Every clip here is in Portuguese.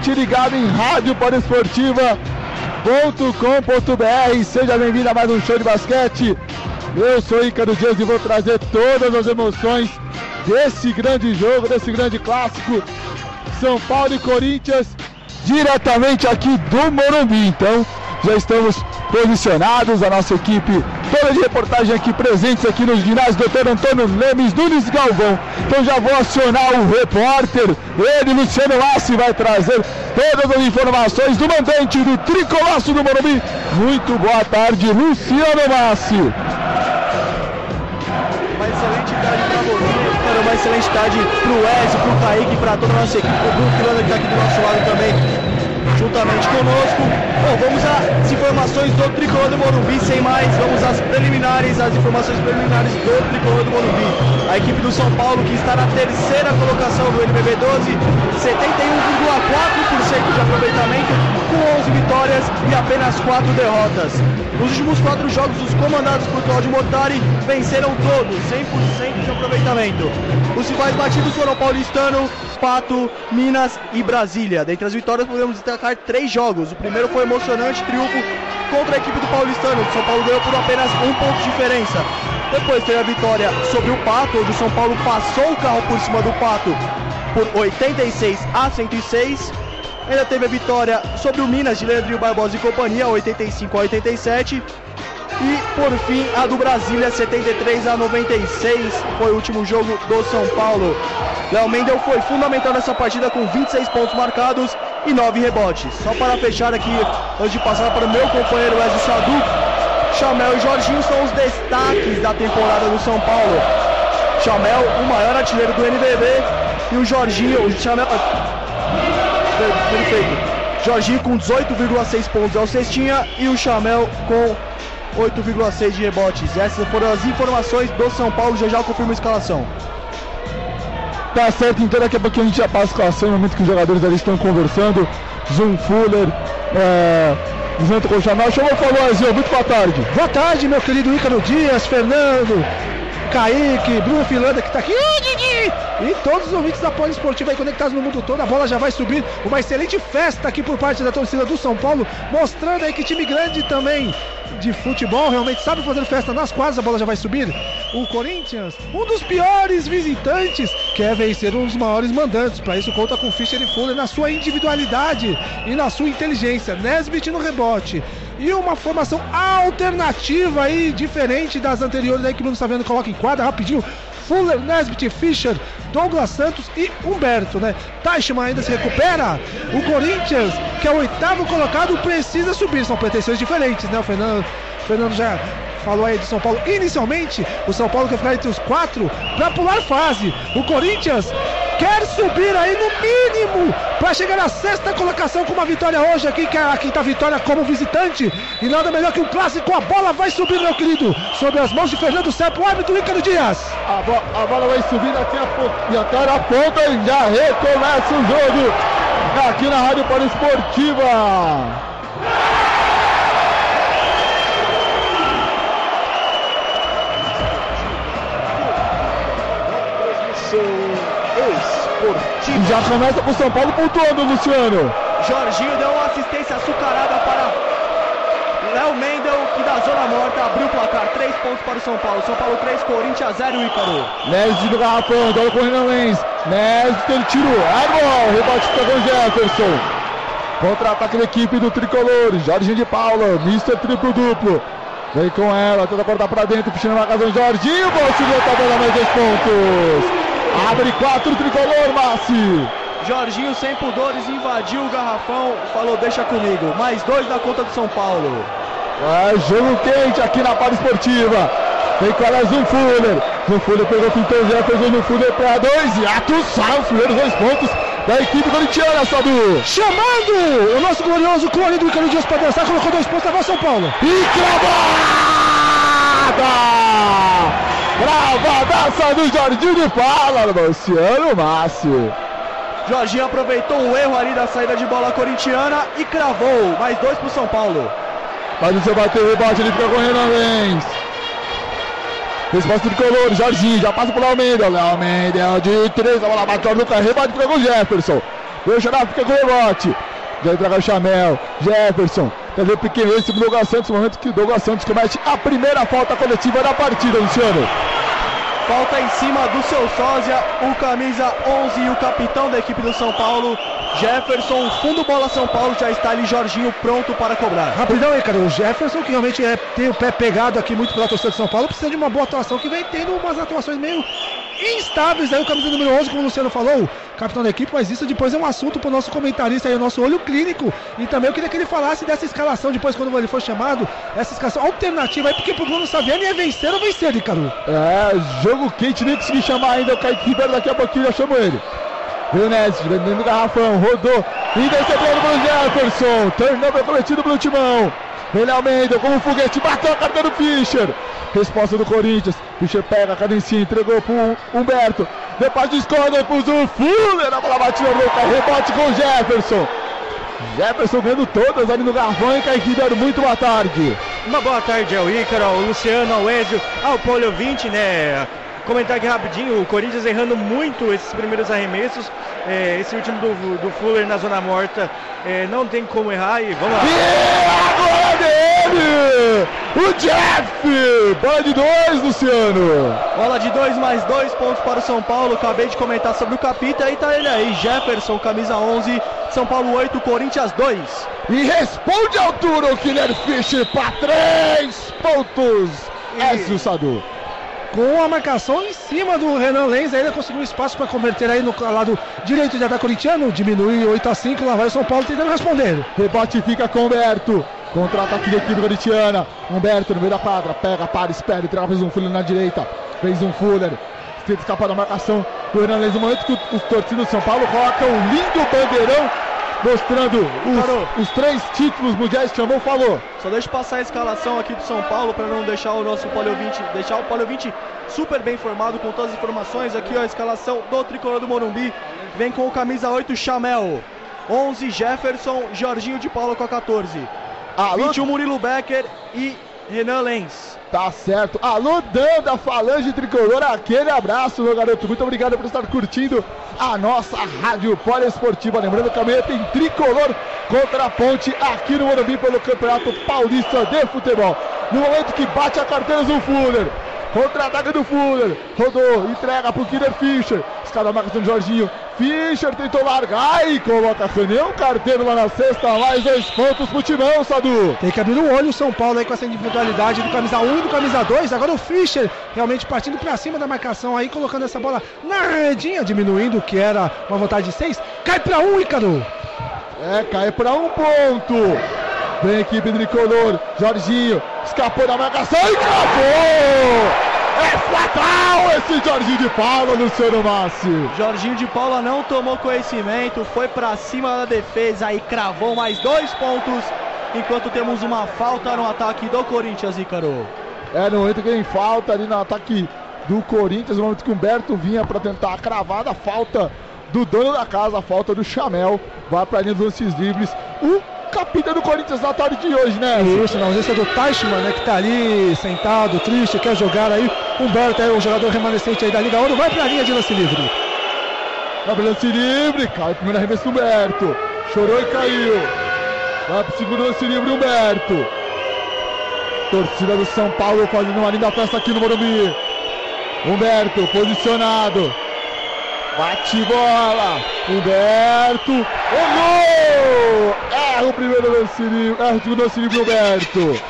ouvinte, ligado em Rádio Esportiva.com.br. Seja bem-vindo a mais um show de basquete. Eu sou Ícaro Dias e vou trazer todas as emoções desse grande jogo, desse grande clássico. São Paulo e Corinthians, diretamente aqui do Morumbi. Então, já estamos posicionados, a nossa equipe toda de reportagem aqui presentes aqui no ginásio Dr. Antônio Lemes Nunes Galvão. Então já vou acionar o repórter, ele, Luciano Massi, vai trazer todas as informações do mandante do Tricolaço do Morumbi. Muito boa tarde, Luciano Massi. Uma excelente tarde para você, uma excelente tarde para o Wes, para o Kaique, para toda a nossa equipe, o Bruno Quilano que está aqui do nosso lado também juntamente conosco. Bom, vamos às informações do Tricolor do Morumbi, sem mais, vamos às preliminares, as informações preliminares do Tricolor do Morumbi. A equipe do São Paulo, que está na terceira colocação do NBB 12, 71,4% de aproveitamento, com 11 vitórias e apenas 4 derrotas. Nos últimos 4 jogos, os comandados por Claudio Mortari venceram todos, 100% de aproveitamento. Os rivais batidos foram Paulistano, Pato, Minas e Brasília. Dentre as vitórias, podemos destacar três jogos. O primeiro foi emocionante triunfo contra a equipe do Paulistano. O São Paulo ganhou por apenas um ponto de diferença. Depois teve a vitória sobre o Pato, onde o São Paulo passou o carro por cima do Pato por 86 a 106. Ainda teve a vitória sobre o Minas de Leandrinho Barbosa e companhia, 85 a 87. E por fim, a do Brasília, 73 a 96, foi o último jogo do São Paulo. Léo Mendel foi fundamental nessa partida com 26 pontos marcados e 9 rebotes. Só para fechar aqui, antes de passar para o meu companheiro Wesley Sadu, Chamel e Jorginho são os destaques da temporada do São Paulo. Chamel, o maior artilheiro do NBB, e o Jorginho, o Chamel. Perfeito. Jorginho com 18,6 pontos ao cestinha e o Chamel com 8,6 de rebotes. Essas foram as informações do São Paulo. Já já confirma a escalação. Tá certo, então daqui a pouquinho a gente já passa a escalação no momento que os jogadores ali estão conversando. Zoom Fuller, é, junto com o Chamel. Chamou, falou, Azil, muito boa tarde. Boa tarde, meu querido Ícaro Dias, Fernando, Kaique, Bruno Filanda que está aqui. E todos os ouvintes da Poli Esportiva aí conectados no mundo todo, a bola já vai subir. Uma excelente festa aqui por parte da torcida do São Paulo, mostrando aí que time grande também de futebol realmente sabe fazer festa nas quadras, a bola já vai subir. O Corinthians, um dos piores visitantes, quer vencer um dos maiores mandantes. Para isso, conta com Fischer e Fuller na sua individualidade e na sua inteligência. Nesbitt no rebote. E uma formação alternativa aí, diferente das anteriores aí que o Bruno vendo, coloca em quadra rapidinho. Fuller, Nesbitt, Fischer, Douglas Santos e Humberto, né? Teichmann ainda se recupera. O Corinthians, que é o oitavo colocado, precisa subir. São pretensões diferentes, né? O Fernando, Fernando já falou aí de São Paulo. Inicialmente, o São Paulo quer ficar entre os quatro para pular fase. O Corinthians quer subir aí no mínimo para chegar na sexta colocação com uma vitória hoje aqui, que é a quinta vitória como visitante. E nada melhor que um clássico. A bola vai subir, meu querido, sobre as mãos de Fernando Sepo, árbitro Ícaro Dias. A, bo a, bola vai subir daqui a até a ponta e já recomeça o jogo aqui na Rádio Esportiva. Esportivo. Já começa com o São Paulo pontuando, Luciano. Jorginho deu uma assistência açucarada para Léo Mendel, que da zona morta abriu o placar. 3 pontos para o São Paulo. São Paulo 3, Corinthians 0, Ícaro. Nesd do garrafão, olha com o Renan Lenz. Nesd tem tiro, é rebote para o Jefferson. Contra-ataque da equipe do Tricolor, Jorginho de Paula, Mister triplo duplo. Vem com ela, tenta cortar para dentro, puxando casa do Jorginho, gol, chegou, tá dando mais dois pontos. Abre quatro tricolor, Massi. Jorginho sem pudores invadiu o garrafão, falou deixa comigo. Mais dois na conta do São Paulo. É jogo quente aqui na Paz Esportiva. Tem com elas um Fuller. O Fuller pegou, o Jefferson no Fuller para dois. E ato sai os primeiros dois pontos da equipe corintiana, Sadu. Chamando o nosso glorioso clone do Ricardo Dias para dançar, colocou dois pontos, levou São Paulo. E cravada! Gravadaça do Jorginho de Fala, Luciano Márcio. Jorginho aproveitou o erro ali da saída de bola corintiana e cravou. Mais dois para o São Paulo. Faz o seu bater, rebote, ele fica correndo Alves. Resposta do color, Jorginho, já passa pro Almeida. Almeida é de três, a bola bate o Lucas, rebate para o Jefferson. O Xará fica com o rebote. Já entrega o Chamel, Jefferson. Quer ver pequeno esse Douglas Santos, momento que o Douglas Santos comete a primeira falta coletiva da partida, Luciano. Falta em cima do seu sósia, o camisa 11 e o capitão da equipe do São Paulo, Jefferson. Fundo bola São Paulo, já está ali Jorginho pronto para cobrar. Rapidão aí, cara. O Jefferson, que realmente é, tem o pé pegado aqui muito pela torcida de São Paulo, precisa de uma boa atuação, que vem tendo umas atuações meio instáveis aí, o camisa número 11, como o Luciano falou, capitão da equipe, mas isso depois é um assunto para o nosso comentarista aí, o nosso olho clínico. E também eu queria que ele falasse dessa escalação, depois quando ele for chamado, essa escalação alternativa aí, porque pro Bruno Saviani é vencer ou vencer, Ricardo. É, jogo quente, nem consegui chamar ainda o Kaique Ribeiro, daqui a pouquinho já chamo ele. Leonese, dentro do garrafão, rodou, interceptando pro Jefferson, turnover cometido pelo Timão. Ele Almeida, como foguete, bateu a carta do Fischer. Resposta do Corinthians. Fischer pega a cadencinha, entregou pro Humberto. Depois de escorda pro Fuller. A bola batida louca, rebote com o Jefferson. Jefferson ganhando todas ali no garrafão e Kaique Ribeiro, muito boa tarde. Uma boa tarde ao Ícaro, ao Luciano, ao Ezio, ao Polio 20, né? Comentar aqui rapidinho, o Corinthians errando muito esses primeiros arremessos. É, esse último do, do, Fuller na zona morta é, não tem como errar e vamos lá. E agora dele! O Jeff! Bola de dois, Luciano! Bola de dois mais dois pontos para o São Paulo. Acabei de comentar sobre o Capita e tá ele aí. Jefferson, camisa 11, São Paulo 8, Corinthians 2. E responde a altura o Killer Fischer para três pontos. E... Sadu com a marcação em cima do Renan Lenz, ainda conseguiu espaço para converter aí no lado direito de ataque corintiano, diminui 8 a 5, lá vai o São Paulo tentando responder. Rebote fica com Humberto, contra-ataque da equipe corintiana, Humberto no meio da quadra, pega, para, espera, entrega mais um Fuller na direita, fez um Fuller, tenta escapar da marcação do Renan Lenz, no momento que os torcidos do São Paulo colocam um lindo bandeirão mostrando os, os, três títulos mundiais que chamou, falou. Só deixa eu passar a escalação aqui do São Paulo para não deixar o nosso Polio 20, deixar o Polio 20 super bem informado com todas as informações. Aqui ó, a escalação do tricolor do Morumbi. Vem com o camisa 8 Chamel, 11 Jefferson, Jorginho de Paulo com a 14. Alô? 21 Murilo Becker e Renan Lenz. Tá certo. Alô, Dan da Falange Tricolor, aquele abraço, meu garoto. Muito obrigado por estar curtindo a nossa Rádio Poliesportiva. Lembrando que amanhã tem Tricolor contra a Ponte aqui no Morumbi pelo Campeonato Paulista de Futebol. No momento que bate a carteira do Fuller. Contra-ataque do Fuller. Rodou, entrega pro Killer Fischer. Escada a marcação do Jorginho. Fischer tentou largar e coloca nenhum carteiro lá na sexta. Mais dois pontos pro Timão, Sadu. Tem que abrir o um olho o São Paulo aí com essa individualidade do camisa 1 e do camisa 2. Agora o Fischer realmente partindo pra cima da marcação aí, colocando essa bola na redinha, diminuindo o que era uma vontade de 6. Cai pra 1, um, Ícaro. É, cai pra um ponto. Vem a equipe tricolor. Jorginho escapou da marcação e cravou! É fatal esse Jorginho de Paula, Luciano Massi. Jorginho de Paula não tomou conhecimento, foi para cima da defesa e cravou mais dois pontos. Enquanto temos uma falta no ataque do Corinthians, Ícaro. É, no momento que tem falta ali no ataque do Corinthians, no momento que o Humberto vinha para tentar a cravada, falta do dono da casa, a falta do Chamel, vai para a linha dos lances livres. O capitã do Corinthians na tarde de hoje, né? Isso, na ausência do Teichmann, né? Que tá ali sentado, triste, quer jogar aí. Humberto é o jogador remanescente aí da Liga Ouro, vai pra linha de lance livre. Vai pro lance livre, cai primeiro arremesso do Humberto. Chorou e caiu. Vai pro segundo lance livre, Humberto. Torcida do São Paulo fazendo uma linda festa aqui no Morumbi. Humberto posicionado. Bate bola. Humberto. Olhou! Erra o primeiro lance livre. Erra o segundo lance livre, Humberto.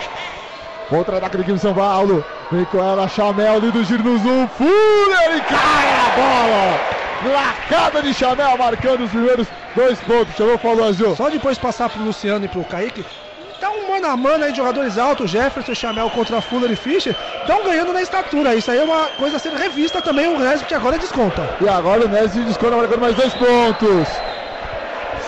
Contra-ataque equipe de São Paulo. Vem com ela, Chamel ali do giro no zoom. Fuller e cara! bola! Lacada de Chamel marcando os primeiros dois pontos. Chamou falou Azul. Só depois passar pro Luciano e pro Kaique. Tá um mano a mano aí de jogadores altos, Jefferson, Chamel contra Fuller e Fischer. Estão ganhando na estatura. Isso aí é uma coisa a ser revista também. O Nesbitt agora desconta. E agora o Nesbitt desconta marcando mais dois pontos.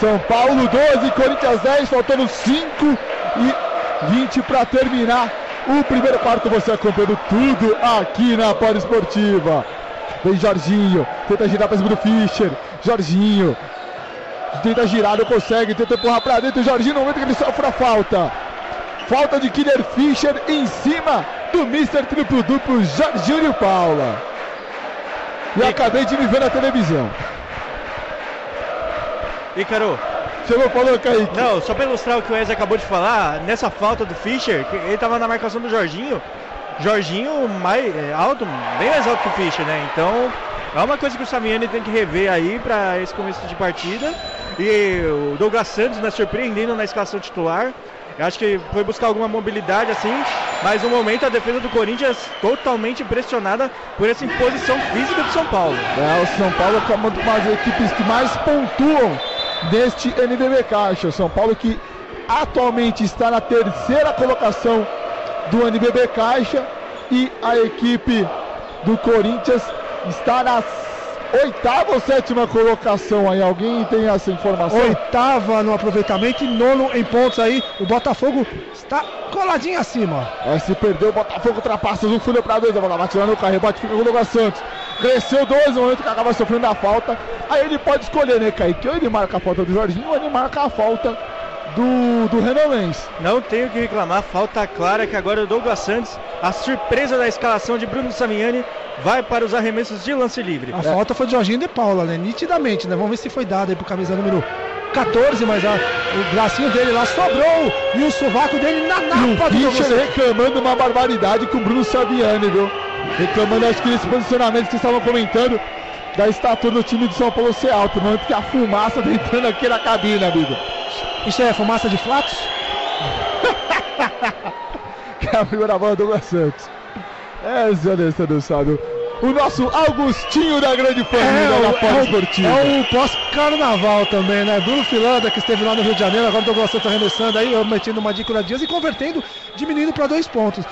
São Paulo 12, Corinthians 10, faltando 5 e 20 para terminar o primeiro quarto. Você acompanhando tudo aqui na Poli Esportiva. Vem Jorginho, tenta girar para cima do Fischer. Jorginho, tenta girar, não consegue, tenta empurrar para dentro. Jorginho, no momento que ele sofre a falta. Falta de Killer Fischer em cima do Mr. Triplo Duplo Jorginho Paula. E acabei de me ver na televisão. Ícaro. Chegou, falou, Kaique. Não, só para ilustrar o que o Wesley acabou de falar, nessa falta do Fischer, ele estava na marcação do Jorginho. Jorginho mais é, alto, bem mais alto que o Fischer, né? Então é uma coisa que o Samiani tem que rever aí para esse começo de partida. E o Douglas Santos, né, surpreendendo na escalação titular. Eu acho que foi buscar alguma mobilidade assim, mas no momento a defesa do Corinthians totalmente impressionada por essa imposição física do São Paulo. É, o São Paulo é uma das equipes que mais pontuam neste NBB Caixa. São Paulo que atualmente está na terceira colocação do NBB Caixa e a equipe do Corinthians está na oitava ou sétima colocação aí. Alguém tem essa informação? Oitava no aproveitamento e nono em pontos aí. O Botafogo está coladinho acima. Aí se perdeu, o Botafogo ultrapassa o Fulho para dois. A bola vai tirando o carro, rebote fica com o Douglas Santos. Cresceu dois no momento que acaba sofrendo a falta. Aí ele pode escolher, né, Kaique? Ou ele marca a falta do Jorginho ou ele marca a falta do, do Renan Lenz. Não tenho que reclamar, falta clara que agora o Douglas Santos, a surpresa da escalação de Bruno Samiani, vai para os arremessos de lance livre. A é. falta foi de Jorginho de Paula, né? Nitidamente, né? Vamos ver se foi dado aí pro camisa número 14, mas a, o bracinho dele lá sobrou e o sovaco dele na napa do Fischer reclamando uma barbaridade com o Bruno Saviani, viu? Reclamando, acho que nesse posicionamento que estavam comentando da estatura do time de São Paulo ser alto, no momento que a fumaça tá entrando aqui na cabine, amigo. Isso é fumaça de flatos? que é a bola do Douglas Santos. É, Zé Alessandro sabe. O nosso Augustinho da grande família é, da pós-esportiva. É o pós-carnaval também, né? Bruno Filanda, que esteve lá no Rio de Janeiro, agora o Douglas Santos arremessando aí, metendo uma dica Dias e convertendo, diminuindo para dois pontos.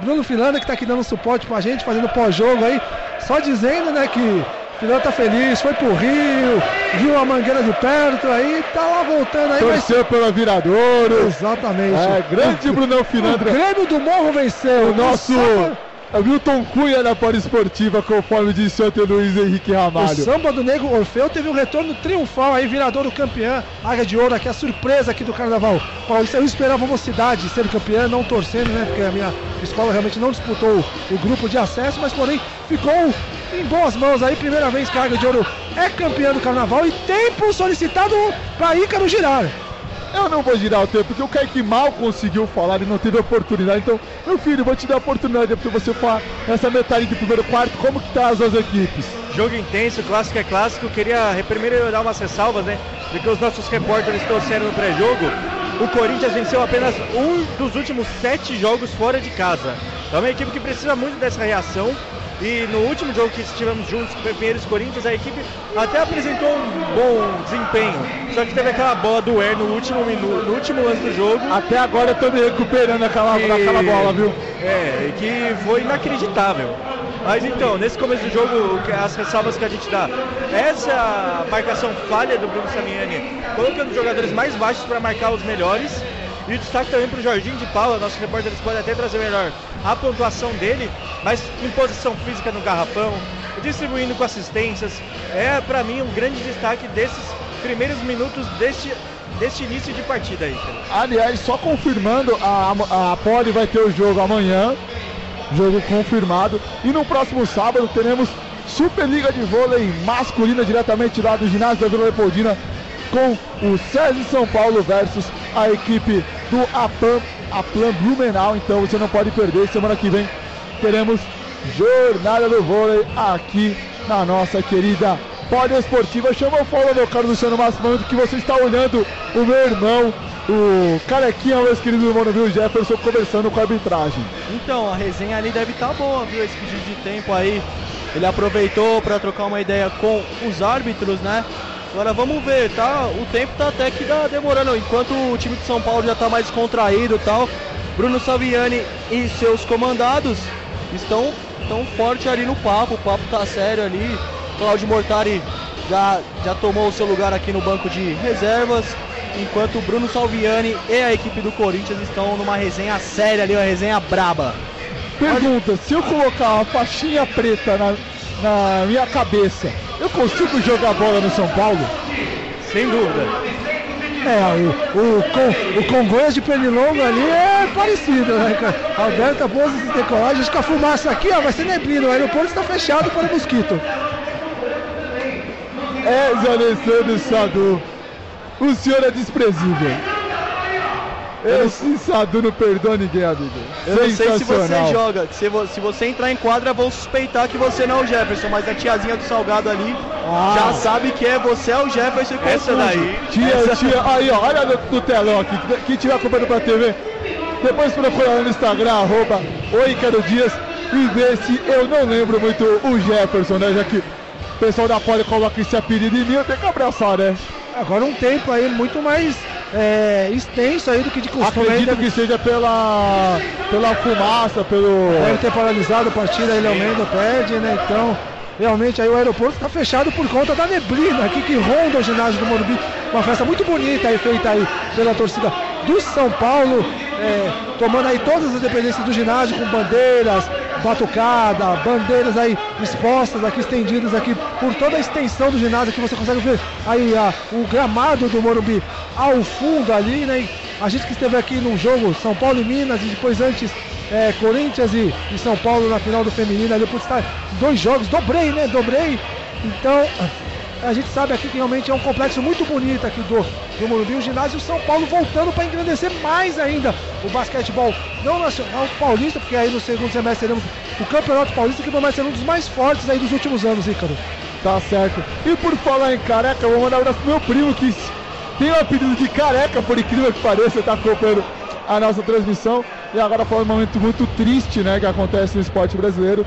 Bruno Filanda que está aqui dando suporte pra gente, fazendo pós-jogo aí, só dizendo, né, que Filão tá feliz, foi pro Rio, viu a mangueira de perto, aí tá lá voltando aí. Torceu mas... pela Viradouro. Exatamente. É, grande Brunão Finandra. O Grêmio do Morro venceu. O nosso. Milton Cunha na Esportiva, conforme disse ontem o Luiz Henrique Ramalho. O samba do Negro Orfeu teve um retorno triunfal aí, Viradouro campeão, Águia de Ouro, aqui a surpresa aqui do Carnaval. Paulista, eu esperava a mocidade ser campeã, não torcendo, né, porque a minha escola realmente não disputou o grupo de acesso, mas porém ficou em boas mãos aí, primeira vez que a Águia de Ouro é campeã do Carnaval e tempo solicitado para Ícaro girar. Eu não vou girar o tempo, porque o Kaique mal conseguiu falar e não teve oportunidade. Então, meu filho, vou te dar a oportunidade para você falar nessa metade do primeiro quarto, como que tá as duas equipes. Jogo intenso, clássico é clássico. Queria primeiro dar umas ressalvas, né? Porque os nossos repórteres trouxeram no pré-jogo. O Corinthians venceu apenas um dos últimos sete jogos fora de casa. Então é uma equipe que precisa muito dessa reação. E no último jogo que estivemos juntos com o Pinheiros Corinthians, a equipe até apresentou um bom desempenho. Só que teve aquela bola do Er no último minuto, no último lance do jogo. Até agora eu tô me recuperando aquela, e... aquela bola, viu? É, que foi inacreditável. Mas então, nesse começo do jogo, as ressalvas que a gente dá, essa marcação falha do Bruno Samiani, colocando os jogadores mais baixos para marcar os melhores. E destaque também para o Jorginho de Paula, nosso repórter pode até trazer melhor a pontuação dele, mas em posição física no garrafão, distribuindo com assistências. É para mim um grande destaque desses primeiros minutos deste, deste início de partida aí. Aliás, só confirmando, a, a Poli vai ter o jogo amanhã, jogo confirmado. E no próximo sábado teremos Superliga de Vôlei Masculina diretamente lá do ginásio da Vila Leopoldina com o César São Paulo versus a equipe do APAM, Aplan Blumenau. Então você não pode perder. Semana que vem teremos Jornada do Vôlei aqui na nossa querida Esportiva. Chama o follow, meu caro Luciano Márcio, que você está olhando o meu irmão, o Carequinha, meu querido irmão, viu, Jefferson, conversando com a arbitragem. Então, a resenha ali deve estar tá boa, viu? Esse pedido de tempo aí Ele aproveitou para trocar uma ideia com os árbitros, né? Agora vamos ver, tá? O tempo tá até que tá demorando. Enquanto o time de São Paulo já tá mais contraído e tal, Bruno Saviani e seus comandados estão tão forte ali no papo. O papo tá sério ali. Claudio Mortari já, já tomou o seu lugar aqui no banco de reservas. Enquanto Bruno Salviani e a equipe do Corinthians estão numa resenha séria ali, uma resenha braba. Pergunta, se eu colocar uma faixinha preta na, na minha cabeça, eu consigo jogar bola no São Paulo? Sem dúvida. É, o, o, com, o Congonhas de Pernilongo ali é parecido, né, cara? Alberta Pose de decolagem, acho que a fumaça aqui, ó, vai ser neblina, o aeroporto está fechado para mosquito. É, Alessandro Sadu, o senhor é desprezível. Esse Sadu não perdoa ninguém, amigo. Eu não sei se você joga, se, vo- se você entrar em quadra vão suspeitar que você não é o Jefferson, mas a tiazinha do Salgado ali Ah. já sabe que é você é o Jefferson e Essa daí. Tia, Essa- tia, aí ó, olha no, no telão aqui, quem tiver acompanhando pra TV, depois procura lá no Instagram, arroba Oi Quero Dias, e vê se eu não lembro muito o Jefferson, né, já que o pessoal da Poli coloca esse apelido em mim, tenho que abraçar, né? Agora um tempo aí muito mais é, extenso aí do que de costume. Acredito deve, que seja pela, pela fumaça, pelo... deve ter paralisado a partida, aí Leomendo perde, né? Então, realmente aí o aeroporto está fechado por conta da neblina aqui que ronda o ginásio do Morumbi. Uma festa muito bonita aí feita aí pela torcida do São Paulo, é, tomando aí todas as dependências do ginásio com bandeiras, batucada, bandeiras aí expostas aqui, estendidas aqui por toda a extensão do ginásio que você consegue ver aí a, o gramado do Morumbi ao fundo ali, né? A gente que esteve aqui no jogo São Paulo e Minas e depois antes é, Corinthians e, e São Paulo na final do feminino, ali por estar dois jogos, dobrei, né? Dobrei. Então, a gente sabe aqui que realmente é um complexo muito bonito aqui do, do Morumbi, o ginásio São Paulo voltando para engrandecer mais ainda o basquetebol, não nacional, paulista, porque aí no segundo semestre teremos o Campeonato Paulista, que promete ser um dos mais fortes aí dos últimos anos, Ícaro. Tá certo. E por falar em careca, eu vou mandar um abraço pro meu primo que tem o apelido de careca, por incrível que pareça, tá acompanhando a nossa transmissão. E agora foi um momento muito triste, né, que acontece no esporte brasileiro.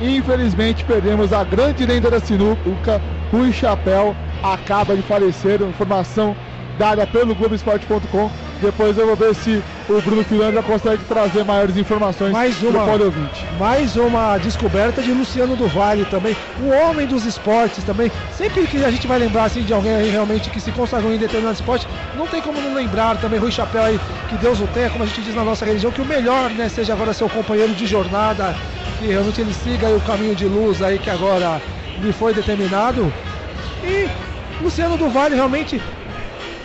Infelizmente perdemos a grande lenda da sinuca, Rui Chapéu, acaba de falecer, informação dada pelo Globoesporte.com. Depois eu vou ver se o Bruno Filandra consegue trazer maiores informações Mais uma. Pode Ouvinte. Mais uma descoberta de Luciano do Vale também, o homem dos esportes também. Sempre que a gente vai lembrar assim de alguém aí realmente que se consagrou em determinado esporte, não tem como não lembrar também Rui Chapéu aí, que Deus o tenha, como a gente diz na nossa religião, que o melhor, né, seja agora seu companheiro de jornada, que realmente ele siga aí o caminho de luz aí que agora lhe foi determinado. E Luciano do Vale realmente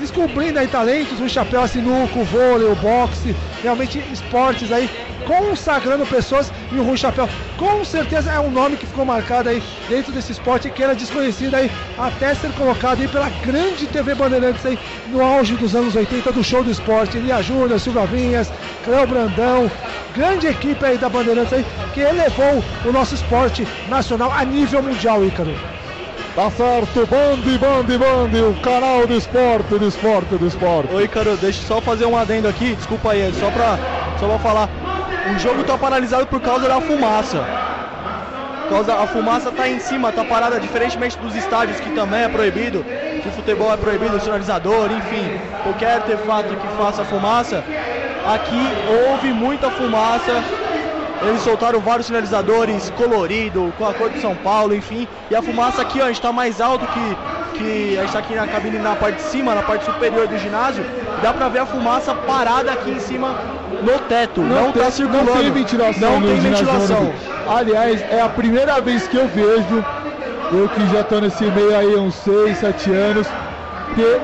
descobrindo aí talentos, o chapéu sinuco, o vôlei, o boxe, realmente esportes aí, consagrando pessoas e o Rui Chapéu com certeza é um nome que ficou marcado aí dentro desse esporte que era desconhecido aí até ser colocado aí pela grande TV Bandeirantes aí no auge dos anos 80 do show do esporte, Elia Júnior, Silva Vinhas, Cléo Brandão, grande equipe aí da Bandeirantes aí que elevou o nosso esporte nacional a nível mundial, Ícaro. Tá certo, Bande, Bande, Bande, o canal do esporte, do esporte, do esporte. Oi, Caro, deixa eu só fazer um adendo aqui, desculpa aí, só pra, só pra falar. O jogo tá paralisado por causa da fumaça. Por causa, a fumaça tá em cima, tá parada, diferentemente dos estádios que também é proibido. De futebol é proibido, o sinalizador, enfim, qualquer artefato que faça fumaça. Aqui houve muita fumaça. Eles soltaram vários sinalizadores colorido, com a cor de São Paulo, enfim. E a fumaça aqui, ó, a gente tá mais alto que, que a gente tá aqui na cabine na parte de cima, na parte superior do ginásio. Dá pra ver a fumaça parada aqui em cima no teto. Não, tá circulando. Não tem ventilação. Não tem ventilação. Aliás, é a primeira vez que eu vejo, eu que já tô nesse meio aí uns 6, 7 anos, ter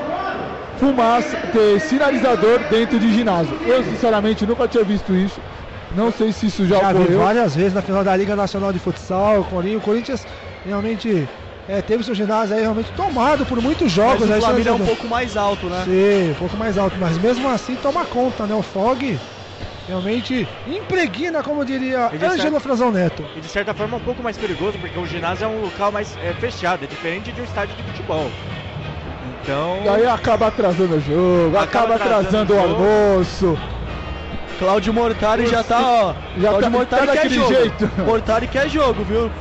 fumaça, ter sinalizador dentro de ginásio. Eu sinceramente nunca tinha visto isso. Não sei se isso já, Já vi ocorreu. várias vezes na final da Liga Nacional de Futsal, o Corinthians, o Corinthians realmente é, teve seu ginásio aí realmente tomado por muitos Mas jogos. o aí, Flamengo é um pouco mais alto, né? Sim, um pouco mais alto, mas mesmo assim toma conta, né? O Fog realmente impregna, como diria Ângelo Frazão Neto. E de certa forma é um pouco mais perigoso, porque o ginásio é um local mais é, fechado, é diferente de um estádio de futebol. Então. E aí acaba atrasando o jogo, acaba, Acaba atrasando atrasando o o jogo. almoço. Cláudio Mortari já tá, ó. Já Cláudio tá- Mortari tá quer daquele jogo. jeito. Mortari quer jogo, viu?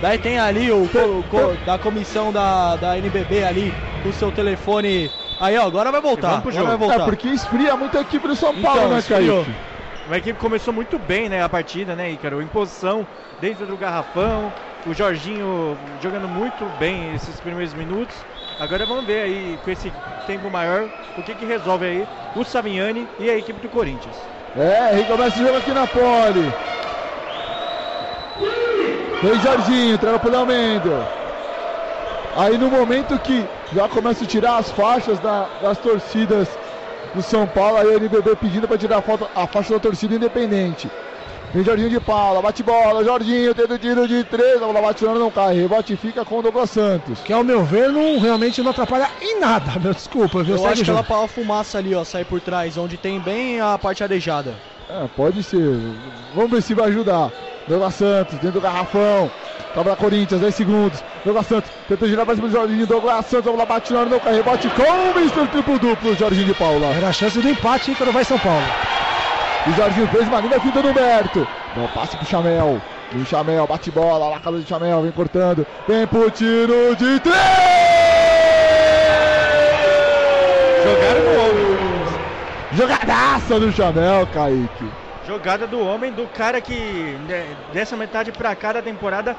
Daí tem ali o co- co- da comissão da, da NBB ali, o seu telefone. Aí, ó, agora vai voltar. vamos pro Agora vai jogo. voltar. É porque esfria muito a equipe do São Então, Paulo, né. Kaique? Uma equipe começou muito bem, né, a partida, né, Ícaro? Em posição, dentro do garrafão, o Jorginho jogando muito bem esses primeiros minutos. Agora vamos ver aí, com esse tempo maior, o que que resolve aí o Savignani e a equipe do Corinthians. É, recomeça o jogo aqui na pole. Vem Jorginho, entrega pro Léo Mendel. Aí no momento que já começa a tirar as faixas da- das torcidas do São Paulo, aí o NBB pedindo para tirar a, a faixa da torcida independente. Vem Jorginho de Paula, bate bola, Jorginho tendo tiro de três, a bola bate não cai, rebote fica com o Douglas Santos. Que ao meu ver, não, realmente não atrapalha em nada, meu desculpa, viu? Eu Segue acho o que ela jogo. para a fumaça ali, ó, sair por trás, onde tem bem a parte arejada. É, pode ser. Vamos ver se vai ajudar. Douglas Santos, dentro do garrafão. Tava da Corinthians, 10 segundos. Douglas Santos, tenta girar pra cima do Jorginho. Douglas Santos, a bola bate na hora, não cai. Rebote com o Mr. Triplo Duplo, Jorginho de Paula. Era a chance do empate, Ícaro vai São Paulo. E o Jorginho fez uma linda fita no Humberto. Um passe pro Chamel. O Chamel bate bola, lá a casa do Chamel, vem cortando. Vem pro tiro de três! Jogaram no. Jogadaça do Chamel, Kaique. Jogada do homem, do cara que né, dessa metade pra cá da temporada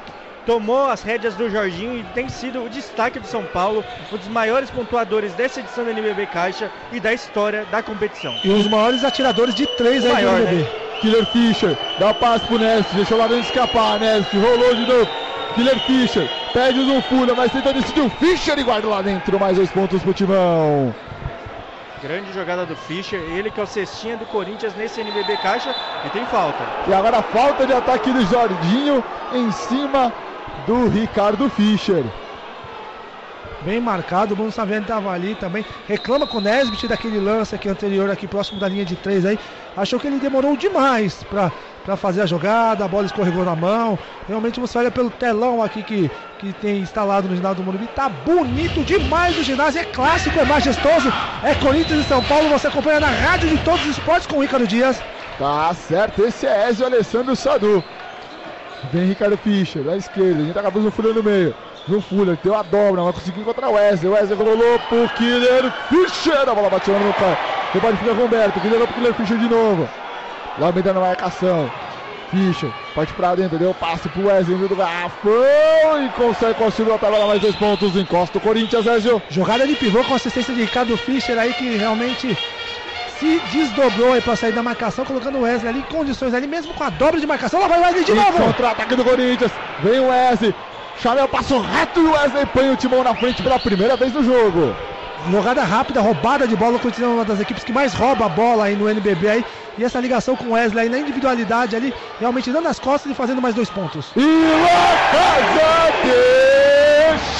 tomou as rédeas do Jorginho e tem sido o destaque do São Paulo, um dos maiores pontuadores dessa edição da NBB Caixa e da história da competição. E os maiores atiradores de três O aí maior, NBB. né? Killer Fischer, dá o passe pro Nest, deixou lá dentro escapar, Nest, rolou de novo. Killer Fischer, pede o Zunfuna, mas tenta decidir o Fischer e guarda lá dentro, mais dois pontos pro Timão. Grande jogada do Fischer, ele que é o cestinha do Corinthians nesse NBB Caixa e tem falta. E agora falta de ataque do Jorginho em cima do Ricardo Fischer. Bem marcado, o Bruno Saviani estava ali também. Reclama com o Nesbit daquele lance aqui anterior, aqui próximo da linha de três aí. Achou que ele demorou demais para para fazer a jogada, a bola escorregou na mão. Realmente você olha pelo telão aqui que, que tem instalado no ginásio do Morumbi, tá bonito demais o ginásio, é clássico, é majestoso, é Corinthians e São Paulo, você acompanha na rádio de todos os esportes com o Ícaro Dias. Tá certo, esse é Ezio Alessandro Sadu. Vem Ricardo Fischer, da esquerda, a gente tá com a no Fuller no meio. No Fuller, deu a dobra, vai conseguir encontrar o Wesley. O Wesley rolou pro Killer Fischer, a bola bateu no cara. Rebate fica com o Humberto, Killer pro Killer Fischer de novo. Lá meio na marcação. Fischer, parte pra dentro, deu passe pro Wesley do garrafão e consegue construir a tabela mais dois pontos. Encosta o Corinthians, Ezio. Jogada de pivô com assistência de Ricardo Fischer aí que realmente se desdobrou aí para sair da marcação, colocando o Wesley ali em condições ali, mesmo com a dobra de marcação. Lá vai o Wesley de E novo! contra-ataque do Corinthians. Vem o Wesley. Chamel passou reto e o Wesley põe o timão na frente pela primeira vez no jogo. Jogada rápida, roubada de bola, continua uma das equipes que mais rouba a bola aí no NBB aí. E essa ligação com o Wesley aí na individualidade ali, realmente dando as costas e fazendo mais dois pontos. E La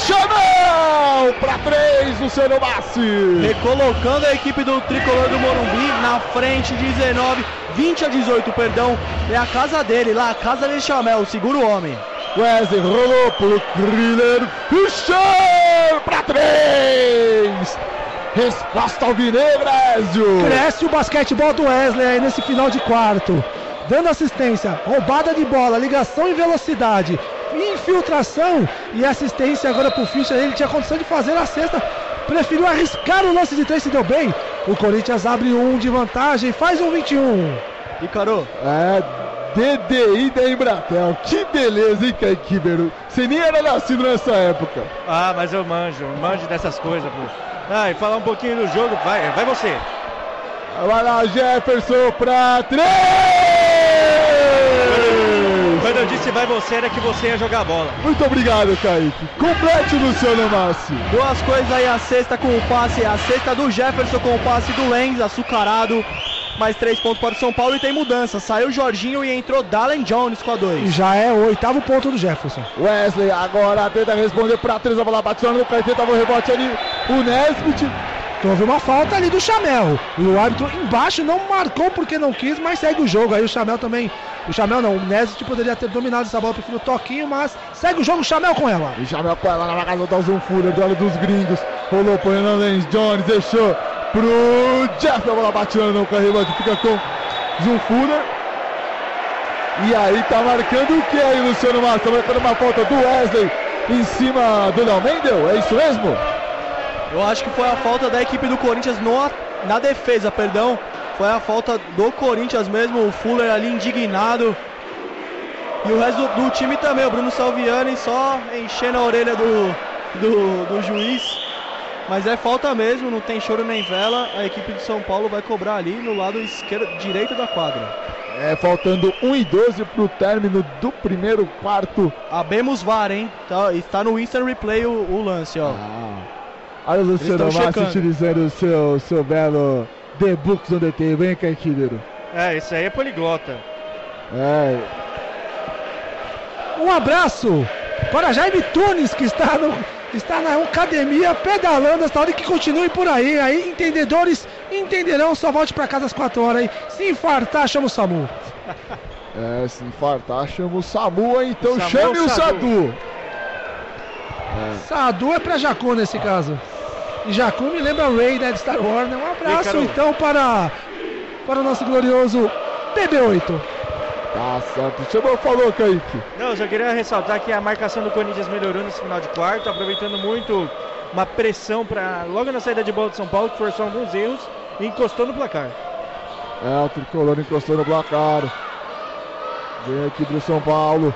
Chamel para três, Luciano Bassi. Recolocando a equipe do tricolor do Morumbi na frente, 19, 20 a 18, perdão. É a casa dele, lá, a casa de Chamel, segura o homem. Wesley rolou pro Thriller Fischer para três. Resposta alvinegra, Ezio. Cresce o basquetebol do Wesley aí nesse final de quarto. Dando assistência, roubada de bola, ligação em velocidade, infiltração e assistência agora pro Fischer. Ele tinha condição de fazer a cesta, preferiu arriscar o lance de três se deu bem. O Corinthians abre um de vantagem, faz um 21. E Caro, É, DDI da Embratel. Que beleza, hein, Ribeiro? Você nem era nascido nessa época. Ah, mas eu manjo, eu manjo dessas coisas, pô. Ah, e falar um pouquinho do jogo, vai, vai você. Vai lá, Jefferson pra três! Quando eu disse vai você, era que você ia jogar a bola. Muito obrigado, Kaique. Complete o Luciano Massi. duas coisas aí, a sexta com o passe, a sexta do Jefferson com o passe do Lenz, açucarado. Mais três pontos para o São Paulo e tem mudança. Saiu o Jorginho e entrou Dalen Jones com a E dois. já é o oitavo ponto do Jefferson. Wesley agora tenta responder pra três. A bola bate no Kaique, tava o rebote ali. O Nesbit. Houve uma falta ali do Chamel. E o árbitro embaixo não marcou porque não quis, mas segue o jogo. Aí o Chamel também. O Chamel não, o Nesbit poderia ter dominado essa bola, prefiro o toquinho, mas segue o jogo, o Chamel com ela. E Jamel com ela na marcação da Zoom Fuller, duelo dos gringos. Rolou pro Lenz. Jones deixou pro Jeff. A bola bate no rebote, fica com Fuller. E aí tá marcando o que aí, Luciano Massa? Marcando uma falta do Wesley em cima do Léo Mendel, é isso mesmo? Eu acho que foi a falta da equipe do Corinthians no, na defesa, perdão. Foi a falta do Corinthians mesmo, o Fuller ali indignado. E o resto do, do time também, o Bruno Salviani só enchendo a orelha do, do, do juiz. Mas é falta mesmo, não tem choro nem vela. A equipe de São Paulo vai cobrar ali no lado esquerdo, direito da quadra. É, faltando 1 e 12 pro término do primeiro quarto. Abemos VAR, hein? Tá, está no Instant Replay o, o lance, ó. Ah. Olha o Luciano Massa utilizando o seu, seu belo The Books on the Table, hein? É, isso aí é poliglota. É. Um abraço para Jaime Tunes, que está, no, está na academia pedalando esta hora e que continue por aí. Aí, entendedores entenderão, só volte para casa às 4 horas aí. Se infartar, chama o SAMU. É, se infartar, chama o SAMU, então Samu chame o Sadu. É. Sadu é para Jacu nesse caso. E Jacu me lembra Ray, né, de Star Wars. Né? Um abraço então para, para o nosso glorioso PB8. Tá certo. Chamou, falou, Kaique. Não, eu só queria ressaltar que a marcação do Corinthians melhorou nesse final de quarto, aproveitando muito uma pressão para logo na saída de bola de São Paulo, que forçou alguns erros e encostou no placar. É, o tricolor encostou no placar. Vem aqui pro São Paulo.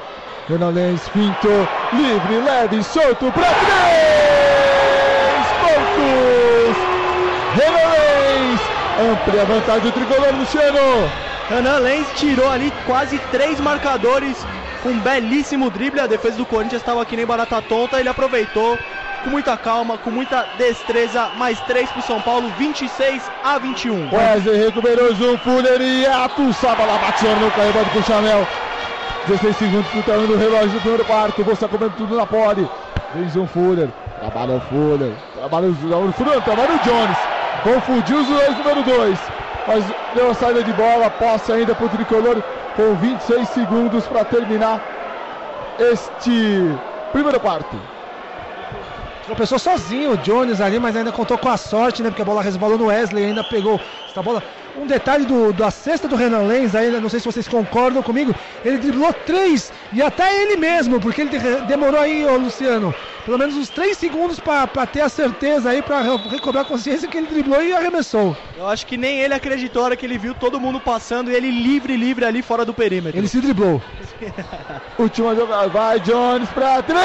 Renan Lenz pintou, livre, leve, solto para três pontos. Renan Lenz, amplia a vantagem do tricolor, Luciano. Renan Lenz tirou ali quase três marcadores com um belíssimo drible. A defesa do Corinthians estava aqui nem barata tonta. Ele aproveitou, com muita calma, com muita destreza. Mais três para o São Paulo, 26 a 21. Wesley recuperou o Fuller e Atos. A bola bateu no canhoto com o Chamel. 16 segundos no tamanho do relógio do primeiro quarto. Você comendo tudo na pole. Zoom Fuller. Trabalha o Fuller. Trabalha o Fuller. Trabalha o Jones. Confundiu os dois, número 2. Mas deu a saída de bola. Posse ainda para o tricolor. Com 26 segundos para terminar este primeiro quarto. Tropeçou sozinho o Jones ali, mas ainda contou com a sorte, né? Porque a bola resbalou no Wesley, ainda pegou essa bola. Um detalhe do, da cesta do Renan Lenz, ainda não sei se vocês concordam comigo, ele driblou três e até ele mesmo, porque ele demorou aí, ô Luciano, pelo menos uns três segundos para ter a certeza aí, para recobrar a consciência que ele driblou e arremessou. Eu acho que nem ele acreditou hora que ele viu todo mundo passando e ele livre, livre ali fora do perímetro. Ele se driblou. Última jogada, vai Jones para três!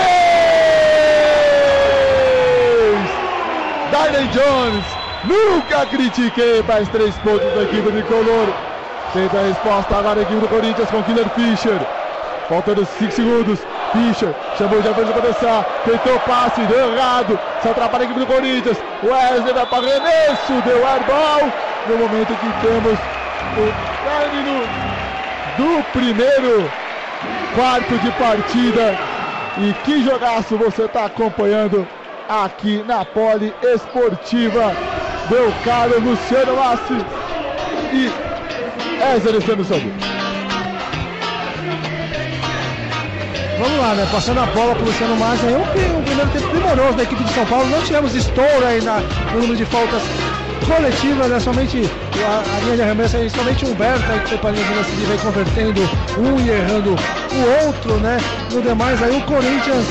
Dylan Jones, nunca critiquei mais três pontos da equipe tricolor. Tenta a resposta agora a equipe do Corinthians com Killer Fischer. Faltando 5 segundos. Fischer chamou o Jefferson para dançar. Tentou passe, deu errado. Se atrapalha a equipe do Corinthians. Wesley vai para arremesso. Deu airball. No momento que temos o término do primeiro quarto de partida. E que jogaço você está acompanhando aqui na Poli Esportiva. Meu caro Luciano Massi e Ézer Alessandro Santos. Vamos lá, né? Passando a bola para o Luciano Massi. É um, um primeiro tempo primoroso da equipe de São Paulo. Não tivemos estouro aí na, no número de faltas coletivas, né? Somente a, a linha de arremesso aí, somente o Humberto aí que foi para a linha de lance vem convertendo um e errando o outro, né? No demais aí o Corinthians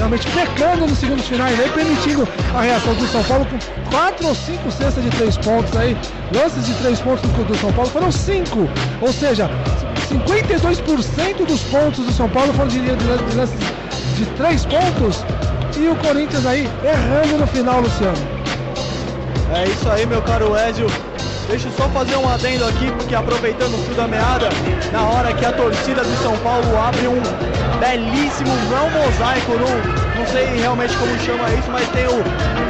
realmente pecando nos segundos finais aí, permitindo a reação do São Paulo com quatro ou cinco cestas de três pontos aí. Lances de três pontos do, São Paulo foram cinco, ou seja, 52% dos pontos do São Paulo foram de, lances de três pontos e o Corinthians aí errando no final, Luciano. É isso aí, meu caro Ezio. Deixa eu só fazer um adendo aqui, porque aproveitando o fio da meada, na hora que a torcida do São Paulo abre um belíssimo, não mosaico, não, não sei realmente como chama isso, mas tem o,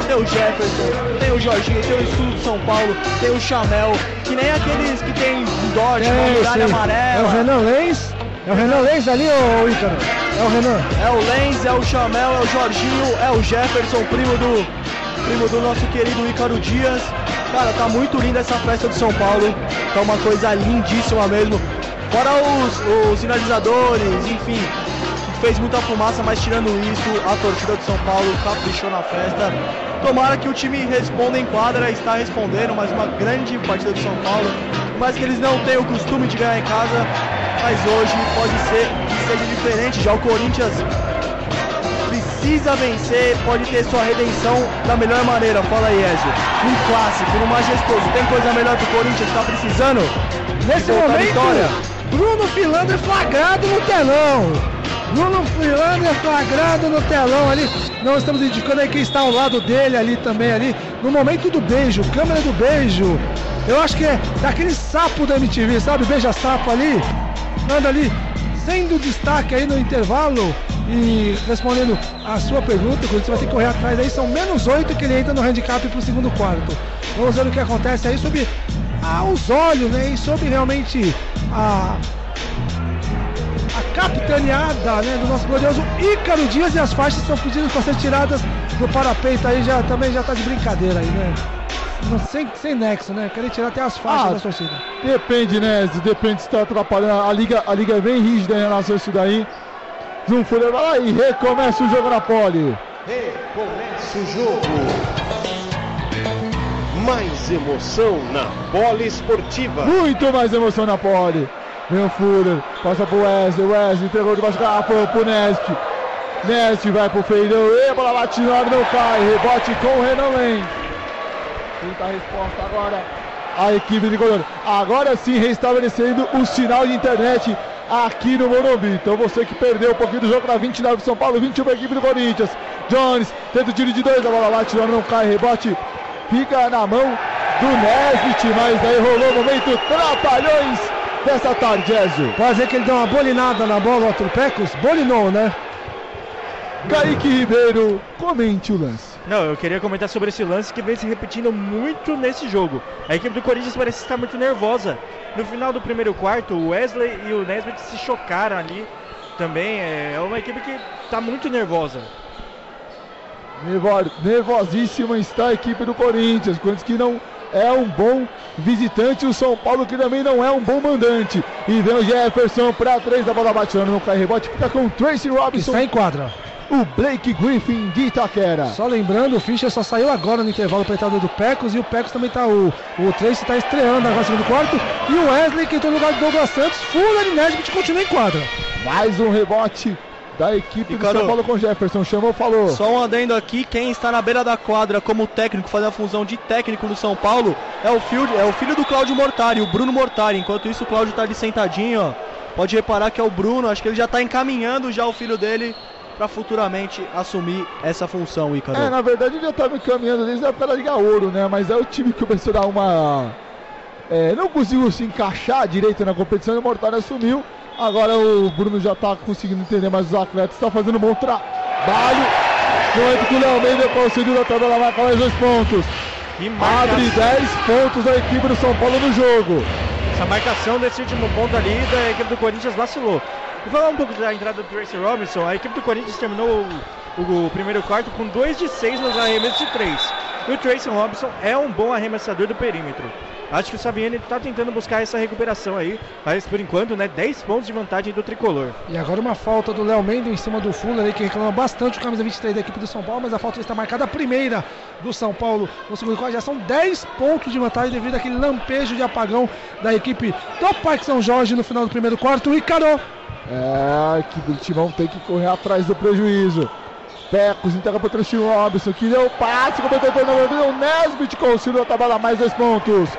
tem o Jefferson, tem o Jorginho, tem o escudo do São Paulo, tem o Chamel, que nem aqueles que tem Dodge, uma muralha amarela. É o Renan Lenz, é o Renan Lenz ali, ô Ícaro? É o Renan. É o Lenz, é o Chamel, é o Jorginho, é o Jefferson, primo do, primo do nosso querido Ícaro Dias. Cara, tá muito linda essa festa do São Paulo. Tá uma coisa lindíssima mesmo. Fora os, os sinalizadores, enfim, fez muita fumaça, mas tirando isso, a torcida do São Paulo caprichou na festa. Tomara que o time responda em quadra, está respondendo, mas uma grande partida do São Paulo. Mas que eles não têm o costume de ganhar em casa, mas hoje pode ser que seja diferente. Já o Corinthians precisa vencer, pode ter sua redenção da melhor maneira. Fala aí, Ezio. Um clássico, no majestoso. Tem coisa melhor que o Corinthians está precisando? Nesse momento, Bruno Filander flagrado no telão. Bruno Filander flagrado no telão ali. Nós estamos indicando aí quem está ao lado dele ali também ali. No momento do beijo, câmera do beijo. Eu acho que é daquele sapo da MTV, sabe? Beija sapo ali. Anda ali, sendo destaque aí no intervalo. E respondendo a sua pergunta, quando você vai ter que correr atrás aí, são menos 8 que ele entra no handicap para o segundo quarto. Vamos ver o que acontece aí sobre aos olhos, né? E sobre realmente a, a capitaneada né, do nosso glorioso Ícaro Dias e as faixas estão pedindo para ser tiradas do parapeito aí, já, também já tá de brincadeira aí, né? Sem, sem nexo, né? Querem tirar até as faixas Ah, da torcida. Depende, né? Depende se tá atrapalhando. A liga, a liga é bem rígida em relação a isso daí. Zum Fuller vai lá e recomeça o jogo na pole. Recomeça o jogo. Mais emoção na bola esportiva. Muito mais emoção na pole. Vem o Fuller, passa pro Wesley, Wesley entregou de baixo da garrafa pro Nest. Nest vai pro feirão, e a bola bate no ar, não cai. Rebote com o Renan Lenz. Tenta a resposta agora. A equipe de Goiânia. Agora sim restabelecendo o sinal de internet aqui no Morumbi. Então você que perdeu um pouquinho do jogo na 29 de São Paulo, 21 para a equipe do Corinthians. Jones tenta o tiro de dois, a bola bate no ar, não cai. Rebote fica na mão do Nesbit, mas daí rolou o momento trapalhões dessa tarde, Ezio. Pode dizer que ele deu uma bolinada na bola, o Arthur Pecos? Bolinou, né? Kaique Ribeiro, comente o lance. Não, eu queria comentar sobre esse lance que vem se repetindo muito nesse jogo. A equipe do Corinthians parece estar muito nervosa. No final do primeiro quarto, o Wesley e o Nesbitt se chocaram ali também. É uma equipe que está muito nervosa. Nervo- Nervosíssima está a equipe do Corinthians. Corinthians que não é um bom visitante. O São Paulo que também não é um bom mandante. E vem o Jefferson para três da bola batendo. Não cai rebote. Fica com o Tracy Que Robinson. está em quadra. O Blake Griffin de Itaquera. Só lembrando, o Fischer só saiu agora no intervalo para entrada do Pecos e o Pecos também tá. O, o Tracy está estreando agora no segundo quarto. E o Wesley, que entrou no lugar do Douglas Santos, Fuller e Nesbitt continua em quadra. Mais um rebote da equipe do Ricardo. São Paulo com Jefferson. Chamou, falou. Só um adendo aqui, quem está na beira da quadra como técnico, fazendo a função de técnico no São Paulo, é o filho, é o filho do Cláudio Mortari, o Bruno Mortari. Enquanto isso, o Cláudio está ali sentadinho, ó. Pode reparar que é o Bruno, acho que ele já está encaminhando já o filho dele para futuramente assumir essa função, Ícaro. É, na verdade ele já estava encaminhando desde a Liga Ouro, né? Mas é o time que começou a dar uma. é, não conseguiu se encaixar direito na competição e o Mortari assumiu. Agora o Bruno já está conseguindo entender mais os atletas, está fazendo um bom trabalho. No momento que o Léo Mendes conseguiu na tabela marca mais dois pontos. E Abre 10 pontos a equipe do São Paulo no jogo. essa marcação desse último ponto ali da equipe do Corinthians vacilou. E falar um pouco da entrada do Tracy Robinson, a equipe do Corinthians terminou o, o primeiro quarto com 2 de 6 nos arremessos de 3. E o Tracy Robinson é um bom arremessador do perímetro. Acho que o Saviani está tentando buscar essa recuperação aí, mas por enquanto, né, 10 pontos de vantagem do tricolor. E agora uma falta do Léo Mendes em cima do Fuller aí, que reclama bastante o camisa 23 da equipe do São Paulo, mas a falta está marcada a primeira do São Paulo no segundo quarto. Já são 10 pontos de vantagem devido àquele lampejo de apagão da equipe do Parque São Jorge no final do primeiro quarto. E Carol, É, a equipe do Timão tem que correr atrás do prejuízo. Pecos entrega para o Tracy Robinson, que deu passe, completou na mão, o Nesbit conseguiu a tabela mais dois pontos.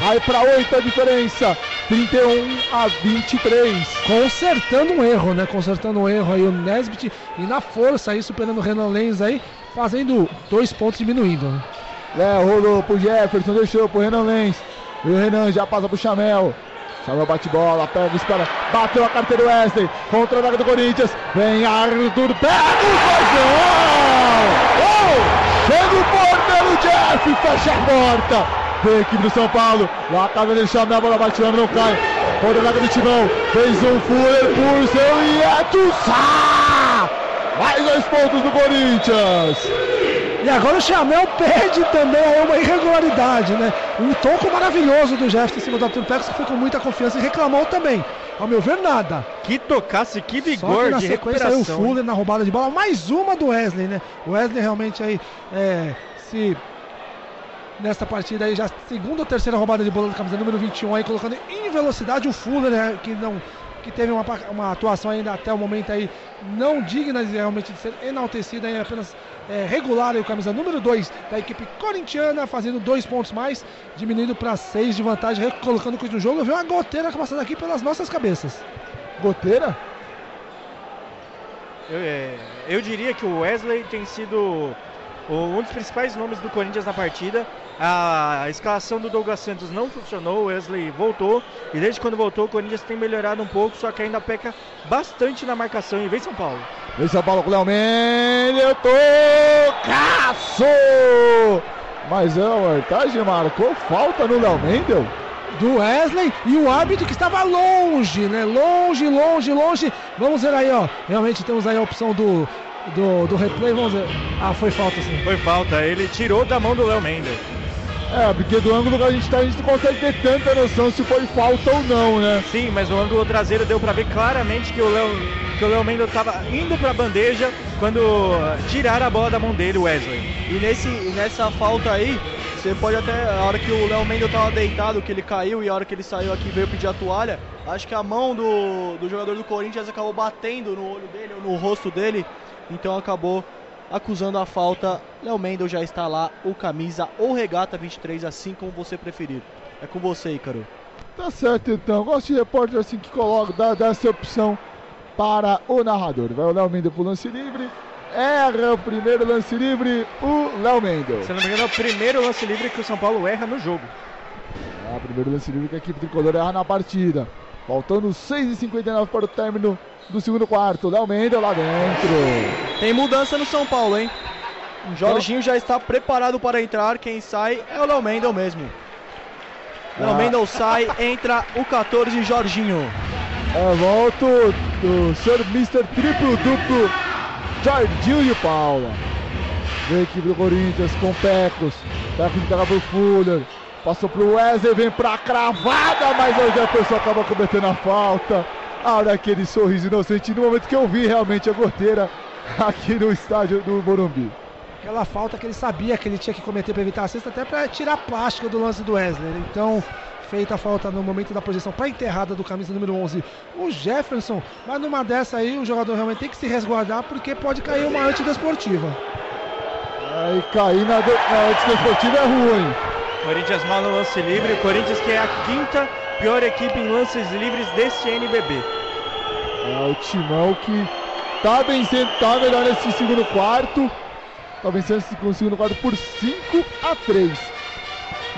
Aí para 8 a diferença, 31 a 23. consertando um erro, né? Consertando um erro aí o Nesbit e na força aí, superando o Renan Lenz aí, fazendo dois pontos diminuindo. Né? É, rolou pro Jefferson, deixou pro Renan Lenz. E o Renan já passa pro Chamel. Chamel bate bola, pega, espera. Bateu a carteira do Wesley. Contra a do Corinthians. Vem Arthur, pega o gol! Oh! Chega o porteiro Jeff, fecha a porta. Vem a equipe do São Paulo. Lá tá vendo Chamel, a bola bate, não cai. Contra a do Timão. Fez um Fuller por seu Ieto Sá! Mais dois pontos do Corinthians. E agora o Chamel perde também aí uma irregularidade, né? Um toco maravilhoso do Jefferson em cima do Arthur Pecos, que foi com muita confiança e reclamou também. Ao meu ver, nada. Que tocasse, que Só que vigor na de sequência aí o. Fuller na roubada de bola, mais uma do Wesley, né? O Wesley realmente aí é, se nesta partida aí já segunda ou terceira roubada de bola do camisa número 21 aí colocando em velocidade o Fuller, né, que não que teve uma, uma atuação ainda até o momento aí não digna realmente de ser enaltecida, aí apenas é, regular aí o camisa número 2 da equipe corintiana, fazendo dois pontos mais, diminuindo para seis de vantagem, colocando coisa no jogo. Eu vi uma goteira passando aqui pelas nossas cabeças. Goteira? Eu, é, eu diria que o Wesley tem sido um dos principais nomes do Corinthians na partida. A escalação do Douglas Santos não funcionou, o Wesley voltou. E desde quando voltou, o Corinthians tem melhorado um pouco, só que ainda peca bastante na marcação. E vem São Paulo. Vem São Paulo com o Léo Mendes, tocaço! Mas é, a vantagem marcou falta no Léo Mendel. do Wesley e o árbitro que estava longe, né? Longe, longe, longe. Vamos ver aí, ó. Realmente temos aí a opção do, do, do replay. Vamos ver. Ah, foi falta sim. Foi falta, ele tirou da mão do Léo Mendes. É, porque do ângulo que a gente tá, a gente não consegue ter tanta noção se foi falta ou não, né? Sim, mas no ângulo traseiro deu pra ver claramente que o Léo que o Léo Mendes estava indo pra bandeja quando tiraram a bola da mão dele, o Wesley. E nesse, nessa falta aí, você pode até, a hora que o Léo Mendel tava deitado, que ele caiu e a hora que ele saiu aqui veio pedir a toalha, acho que a mão do, do jogador do Corinthians acabou batendo no olho dele, ou no rosto dele, então acabou acusando a falta. Léo Mendel já está lá, o camisa ou regata 23, assim como você preferir. É com você, Ícaro. Tá certo então. Gosto de repórter assim que coloca, dá, dá essa opção para o narrador. Vai o Léo Mendel pro lance livre. Erra o primeiro lance livre, o Léo Mendel. Se não me engano, é o primeiro lance livre que o São Paulo erra no jogo. É o primeiro lance livre que a equipe tricolor erra na partida. Faltando 6h59 para o término do segundo quarto. Léo Mendel lá dentro. Tem mudança no São Paulo, hein? O Jorginho já está preparado para entrar. Quem sai é o Léo Mendel mesmo. Léo Ah. Mendel sai, entra o 14 Jorginho. É, volta do Sr. Mr. Triplo Duplo Jardim de Paula. Vem a equipe do Corinthians com Pecos. Entrega pro Fuller. Passou pro Wesley, vem pra cravada, mas o Jefferson acaba cometendo a falta. Olha aquele sorriso inocente no momento que eu vi realmente a goteira aqui no estádio do Morumbi. Aquela falta que ele sabia que ele tinha que cometer para evitar a cesta, até para tirar a plástica do lance do Wesley. Então, feita a falta no momento da projeção para enterrada do camisa número 11, o Jefferson. Mas numa dessa aí, o jogador realmente tem que se resguardar porque pode cair uma antidesportiva. Aí cair na, de- na antidesportiva é ruim. Corinthians mal no lance livre. O Corinthians que é a quinta pior equipe em lances livres deste NBB. É o Timão que tá vencendo, tá melhor nesse segundo quarto. Tá vencendo esse com o segundo quarto por 5 a 3.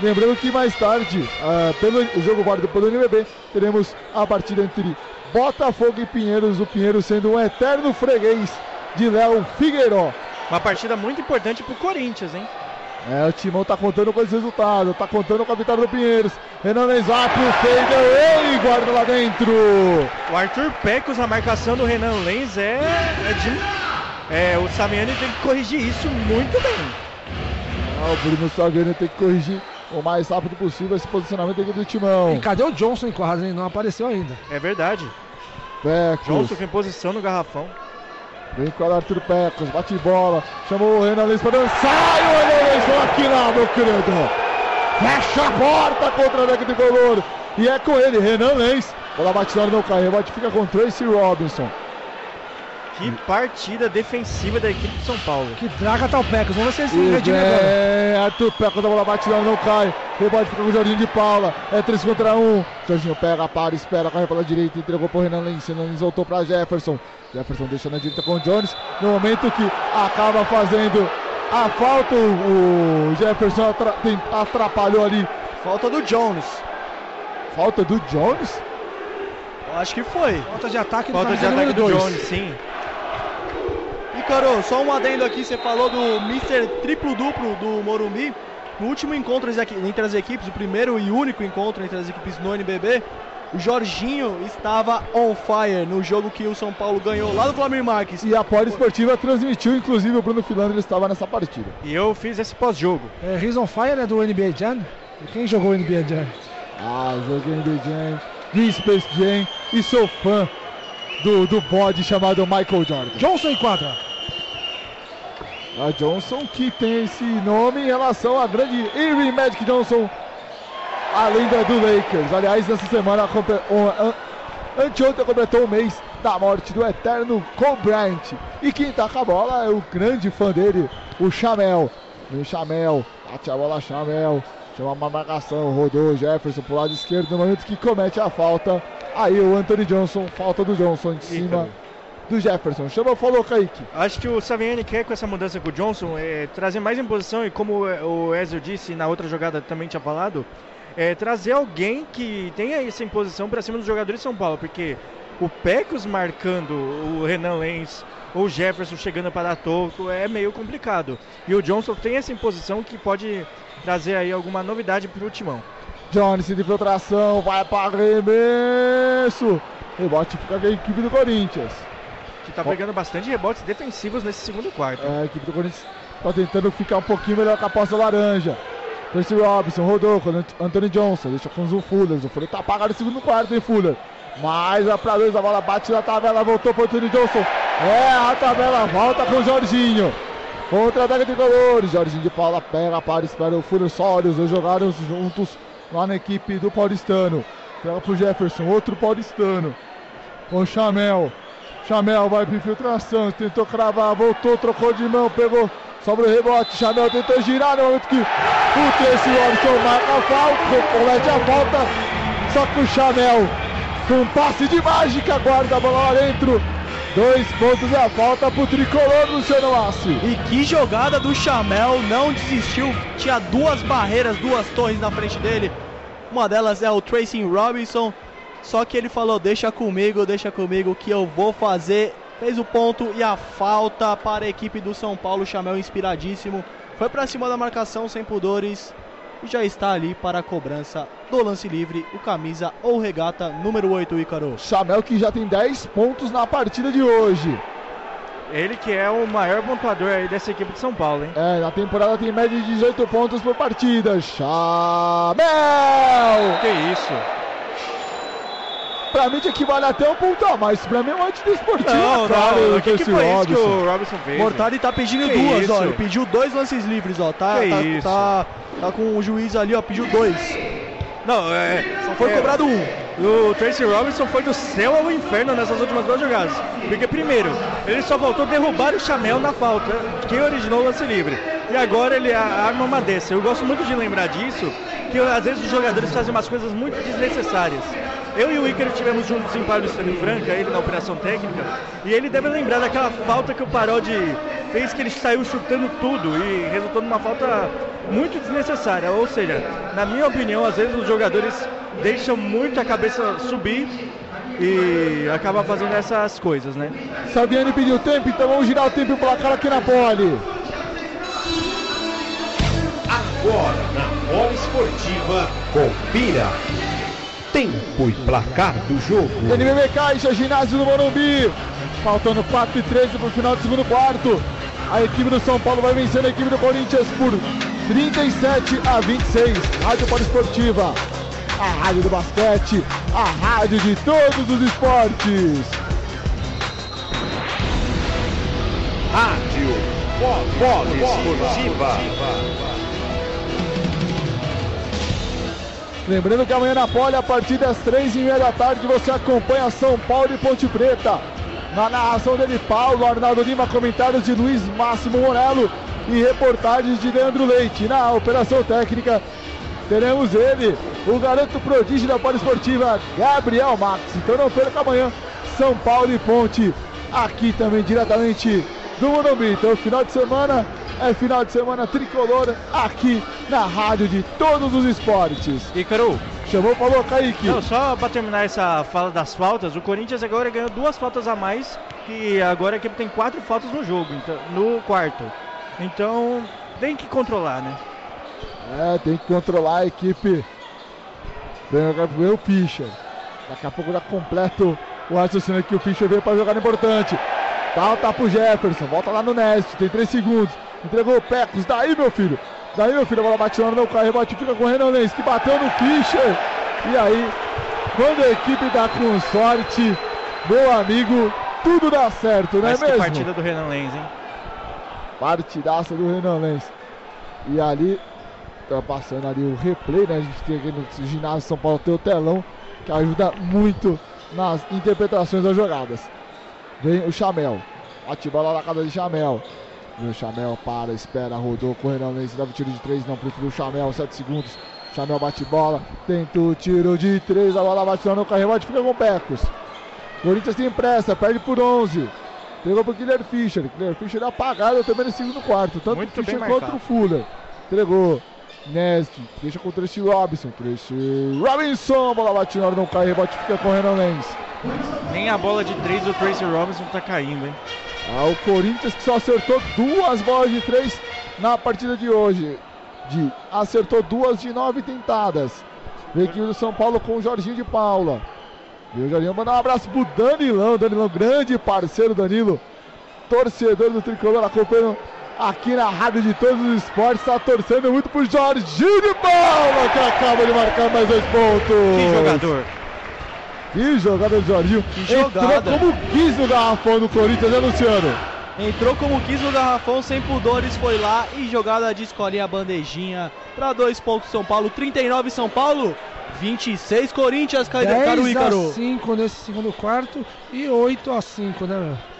Lembrando que mais tarde, ah, pelo o jogo válido pelo NBB, teremos a partida entre Botafogo e Pinheiros. O Pinheiro sendo um eterno freguês de Léo Figueiró. Uma partida muito importante pro Corinthians, hein? É, o Timão tá contando com esse resultado, tá contando com a vitória do Pinheiros. Renan Lenzato, fadeaway, guarda lá dentro. O Arthur Pecos na marcação do Renan Lenz é, é de. É, o Samiani tem que corrigir isso muito bem. Ah, o Bruno Salgueiro tem que corrigir o mais rápido possível esse posicionamento aqui do Timão. E cadê o Johnson em quadra? hein? Não apareceu ainda. É verdade. Pecos, Johnson em posição no garrafão. Vem com o Arthur Pecos, bate bola, chamou o Renan Lenz para dançar e o Renan falou aqui lá, meu querido. Fecha a porta contra o deck tricolor. E é com ele, Renan Lenz. Bola batida não cai, rebote fica com Tracy Robinson. Que partida defensiva da equipe de São Paulo. Que draga tá o Pecos. Vamos ver se ele se E redime agora. vem Arthur Pecos, a bola batida não cai. Rebote fica com o Jorginho de Paula. É 3 contra 1. Jorginho pega, para, espera, corre pela direita, entregou pro Renan Lenz. Renan Lenz voltou pra Jefferson. Jefferson deixa na direita com o Jones. No momento que acaba fazendo a falta, o o Jefferson atra- tem- atrapalhou ali. Falta do Jones. Falta do Jones? Eu acho que foi. Falta de ataque do Falta de ataque do 2. Jones, sim. Ícaro, só um adendo aqui, você falou do Mr. Triplo Duplo do Morumbi. No último encontro entre as equipes, o primeiro e único encontro entre as equipes no NBB, o Jorginho estava on fire no jogo que o São Paulo ganhou lá do Flamengo Marques. E a Poli Esportiva transmitiu, inclusive o Bruno Filandro estava nessa partida. E eu fiz esse pós-jogo. É, Reason Fire é do NBA Jam? E quem jogou o NBA Jam? Ah, joguei NBA Jam, vi Space Jam e sou fã do, do bode chamado Michael Jordan. Johnson em quadra. A Johnson que tem esse nome em relação à grande Erie Magic Johnson, a lenda do Lakers. Aliás, nessa semana Anteontem completou o mês da morte do eterno Kobe Bryant. E quem tá com a bola é o grande fã dele, o Chamel. Vem Chamel, bate a bola Chamel. Chama uma marcação, rodou Jefferson pro lado esquerdo no momento que comete a falta. Aí o Anthony Johnson, falta do Johnson em cima do Jefferson. Chama, falou Kaique. Acho que o Saviani quer com essa mudança com o Johnson é, trazer mais imposição e como o Ezio disse na outra jogada também tinha falado, é, trazer alguém que tenha essa imposição para cima dos jogadores de São Paulo, porque o Pecos marcando o Renan Lenz ou o Jefferson chegando para dar toco é meio complicado. E o Johnson tem essa imposição que pode trazer aí alguma novidade para o timão. Jones de infiltração, vai para arremesso. Rebote fica a equipe do Corinthians. Está pegando bastante rebotes defensivos nesse segundo quarto. É, a equipe do Corinthians está tentando ficar um pouquinho melhor com a posse laranja. Percy Robinson rodou com Anthony Johnson, deixa com o Fuller. O Fuller tá apagado no segundo quarto, hein, Fuller. Mais a pra dois, a bola bate na tabela, voltou para Anthony Johnson. É a tabela, volta com o Jorginho. Contra-ataque de colores. Jorginho de Paula pega, para, espera o Fuller só. Os dois jogaram juntos lá na equipe do Paulistano. Pega pro Jefferson, outro paulistano. Com o Chamel. Chamel vai para infiltração, tentou cravar, voltou, trocou de mão, pegou, sobra o rebote. Chamel tentou girar no momento que o Tracy Robinson marca a falta, comete a falta. Só que o Chamel, com um passe de mágica, guarda a bola lá dentro. Dois pontos e a falta pro tricolor Luciano Massi. E que jogada do Chamel, não desistiu. Tinha duas barreiras, duas torres na frente dele. Uma delas é o Tracy Robinson. Só que ele falou: Deixa comigo, deixa comigo que eu vou fazer. Fez o ponto e a falta para a equipe do São Paulo. Chamel inspiradíssimo. Foi para cima da marcação sem pudores. E já está ali para a cobrança do lance livre. O camisa ou regata número 8, Ícaro. Chamel que já tem 10 pontos na partida de hoje. Ele que é o maior pontuador aí dessa equipe de São Paulo, hein? É, na temporada tem média de 18 pontos por partida. Chamel! Que isso? Pra mim tinha que valer até um ponto a mais. Pra mim é um antidesportivo. Não, cara, não, o que, que foi isso que Robinson. o Robinson fez? Mortari tá pedindo Que duas, isso? ó. Ele pediu dois lances livres, ó. Tá, Que tá, isso? tá, tá com o juiz ali, ó. Pediu dois. Não, é. Só foi é, cobrado um. O Tracy Robinson foi do céu ao inferno nessas últimas duas jogadas. Porque, primeiro, ele só voltou a derrubar o Chamel na falta, que originou o lance livre. E agora ele arma uma dessa. Eu gosto muito de lembrar disso, que às vezes os jogadores fazem umas coisas muito desnecessárias. Eu e o Ícaro tivemos juntos em Paulistano e Franca, ele na operação técnica, e ele deve lembrar daquela falta que o Parodi fez, que ele saiu chutando tudo e resultou numa falta muito desnecessária. Ou seja, na minha opinião, às vezes os jogadores deixam muito a cabeça subir e acabam fazendo essas coisas, né? Saviani pediu tempo, então vamos girar o tempo e o placar aqui na pole. Agora na bola esportiva, confira. Tempo e placar do jogo. NBB Caixa, ginásio do Morumbi. Faltando 4 e 13 para o final do segundo quarto. A equipe do São Paulo vai vencendo a equipe do Corinthians por 37 a 26. Rádio Poliesportiva. A rádio do basquete. A rádio de todos os esportes. Rádio Bola Lembrando que amanhã na Pole, a partir das três e meia da tarde, você acompanha São Paulo e Ponte Preta. Na narração dele, Paulo Arnaldo Lima, comentários de Luiz Máximo Morello e reportagens de Leandro Leite. Na operação técnica, teremos ele, o garoto prodígio da Pole Esportiva, Gabriel Max. Então não perca amanhã, São Paulo e Ponte, aqui também diretamente do Morumbi. Então, final de semana é final de semana tricolor aqui na rádio de todos os esportes. Ícaro, Chamou, falou, Kaique. Não, só para terminar essa fala das faltas, o Corinthians agora ganhou duas faltas a mais, que agora a equipe tem quatro faltas no jogo, então, no quarto. Então tem que controlar, né? É, tem que controlar a equipe. Vem o Fischer. Daqui a pouco já completo o raciocínio aqui. O Fischer veio para jogar importante. Tá pro Jefferson. Volta lá no Nest. Tem 3 segundos. Entregou o Pecos. Daí, meu filho. Daí, meu filho. A bola bate lá no carro. Rebote fica com o Renan Lenz, que bateu no Fischer. E aí, quando a equipe dá com sorte, meu amigo, tudo dá certo, não é Mas mesmo? partida do Renan Lenz, hein? Partidaça do Renan Lenz. E ali, tá passando ali o replay, né? A gente tem aqui no ginásio São Paulo, tem o telão. que ajuda muito nas interpretações das jogadas. Vem o Chamel. Bate bola na casa de Chamel. O Chamel para, espera, rodou, correndo Lense, dá o tiro de três, não preferiu o Chamel, 7 segundos. Chamel bate bola, tenta o tiro de três, a bola bate no carro, fica com o Pecos. Corinthians tem pressa, perde por 11. Pegou pro Guilherme Fischer. Guilherme Fischer apagado também no segundo quarto. Tanto Muito o Fischer quanto o Fuller. Entregou. Nest, deixa com o Tracy Robinson. Tracy Robinson, bola bate na hora, não cai, rebote fica com o Renan Lenz. Nem a bola de três do Tracy Robinson tá caindo, hein? Ah, o Corinthians que só acertou duas bolas de três na partida de hoje. De, acertou duas de nove tentadas. Vem aqui do São Paulo com o Jorginho de Paula. E o Jorginho mandar um abraço pro Danilão. Danilão, grande parceiro Danilo. Torcedor do Tricolor, acompanhando aqui na Rádio de Todos os Esportes. Está torcendo muito pro Jorginho de Paula, que acaba de marcar mais dois pontos. Que jogador. Que jogada do Jorginho. Que jogada. Entrou como quis no garrafão do Corinthians, né, Luciano? Entrou como quis no garrafão, sem pudores, foi lá e jogada de escolinha bandejinha para dois pontos São Paulo, 39 São Paulo, 26 Corinthians, caro 10 caro a Ícaro. 5 nesse segundo quarto e 8 a 5, né, meu?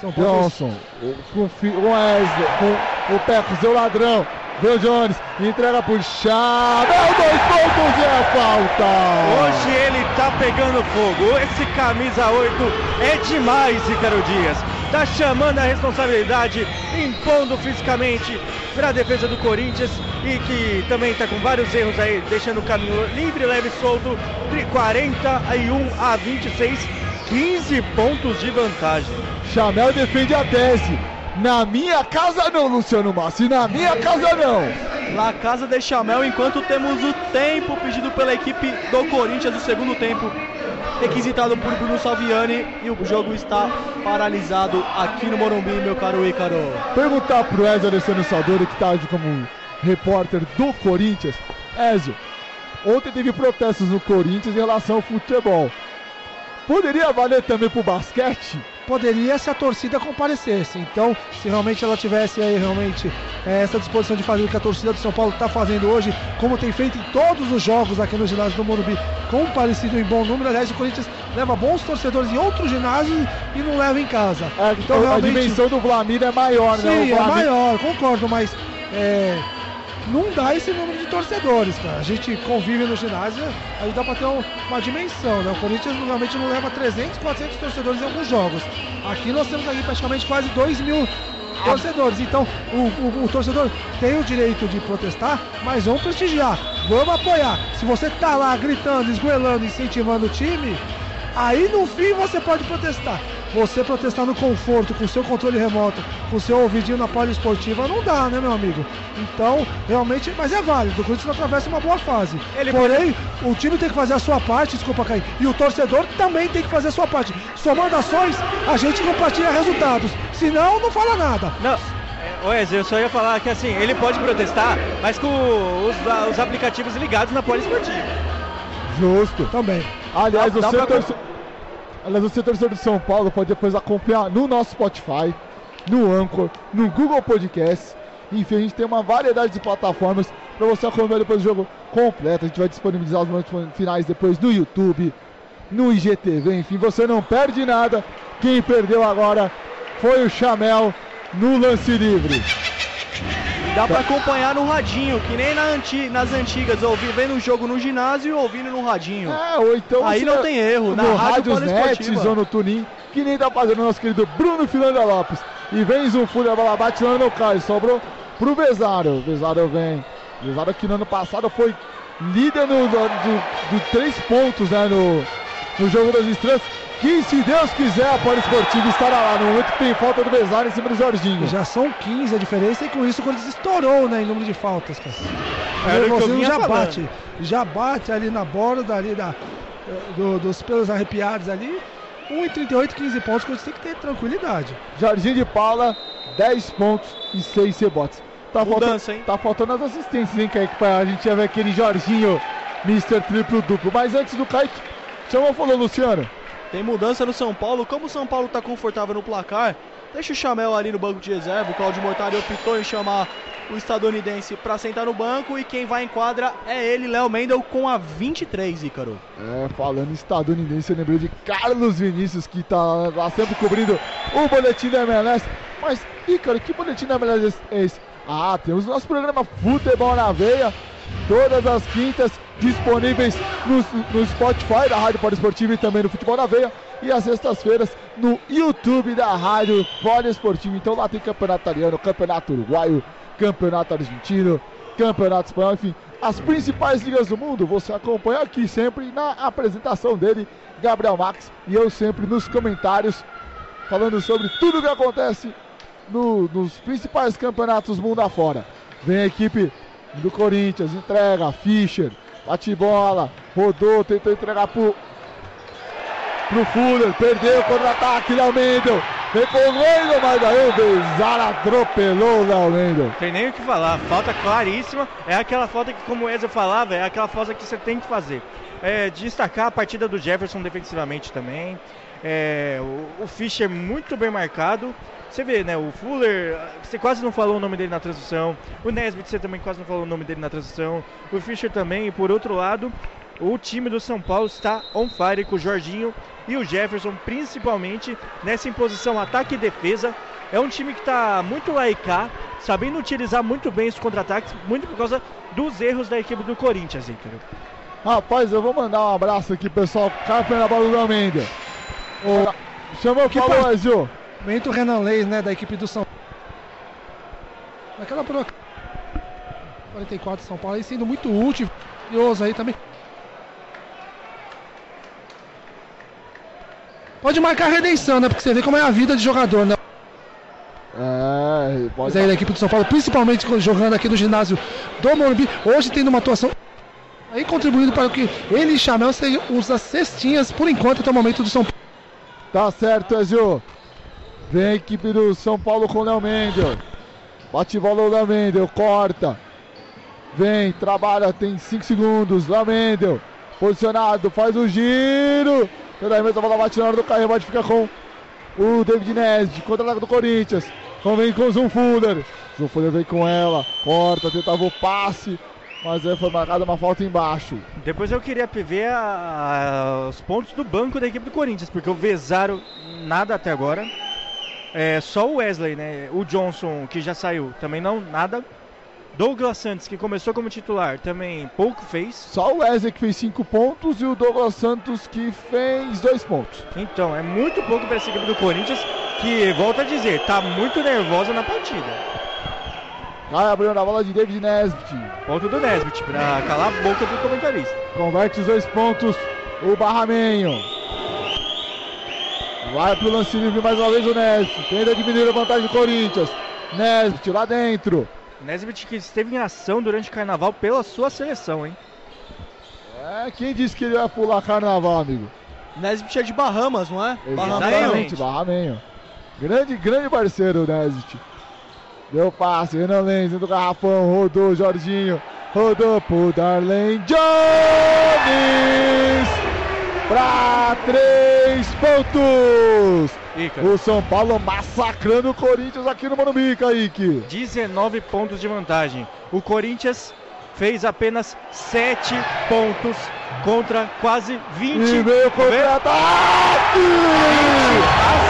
São. Johnson, o- com o o Wesley, com o Pecos, deu ladrão. Deu Jones, entrega pro Chamel, dois pontos e é falta. Hoje ele tá pegando fogo. Esse camisa 8 é demais, Ícaro Dias. Tá chamando a responsabilidade, impondo fisicamente pra defesa do Corinthians e que também tá com vários erros aí, deixando o caminho livre, leve e solto. De 41 a 26, 15 pontos de vantagem. Chamel defende a tese. Na minha casa não, Luciano Massi, na minha casa não. La Casa de Chamel, enquanto temos o tempo pedido pela equipe do Corinthians do segundo tempo, requisitado por Bruno Salviani, e o jogo está paralisado aqui no Morumbi, meu caro Ícaro. Perguntar pro Ezio Alessandro Sadori, que tá aqui como repórter do Corinthians. Ezio, ontem teve protestos no Corinthians em relação ao futebol. Poderia valer também pro basquete? Poderia se a torcida comparecesse. Então, se realmente ela tivesse aí realmente eh, essa disposição de fazer o que a torcida do São Paulo está fazendo hoje, como tem feito em todos os jogos aqui no ginásio do Morumbi, comparecido em bom número. Aliás, o Corinthians leva bons torcedores em outros ginásios e não leva em casa. É, Então, a realmente- dimensão do Vlamir é maior, né? Sim, O é maior, concordo, mas é, não dá esse número de torcedores, cara. A gente convive no ginásio, aí dá pra ter um- uma dimensão, né? O Corinthians realmente não leva 300, 400 torcedores em alguns jogos. Aqui nós temos aqui praticamente quase 2 mil torcedores. Então, o, o- o torcedor tem o direito de protestar, mas vamos prestigiar, vamos apoiar. Se você tá lá gritando, esgoelando, incentivando o time, Aí no fim você pode protestar. Você protestar no conforto, com seu controle remoto, com seu ouvidinho na poliesportiva, não dá, né, meu amigo? Então, realmente, mas é válido. O Corinthians atravessa uma boa fase. Ele Porém, o time tem que fazer a sua parte, desculpa, Caí. E o torcedor também tem que fazer a sua parte. Somando ações, a gente compartilha resultados. Senão, não fala nada. Não, Wesley, eu só ia falar que assim, ele pode protestar, mas com os, os aplicativos ligados na poliesportiva. Justo. Também. Aliás, Dá- dá você, pra torce... Aliás, você torcedor de São Paulo pode depois acompanhar no nosso Spotify, no Anchor, no Google Podcast. Enfim, a gente tem uma variedade de plataformas para você acompanhar depois o jogo completo. A gente vai disponibilizar os momentos finais depois no YouTube, no IGTV. Enfim, você não perde nada. Quem perdeu agora foi o Chamel no lance livre. Dá pra acompanhar no radinho, que nem na anti- nas antigas, ouvir, vendo o jogo no ginásio e ouvindo no radinho. É, ou então Aí não tem erro, na no rádio. Nets ou no Tunin, que nem tá fazendo o nosso querido Bruno Filanda Lopes. E vem Zunfúria, a bola bate lá no Caio, sobrou pro Bezário. O Bezário vem. O Bezário que no ano passado foi líder no, do, do- do três pontos né, no, no jogo das estrelas. Que se Deus quiser, a Poliesportiva estará lá no momento que tem falta do Bezário em cima do Jorginho. Já são 15 a diferença e com isso o Corinthians estourou né, em número de faltas, cara. Era o que eu nervosismo vinha já falando. bate. Já bate ali na borda ali da, do- dos pelos arrepiados ali. 1,38, 15 pontos, o Corinthians tem que ter tranquilidade. Jorginho de Paula, 10 pontos e 6 rebotes. Tá Mudança, faltando, hein? Tá faltando as assistências, hein, Kaique? Pra a gente já ver aquele Jorginho, Mr. Triplo Duplo. Mas antes do Kaique, chamou falou, Luciano. Tem mudança no São Paulo. Como o São Paulo tá confortável no placar, deixa o Chamel ali no banco de reserva. O Claudio Mortari optou em chamar o estadunidense para sentar no banco e quem vai em quadra é ele, Léo Mendel, com a 23, Ícaro. É, falando estadunidense, eu lembrei de Carlos Vinícius, que tá lá sempre cobrindo o boletim da MLS. Mas, Ícaro, que boletim da MLS é esse? Ah, temos nosso programa Futebol na Veia, todas as quintas, disponíveis no, no Spotify da Rádio Poliesportiva e também no Futebol na Veia. E às sextas-feiras no YouTube da Rádio Poliesportiva. Então lá tem campeonato italiano, campeonato uruguaio, campeonato argentino, campeonato espanhol, enfim, as principais ligas do mundo. Você acompanha aqui sempre na apresentação dele, Gabriel Max, e eu sempre nos comentários, falando sobre tudo o que acontece no, nos principais campeonatos mundo afora. Vem a equipe do Corinthians, entrega, Fischer, bate bola, rodou, tentou entregar pro, pro Fuller, perdeu o contra-ataque, Léo Mendel, vem correndo, mas aí o Bezar atropelou o Léo Mendel. Tem nem o que falar, falta claríssima, é aquela falta que, como o Ezio falava, é aquela falta que você tem que fazer. É, destacar a partida do Jefferson defensivamente também, é, o, o Fischer muito bem marcado, você vê, né? O Fuller, você quase não falou o nome dele na transição. O Nesbitt, você também quase não falou o nome dele na transição. O Fischer também. E por outro lado, o time do São Paulo está on fire com o Jorginho e o Jefferson, principalmente nessa imposição ataque e defesa. É um time que está muito lá e cá, sabendo utilizar muito bem os contra-ataques, muito por causa dos erros da equipe do Corinthians, Ícaro. Rapaz, eu vou mandar um abraço aqui, pessoal. Café na bola do Almeida. O... Chamou o Paulo Ezio. Momento Renan Leis, né, da equipe do São Naquela pro... 44 São Paulo aí sendo muito útil, curioso aí também. Pode marcar a redenção, né? Porque você vê como é a vida de jogador, né? É, Mas aí da equipe do São Paulo, principalmente jogando aqui no ginásio do Morumbi, hoje tendo uma atuação aí contribuindo para que ele e Chamel sejam os cestinhas por enquanto até o momento do São Paulo. Tá certo, Ezio. Vem a equipe do São Paulo com o Léo Mendel. Bate bola o Léo Mendel, corta. Vem, trabalha, tem 5 segundos. Léo Mendel, posicionado, faz o giro. Pela a bola bate na hora do carrinho, pode ficar com o David Nesd, contra-ataque do Corinthians. Então vem com o Zum Fuller. Fuller vem com ela, corta, tentava o passe. Mas aí foi marcada uma falta embaixo. Depois eu queria ver a, a, os pontos do banco da equipe do Corinthians, porque o Vezaro nada até agora. É, só o Wesley, né? O Johnson, que já saiu, também não, nada. Douglas Santos, que começou como titular, também pouco fez. Só o Wesley que fez 5 pontos e o Douglas Santos que fez 2 pontos. Então, é muito pouco para essa equipe do Corinthians, que, volta a dizer, tá muito nervosa na partida. Vai abrindo a bola de David Nesbitt. Ponto do Nesbitt, para calar a boca do comentarista. Converte os dois pontos, o Barramenho. Vai pro lance livre mais uma vez o Nesbitt. Tenta diminuir a vantagem do Corinthians. Nesbitt lá dentro. Nesbitt que esteve em ação durante o carnaval pela sua seleção, hein? É, quem disse que ele ia pular carnaval, amigo? Nesbitt é de Bahamas, não é? Exatamente, Barramenho. Grande, grande parceiro o Nesbitt. Deu passe, Renan Lenz do garrafão, rodou Jorginho, rodou pro Darlene Jones para três pontos. Ica. O São Paulo massacrando o Corinthians aqui no Morumbi, Kaique. 19 pontos de vantagem. O Corinthians fez apenas 7 pontos contra quase 20. E veio contra-ataque!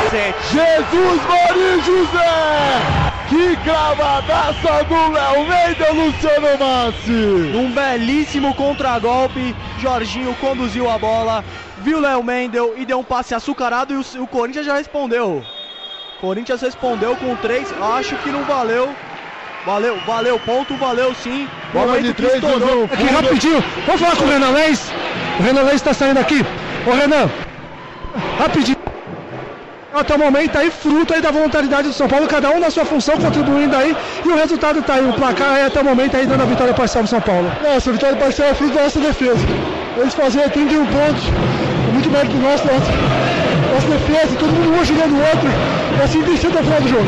a 7. Jesus Maria José! Que cravadaça do Léo Meida, Luciano Massi! Um belíssimo contragolpe. Jorginho conduziu a bola, viu Léo Mendel e deu um passe açucarado e o, o Corinthians já respondeu. Corinthians respondeu com três, acho que não valeu. Valeu, valeu, ponto, valeu sim. Bola de três, estourou. Aqui rapidinho, vamos falar com o Renan Lenz. O Renan Lenz está saindo aqui. Ô Renan, rapidinho até o momento aí fruto aí da voluntaridade do São Paulo, cada um na sua função contribuindo aí e o resultado tá aí, o placar aí até o momento aí dando a vitória parcial do São Paulo. Nossa, a vitória parcial é fruto da nossa defesa. Eles faziam 31 pontos, muito mérito nosso, nossa, nossa defesa, todo mundo um ajudando o outro, e assim sido até o final do jogo.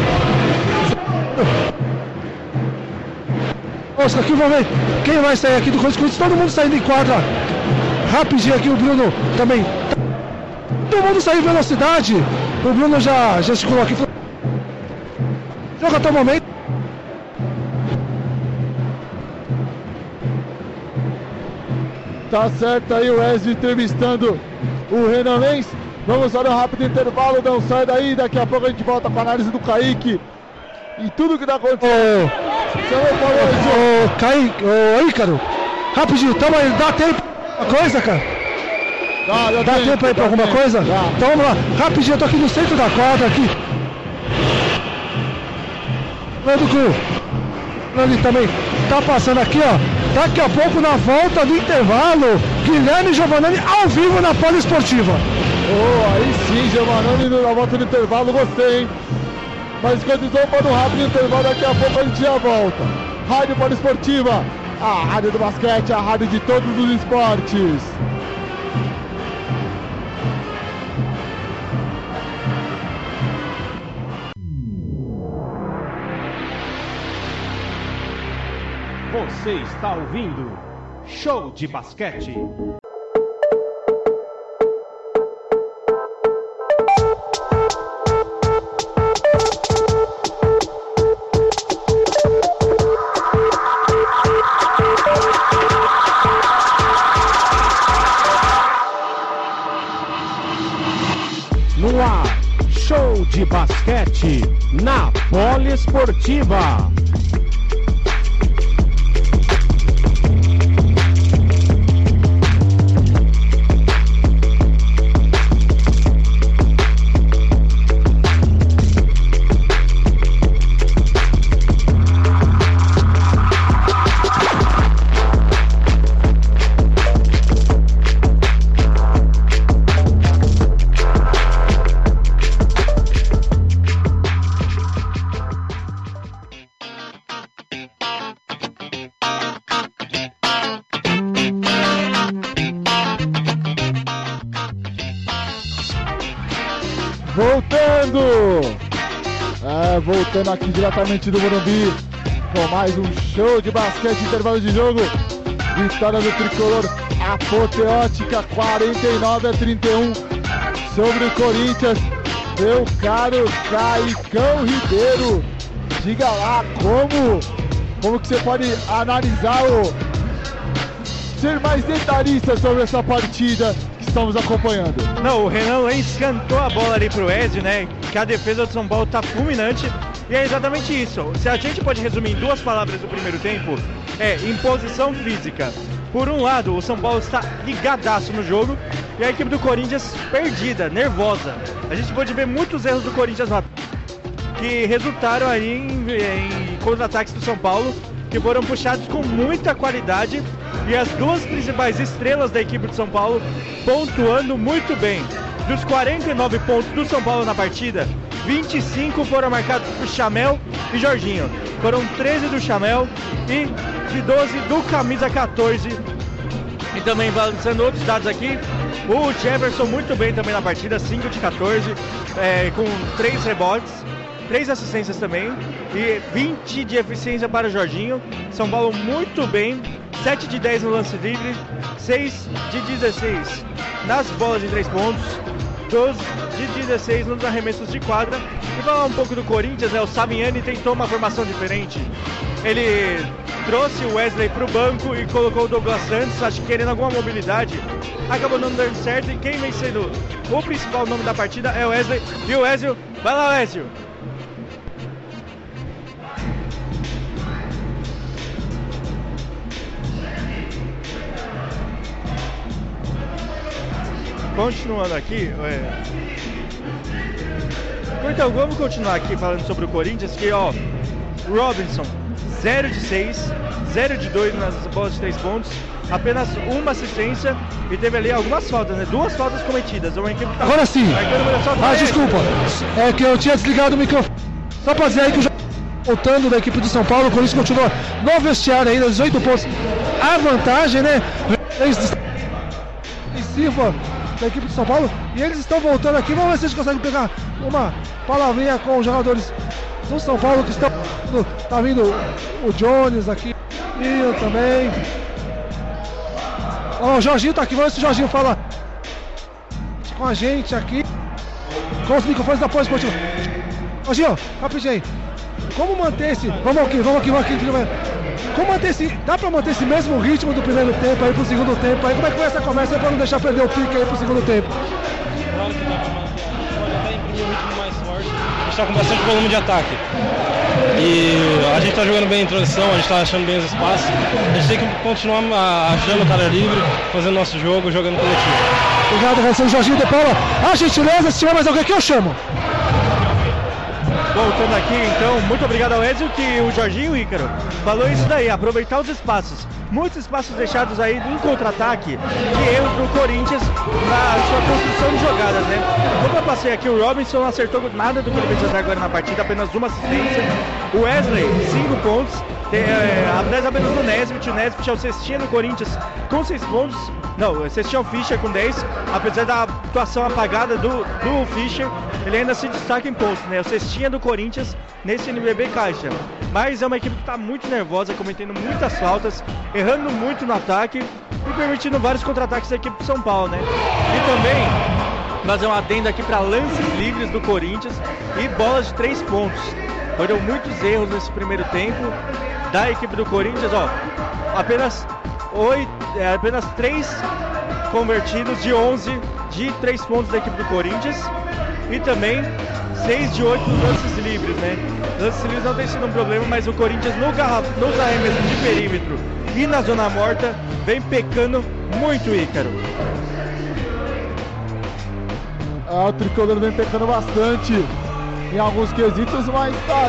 Nossa, aqui vamos ver quem vai sair aqui do Corinthians, todo mundo saindo em quadra. Rapidinho aqui o Bruno também. Todo mundo saiu em velocidade. O Bruno já gesticulou aqui. Jogo até o momento. Tá certo aí o Wesley entrevistando o Renan Lenz. Vamos para um rápido intervalo, não sai daí. Daqui a pouco a gente volta com a análise do Kaique e tudo que tá acontecendo. Você falou, Ô, Kaique, ô, Ícaro, rapidinho, tamo aí, dá tempo. Uma coisa, cara? Dá, dá tempo, tempo aí pra dá alguma tempo. coisa? Dá. Então vamos lá, rapidinho, eu tô aqui no centro da quadra aqui. Nando Cruz. Nando também tá passando aqui, ó. Daqui a pouco, na volta do intervalo, Guilherme Giovanni ao vivo na Poliesportiva. Oh, aí sim, Giovanni na volta do intervalo, gostei, hein? Mas vamos para um rápido intervalo, daqui a pouco a gente já volta. Rádio Poliesportiva, a rádio do basquete, a rádio de todos os esportes. Você está ouvindo Show de Basquete. No ar, Show de Basquete na Poliesportiva. Voltando! Voltando aqui diretamente do Morumbi com mais um show de basquete, intervalo de jogo. Vitória do tricolor apoteótica 49 a 31 sobre o Corinthians. Meu caro Caicão Ribeiro, diga lá como, como que você pode analisar o ser mais detalhista sobre essa partida que estamos acompanhando. Não, o Renan Lenz cantou a bola ali pro Ezio, né? Que a defesa do São Paulo tá fulminante. E é exatamente isso. Se a gente pode resumir em duas palavras do primeiro tempo, é imposição física. Por um lado, o São Paulo está ligadaço no jogo e a equipe do Corinthians perdida, nervosa. A gente pode ver muitos erros do Corinthians lá que resultaram aí em, em contra-ataques do São Paulo, que foram puxados com muita qualidade e as duas principais estrelas da equipe de São Paulo pontuando muito bem. Dos 49 pontos do São Paulo na partida, 25 foram marcados por Chamel e Jorginho. Foram 13 do Chamel e de 12 do camisa 14 e também balançando outros dados aqui, o Jefferson muito bem também na partida, 5 de 14, é, com 3 rebotes, 3 assistências também e 20 de eficiência para o Jorginho. São Paulo muito bem, 7 de 10 no lance livre, 6 de 16 nas bolas de 3 pontos, 12 de 16 nos arremessos de quadra. E falar um pouco do Corinthians, né? O Saviani tentou uma formação diferente. Ele trouxe o Wesley para o banco e colocou o Douglas Santos, acho que querendo alguma mobilidade. Acabou não dando certo e quem vem sendo o principal nome da partida é o Wesley. O Wesley, vai lá Wesley! Continuando aqui, é... então vamos continuar aqui falando sobre o Corinthians, que ó, Robinson 0 de 6, 0 de 2 nas bolas de 3 pontos, apenas uma assistência e teve ali algumas faltas, né? Duas faltas cometidas. Uma equipe tá Agora sim. Ah, três. desculpa. É que eu tinha desligado o microfone. Só pra dizer aí que já voltando da equipe de São Paulo, o Corinthians continua no vestiário ainda, 18 pontos. A vantagem, né? Defensiva da equipe de São Paulo. E eles estão voltando aqui. Vamos ver se eles conseguem pegar uma palavrinha com os jogadores do São Paulo que estão. Tá vindo o Jones aqui. E também. Ó, o Jorginho tá aqui. Vamos ver se o Jorginho fala com a gente aqui. Com os microfones da pós esportiva. Jorginho, rapidinho aí. como manter esse. Vamos aqui, vamos aqui, vamos aqui. Como manter esse. Dá pra manter esse mesmo ritmo do primeiro tempo aí pro segundo tempo aí? Como é que foi essa conversa pra não deixar perder o pique aí pro segundo tempo? Claro que dá pra manter. A gente pode até imprimir um ritmo mais forte. A gente tá com bastante volume de ataque. E a gente tá jogando bem a introdução, a gente tá achando bem os espaços. A gente tem que continuar achando o cara livre, fazendo nosso jogo, jogando coletivo. Obrigado, agradecer o Jorginho de Paula. A gentileza, se tiver mais alguém aqui, eu chamo. Voltando aqui, então, muito obrigado ao Ezio, que o Jorginho Ícaro falou isso daí, aproveitar os espaços. Muitos espaços deixados aí em contra-ataque de erros do Corinthians na sua construção de jogadas, né? Como eu passei aqui, o Robinson não acertou nada do que ele fez até agora na partida, apenas uma assistência. O Wesley, cinco pontos. Tem, é, apenas do Nesbitt, o Nesbitt é o cestinha do Corinthians com seis pontos. Não, cestinha é o Fischer com 10, apesar da atuação apagada do, do Fischer, ele ainda se destaca em pontos, né? O cestinha do Corinthians nesse NBB Caixa. Mas é uma equipe que está muito nervosa, cometendo muitas faltas, errando muito no ataque e permitindo vários contra-ataques da equipe de São Paulo, né? E também fazer um adendo aqui para lances livres do Corinthians e bolas de três pontos. Foram muitos erros nesse primeiro tempo da equipe do Corinthians, ó. Apenas oito, é, apenas três convertidos de 11 de três pontos da equipe do Corinthians e também 6 de 8 lances livres, né? Lances livres não tem sido um problema, mas o Corinthians no garraf... nos arremessos de perímetro e na zona morta vem pecando muito, Ícaro. Ah, o tricolor vem pecando bastante em alguns quesitos, mas tá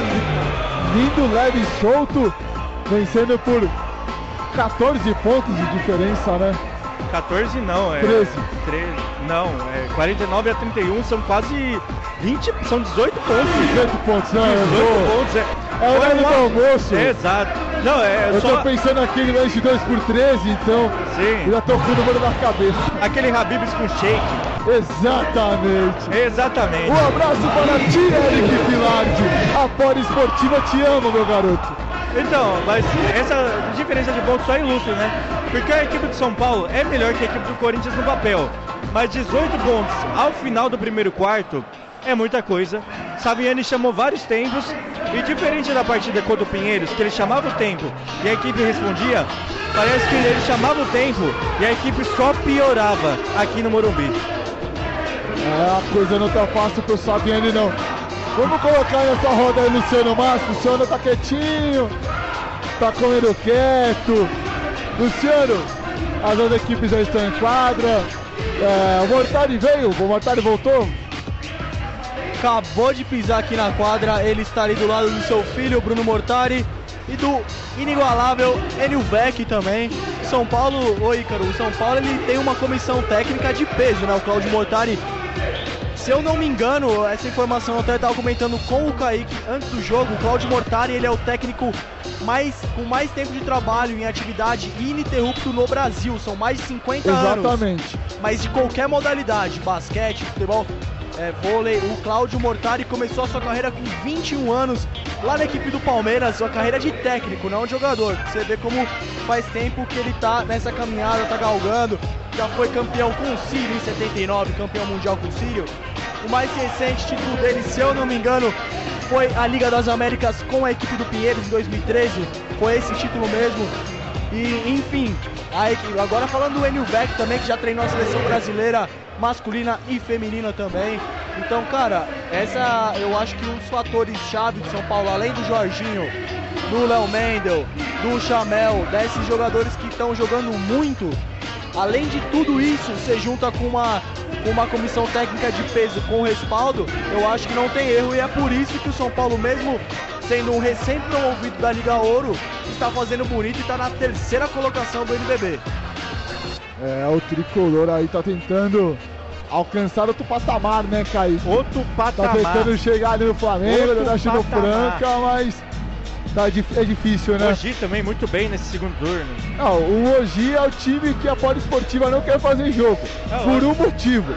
vindo leve e solto, vencendo por 14 pontos de diferença, né? 14 não, é. 13. 13 não, é 49 a 31, são quase 20, são 18 pontos. 18 pontos, não, 18 eu pontos, é. É o horário do almoço. É, exato. Não, é Eu só tô pensando aqui em lance 2 por 13, então Sim. já tô com o número na cabeça. aquele Habibs com shake. Exatamente. Exatamente. Um abraço para ti, Eric Pilardi. A Poli Esportiva te ama, meu garoto. Então, mas essa diferença de pontos só ilustra, né? Porque a equipe de São Paulo é melhor que a equipe do Corinthians no papel. Mas 18 pontos ao final do primeiro quarto é muita coisa. Saviani chamou vários tempos e diferente da partida contra o Pinheiros, que ele chamava o tempo e a equipe respondia, parece que ele chamava o tempo e a equipe só piorava aqui no Morumbi. É, a coisa não tá fácil pro Sabiani, não. Vamos colocar nessa roda aí Luciano Massa. Luciano tá quietinho, tá comendo quieto. Luciano, as outras equipes já estão em quadra. É, o Mortari veio, o Mortari voltou. acabou de pisar aqui na quadra, ele está ali do lado do seu filho, Bruno Mortari, e do inigualável Enio Vec também. São Paulo, ô Ícaro, o São Paulo ele tem uma comissão técnica de peso, né? O Claudio Mortari. Se eu não me engano, essa informação eu até estava comentando com o Kaique antes do jogo, o Claudio Mortari ele é o técnico mais, com mais tempo de trabalho em atividade ininterrupto no Brasil. São mais de 50 anos Exatamente. mas de qualquer modalidade, basquete, futebol, é, vôlei, o Cláudio Mortari começou a sua carreira com 21 anos lá na equipe do Palmeiras, sua carreira de técnico, não jogador. Você vê como faz tempo que ele tá nessa caminhada, tá galgando, já foi campeão com o Sírio em 79, campeão mundial com o Sírio. O mais recente título dele, se eu não me engano, foi a Liga das Américas com a equipe do Pinheiros em 2013, foi esse título mesmo. E, enfim, a equipe- agora falando do Enio Beck também, que já treinou a seleção brasileira masculina e feminina também. Então, cara, essa eu acho que um dos fatores chave de São Paulo, além do Jorginho, do Léo Mendel, do Chamel, desses jogadores que estão jogando muito, além de tudo isso, você junta com uma, com uma comissão técnica de peso com respaldo, eu acho que não tem erro e é por isso que o São Paulo, mesmo sendo um recém-promovido da Liga Ouro, está fazendo bonito e está na terceira colocação do NBB. É, o tricolor aí tá tentando alcançar outro patamar, né, Kaique? Outro Tá patamar. tentando chegar ali no Flamengo, da Chino. Franca, mas tá, é difícil, né? Hoje também muito bem nesse segundo turno. Não, o Ogi é o time que a Poliesportiva não quer fazer jogo. É por um motivo.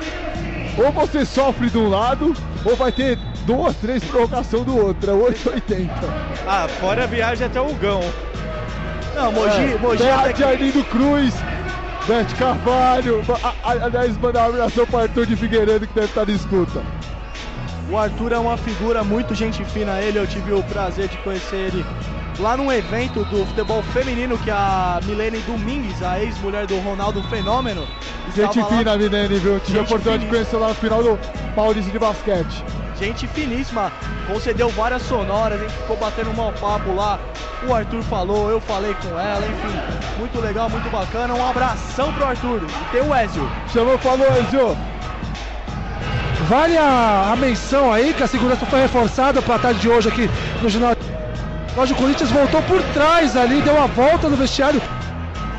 Ou você sofre de um lado, ou vai ter duas, três provocação do outro. É 880. Ah, fora a viagem até o Gão. Não, Mogi, É, Mogi até de que- Arlindo Cruz, Bete Carvalho. Aliás, mandar um abração para Arthur de Figueiredo que deve estar na escuta. O Arthur é uma figura muito gente fina, ele eu tive o prazer de conhecer ele lá num evento do futebol feminino que a Milene Domingues, a ex-mulher do Ronaldo Fenômeno, Gente estava lá. fina, Milene, viu? Tive a oportunidade de conhecer lá no final do Paulista de Basquete. Gente finíssima, concedeu várias sonoras, a gente ficou batendo um mau papo lá. O Arthur falou, eu falei com ela, enfim, muito legal, muito bacana. Um abração pro Arthur. E tem o Ezio. Chamou, falou, Ezio. Vale a, a menção aí que a segurança foi reforçada para a tarde de hoje aqui no ginásio. Hoje o Corinthians voltou por trás ali, deu a volta no vestiário.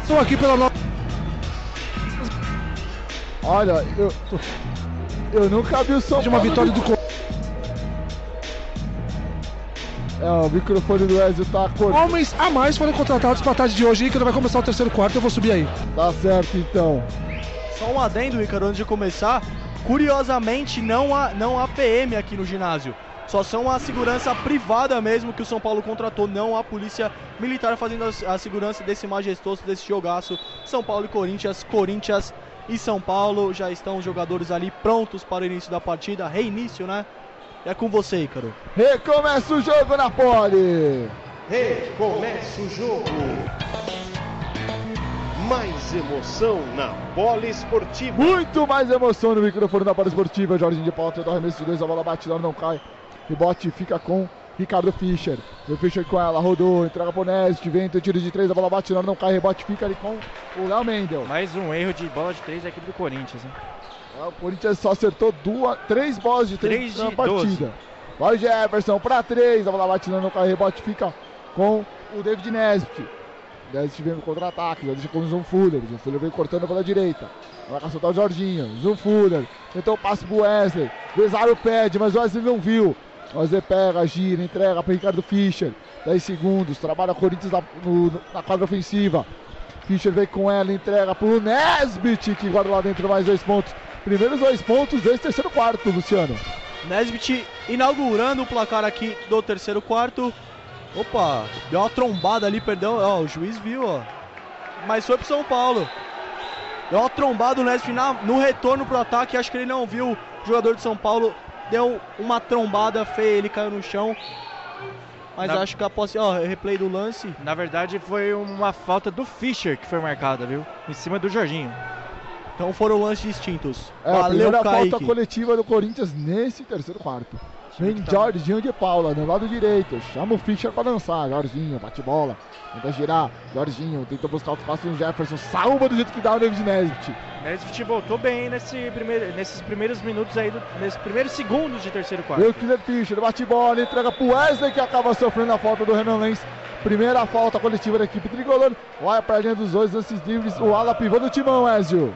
Estou aqui pela nova. Olha, eu, eu nunca vi o São de uma vitória do Corinthians. É, o microfone do Ezio tá cortado. Homens a mais foram contratados para a tarde de hoje que vai começar o terceiro quarto. Eu vou subir aí. Tá certo, então. Só um adendo, Ícaro, antes de começar. Curiosamente, não há, não há PM aqui no ginásio. Só são a segurança privada mesmo que o São Paulo contratou, não a polícia militar fazendo a, segurança desse majestoso, desse jogaço. São Paulo e Corinthians, Corinthians e São Paulo. Já estão os jogadores ali prontos para o início da partida. Reinício, né? É com você, Ícaro. Recomeça o jogo na pole. Recomeça o jogo. Mais emoção na bola esportiva. Muito mais emoção no microfone da bola esportiva. Jorginho de Paulo tenta o arremesso de dois, a bola bate, lá não cai. Rebote fica com Ricardo Fischer. O Fischer com ela, rodou, entrega pro Nest, vento, tiro de três, a bola bate, lá não cai, rebote fica ali com o Léo Mendel. Mais um erro de bola de três da equipe do Corinthians. Hein? O Corinthians só acertou duas, três bolas de três, Três na de partida. Vai o Jefferson para três, a bola bate, lá não cai, rebote fica com o David Nesbitt. Nesbitt vem no contra-ataque, já deixa com o Zoom Fuller. Zoom Fuller vem cortando pela direita. Vai soltar o Jorginho. Zoom Fuller. Tentou o passe pro Wesley. Besário pede, mas o Wesley não viu. O Wesley pega, gira, entrega para Ricardo Fischer. 10 segundos. Trabalha o Corinthians na, no- na quadra ofensiva. Fischer vem com ela, entrega pro Nesbitt, que guarda lá dentro mais dois pontos. Primeiros dois pontos desse terceiro quarto, Luciano. Nesbitt inaugurando o placar aqui do terceiro quarto. Opa, deu uma trombada ali, perdão. Ó, o juiz viu, ó. Mas foi pro São Paulo. Deu uma trombada o Nesbitt na- no retorno pro ataque. Acho que ele não viu o jogador de São Paulo. Deu uma trombada feia, ele caiu no chão. Mas Na- acho que após. Ó, replay do lance. Na verdade, foi uma falta do Fischer que foi marcada, viu? Em cima do Jorginho. Então foram lances distintos. É a Valeu, primeira Kaique. falta coletiva do Corinthians nesse terceiro quarto. Vem tá- Jorginho de Paula, no lado direito. Chama o Fischer pra dançar. Jorginho, bate bola. Tenta girar. Jorginho tenta buscar o espaço no Jefferson. Salva do jeito que dá o David Nesbitt. Nesbitt voltou bem nesse primeiro, nesses primeiros minutos aí, do, nesses primeiros segundos de terceiro quarto. Vem o Killer Fischer, bate bola, entrega pro Wesley que acaba sofrendo a falta do Renan Lenz. Primeira falta coletiva da equipe tricolor. Olha pra linha dos dois lances livres. O ala pivô do timão, Ezio.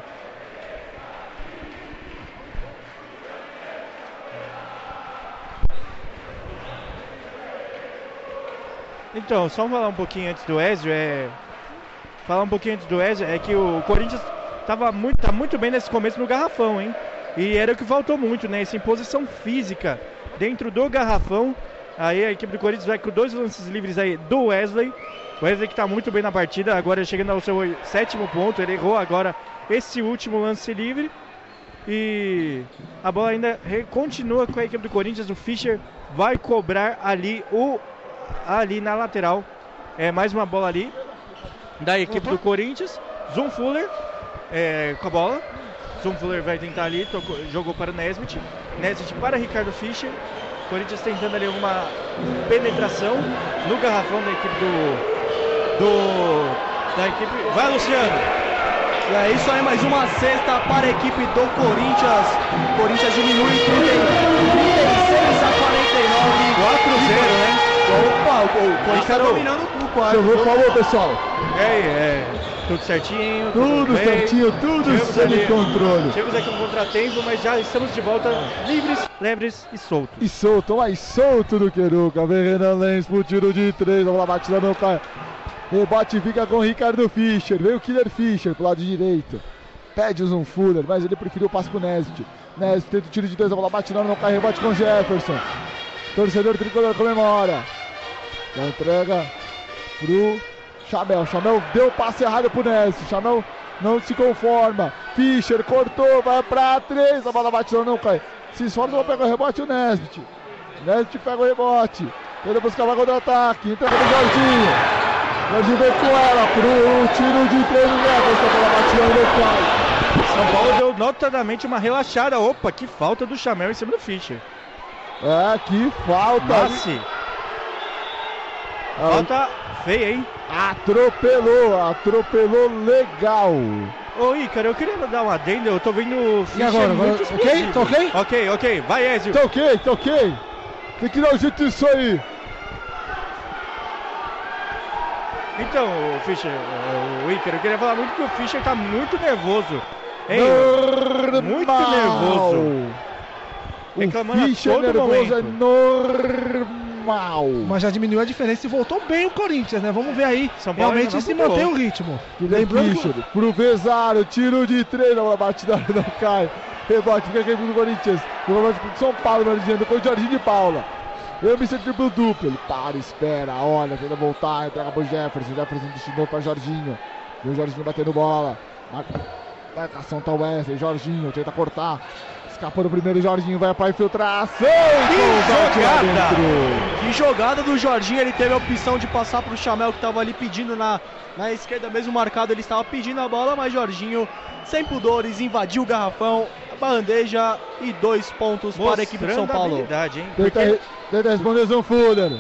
Então, só falar um pouquinho antes do Ezio, é. Falar um pouquinho antes do Ezio, é que o Corinthians tava muito, tá muito bem nesse começo no garrafão, hein? E era o que faltou muito, né? Essa imposição física dentro do garrafão. Aí a equipe do Corinthians vai com dois lances livres aí do Wesley. Wesley que tá muito bem na partida, agora chegando ao seu sétimo ponto. Ele errou agora esse último lance livre. E a bola ainda continua com a equipe do Corinthians. O Fischer vai cobrar ali o ali na lateral. É mais uma bola ali da equipe do Corinthians. Zoom Fuller é, com a bola. Zoom Fuller vai tentar ali, tocou- jogou para o Nesbitt. Nesbitt para Ricardo Fischer. Corinthians tentando ali alguma penetração no garrafão da equipe do. do da equipe. Vai, Luciano! E é isso aí, mais uma sexta para a equipe do Corinthians. Corinthians diminui 30 36 a 49. 4-0, né? Opa, o, o Corinthians tá dominando o quarto. Jogou, falou pessoal. É, é. Tudo certinho. Tudo bem. certinho, tudo sob controle. Tivemos aqui um contratempo, mas já estamos de volta livres, leves e soltos. E solto, mais solto do que nunca. Vem Renan Lenz pro tiro de três. A bola bate lá, não cai. Rebote fica com o Ricardo Fischer. Veio o Killer Fischer pro lado direito. Pede o Zoom Fuller, mas ele preferiu o passe pro Nesbitt. Nesbitt tenta o tiro de dois, a bola bate lá, não cai. Rebote com o Jefferson. Torcedor tricolor comemora. Já entrega pro Chamel. Chamel deu passe errado pro Nesbitt. Chamel não se conforma. Fischer cortou, vai pra três, a bola bate não cai. Se esforça, vai pegar o rebote o Nesbit. Nesbit pega o rebote. Tenta buscar o contra-ataque, entrega no Jorginho. Jorginho vem com ela pro tiro de três metros, a bola bate não cai. São Paulo deu notadamente uma relaxada. Opa, que falta do Chamel em cima do Fischer. É, que falta. Massi. Ah, Falta feia, hein? Atropelou, atropelou legal. Ô, Ícaro, eu queria dar uma adenda. Eu tô vendo o Fischer agora? muito agora ok? explosivo. Tá ok? Ok, ok. Vai, Ezio. Tá ok, tá ok. Tem que dar um jeito disso aí. Então, o Fischer, o Ícaro, eu queria falar muito que o Fischer tá muito nervoso. Hein? Normal. Muito nervoso. O Reclamando a Fischer todo nervoso momento. é normal. Mas já diminuiu a diferença e voltou bem o Corinthians, né? Vamos ver aí São Paulo realmente se mantém o ritmo. Lembrando que- Fischer pro Vezaro, tiro de três, a batida não cai. Rebote, fica aqui pro Corinthians. Rebote pro São Paulo, na dizendo, com o Jorginho de Paula. Eu me senti triplo duplo. Ele para, espera, olha, tenta voltar, entrega pro Jefferson. Jefferson destinou pra Jorginho. E o Jorginho batendo bola. Marca- Marcação tá o Wesley, Jorginho tenta cortar. Escapou do primeiro, Jorginho vai pra infiltração. Combate lá jogada! Que jogada do Jorginho, ele teve a opção de passar pro Chamel que estava ali pedindo na, na esquerda, mesmo marcado, ele estava pedindo a bola, mas Jorginho, sem pudores, invadiu o garrafão, bandeja e dois pontos para a equipe de São Mostrando Paulo. habilidade, hein? Tenta, Porque, tenta responder Zão Fuller.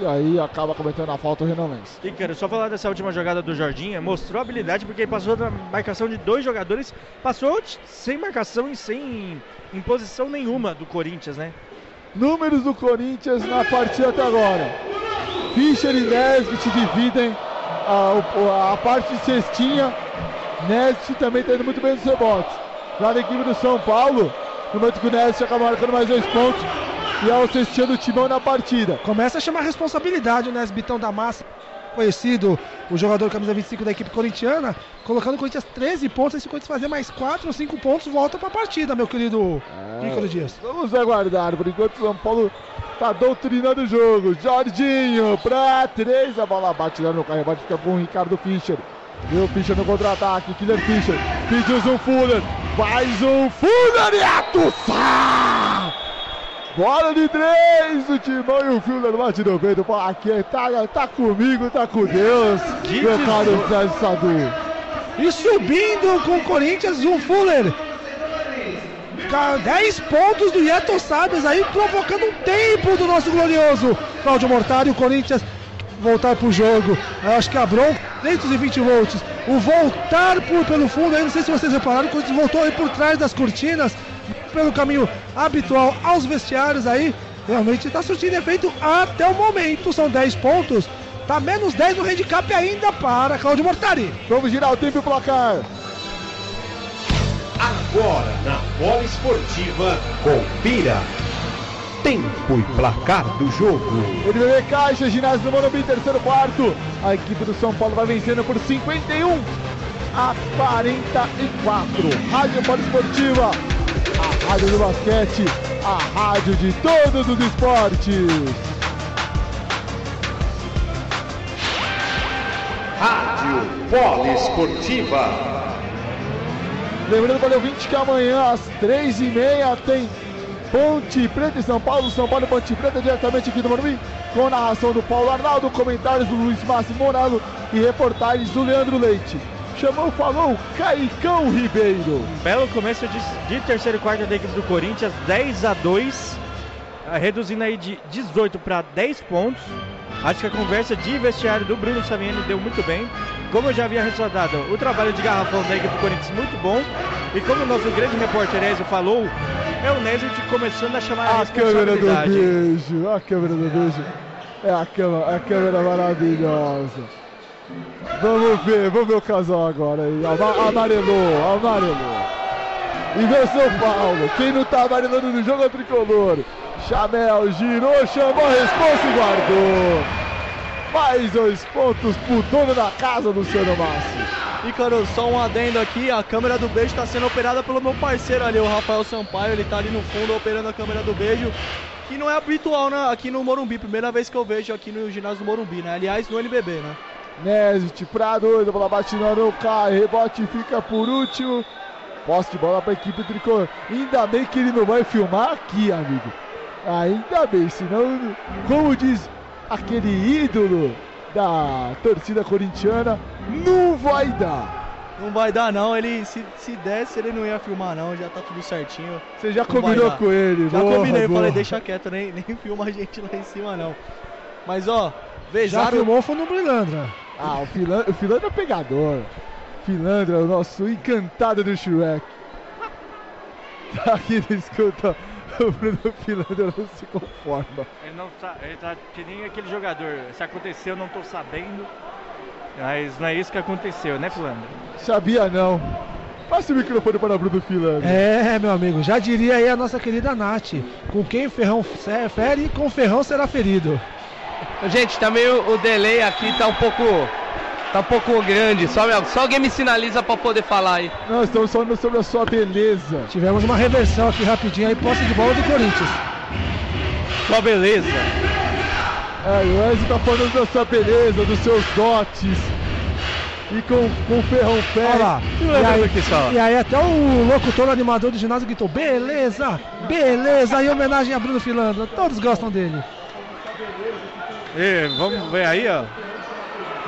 E aí acaba cometendo a falta o Renan Lenz. Ícaro, só falar dessa última jogada do Jorginho, mostrou habilidade porque ele passou da marcação de dois jogadores, passou sem marcação e sem imposição nenhuma do Corinthians, né? Números do Corinthians na partida até agora. Fischer e Nesbit dividem a, a parte de cestinha. Nesbit também está indo muito bem nos rebotes. Já na equipe do São Paulo, no momento que o Nesbit acaba marcando mais dois pontos. E é o cestinha do Timão na partida. Começa a chamar responsabilidade, né? Nesbitão da Massa, conhecido, o jogador camisa 25 da equipe corintiana, colocando o Corinthians 13 pontos. E se o Corinthians fazer mais 4 ou 5 pontos, volta pra partida, meu querido Ícaro Dias. Vamos aguardar, por enquanto o São Paulo tá doutrinando o jogo. Jorginho pra três, a bola bate lá no carro, bate fica com o Ricardo Fischer. Viu o Fischer no contra-ataque, Killer Fischer, pediu um Fuller, faz um Fuller e atuça! Bola de três, o Timão e o Fuller bate no peito, aqui, tá, tá comigo, tá com Deus, De meu caro. Sérgio Sadu. E subindo com o Corinthians, o Fuller. Ca- 10 pontos do Yeto Sabes aí, provocando um tempo do nosso glorioso Cláudio Mortari. O Corinthians voltar pro jogo. Eu acho que a bronca, 220 volts. O voltar por, pelo fundo aí, não sei se vocês repararam, o Corinthians voltou aí por trás das cortinas, pelo caminho habitual aos vestiários aí. Realmente está surtindo efeito até o momento. São 10 pontos. Tá menos 10 no handicap ainda para Cláudio Mortari. Vamos girar o tempo e o placar. Agora na bola esportiva, confira. Tempo e placar do jogo. NBB Caixa, ginásio do Morumbi, terceiro quarto. A equipe do São Paulo vai vencendo por 51 a 44. Rádio Poliesportiva, a rádio do basquete, a rádio de todos os esportes. Rádio Bola Esportiva. Lembrando para o ouvinte que amanhã às três e meia tem Ponte Preta em São Paulo, São Paulo e Ponte Preta diretamente aqui do Morumbi, com narração do Paulo Arnaldo, comentários do Luiz Máximo Moralo e reportagens do Leandro Leite. Chamou, falou, Caicão Ribeiro. Belo começo de, de terceiro quarto da equipe do Corinthians, 10 a 2, ah, reduzindo aí de 18 para 10 pontos. Acho que a conversa de vestiário do Bruno Saviani deu muito bem. Como eu já havia ressaltado, o trabalho de garrafão da equipe do Corinthians muito bom. E como o nosso grande repórter Ezio falou, é o Nesbitt começando a chamar a, A câmera do beijo, a câmera do beijo. É a câmera, a câmera maravilhosa. Vamos ver, vamos ver o casal agora aí. Ama- Amarelou, amarelou. E vê São Paulo. Quem não tá amarelando no jogo é o tricolor. Chamel girou, chamou a resposta e guardou. Mais dois pontos pro dono da casa, Luciano Massi. E, cara, só um adendo aqui, a câmera do beijo está sendo operada pelo meu parceiro ali, o Rafael Sampaio, ele tá ali no fundo operando a câmera do beijo, que não é habitual né, aqui no Morumbi, primeira vez que eu vejo aqui no ginásio do Morumbi, né? Aliás, no NBB, né? Nesbit pra dois, a bola bate no cai, rebote fica por último. Posse de bola para a equipe tricolor. Ainda bem que ele não vai filmar aqui, amigo. Ainda bem, senão, como diz aquele ídolo da torcida corintiana, não vai dar. Não vai dar não, ele se, se desse ele não ia filmar não, já tá tudo certinho. Você já Não combinou com ele, Já boa, combinei, boa. falei, deixa quieto, nem, nem filma a gente lá em cima não. Mas ó, Já Vezaro, filmou foi no Brilandra. Ah, o Filandra, o Filandra é pegador. Filandra, o nosso encantado do Shrek. Tá aqui na escuta. O Bruno Filandra não se conforma. Ele não tá, ele tá que nem aquele jogador. Se aconteceu, eu não tô sabendo. Mas não é isso que aconteceu, né, Fulano? Sabia não. Passa o microfone para Bruno Filandra. É, meu amigo, já diria aí a nossa querida Nath. Com quem o ferrão fe- fere, com o ferrão será ferido. Gente, também o, o delay aqui tá um pouco. Tá um pouco grande. Só, só alguém me sinaliza pra poder falar aí. Nós estamos falando sobre a sua beleza. Tivemos uma reversão aqui rapidinho aí, posse de bola do Corinthians. Só beleza. É, o Wesley tá falando da sua beleza, dos seus dotes. E com, com o ferrão pé. Olha lá. E o E aí, só? e aí até o locutor animador do ginásio gritou, beleza, beleza, em homenagem a Bruno Filandra. Todos gostam dele. E, vamos ver aí, ó.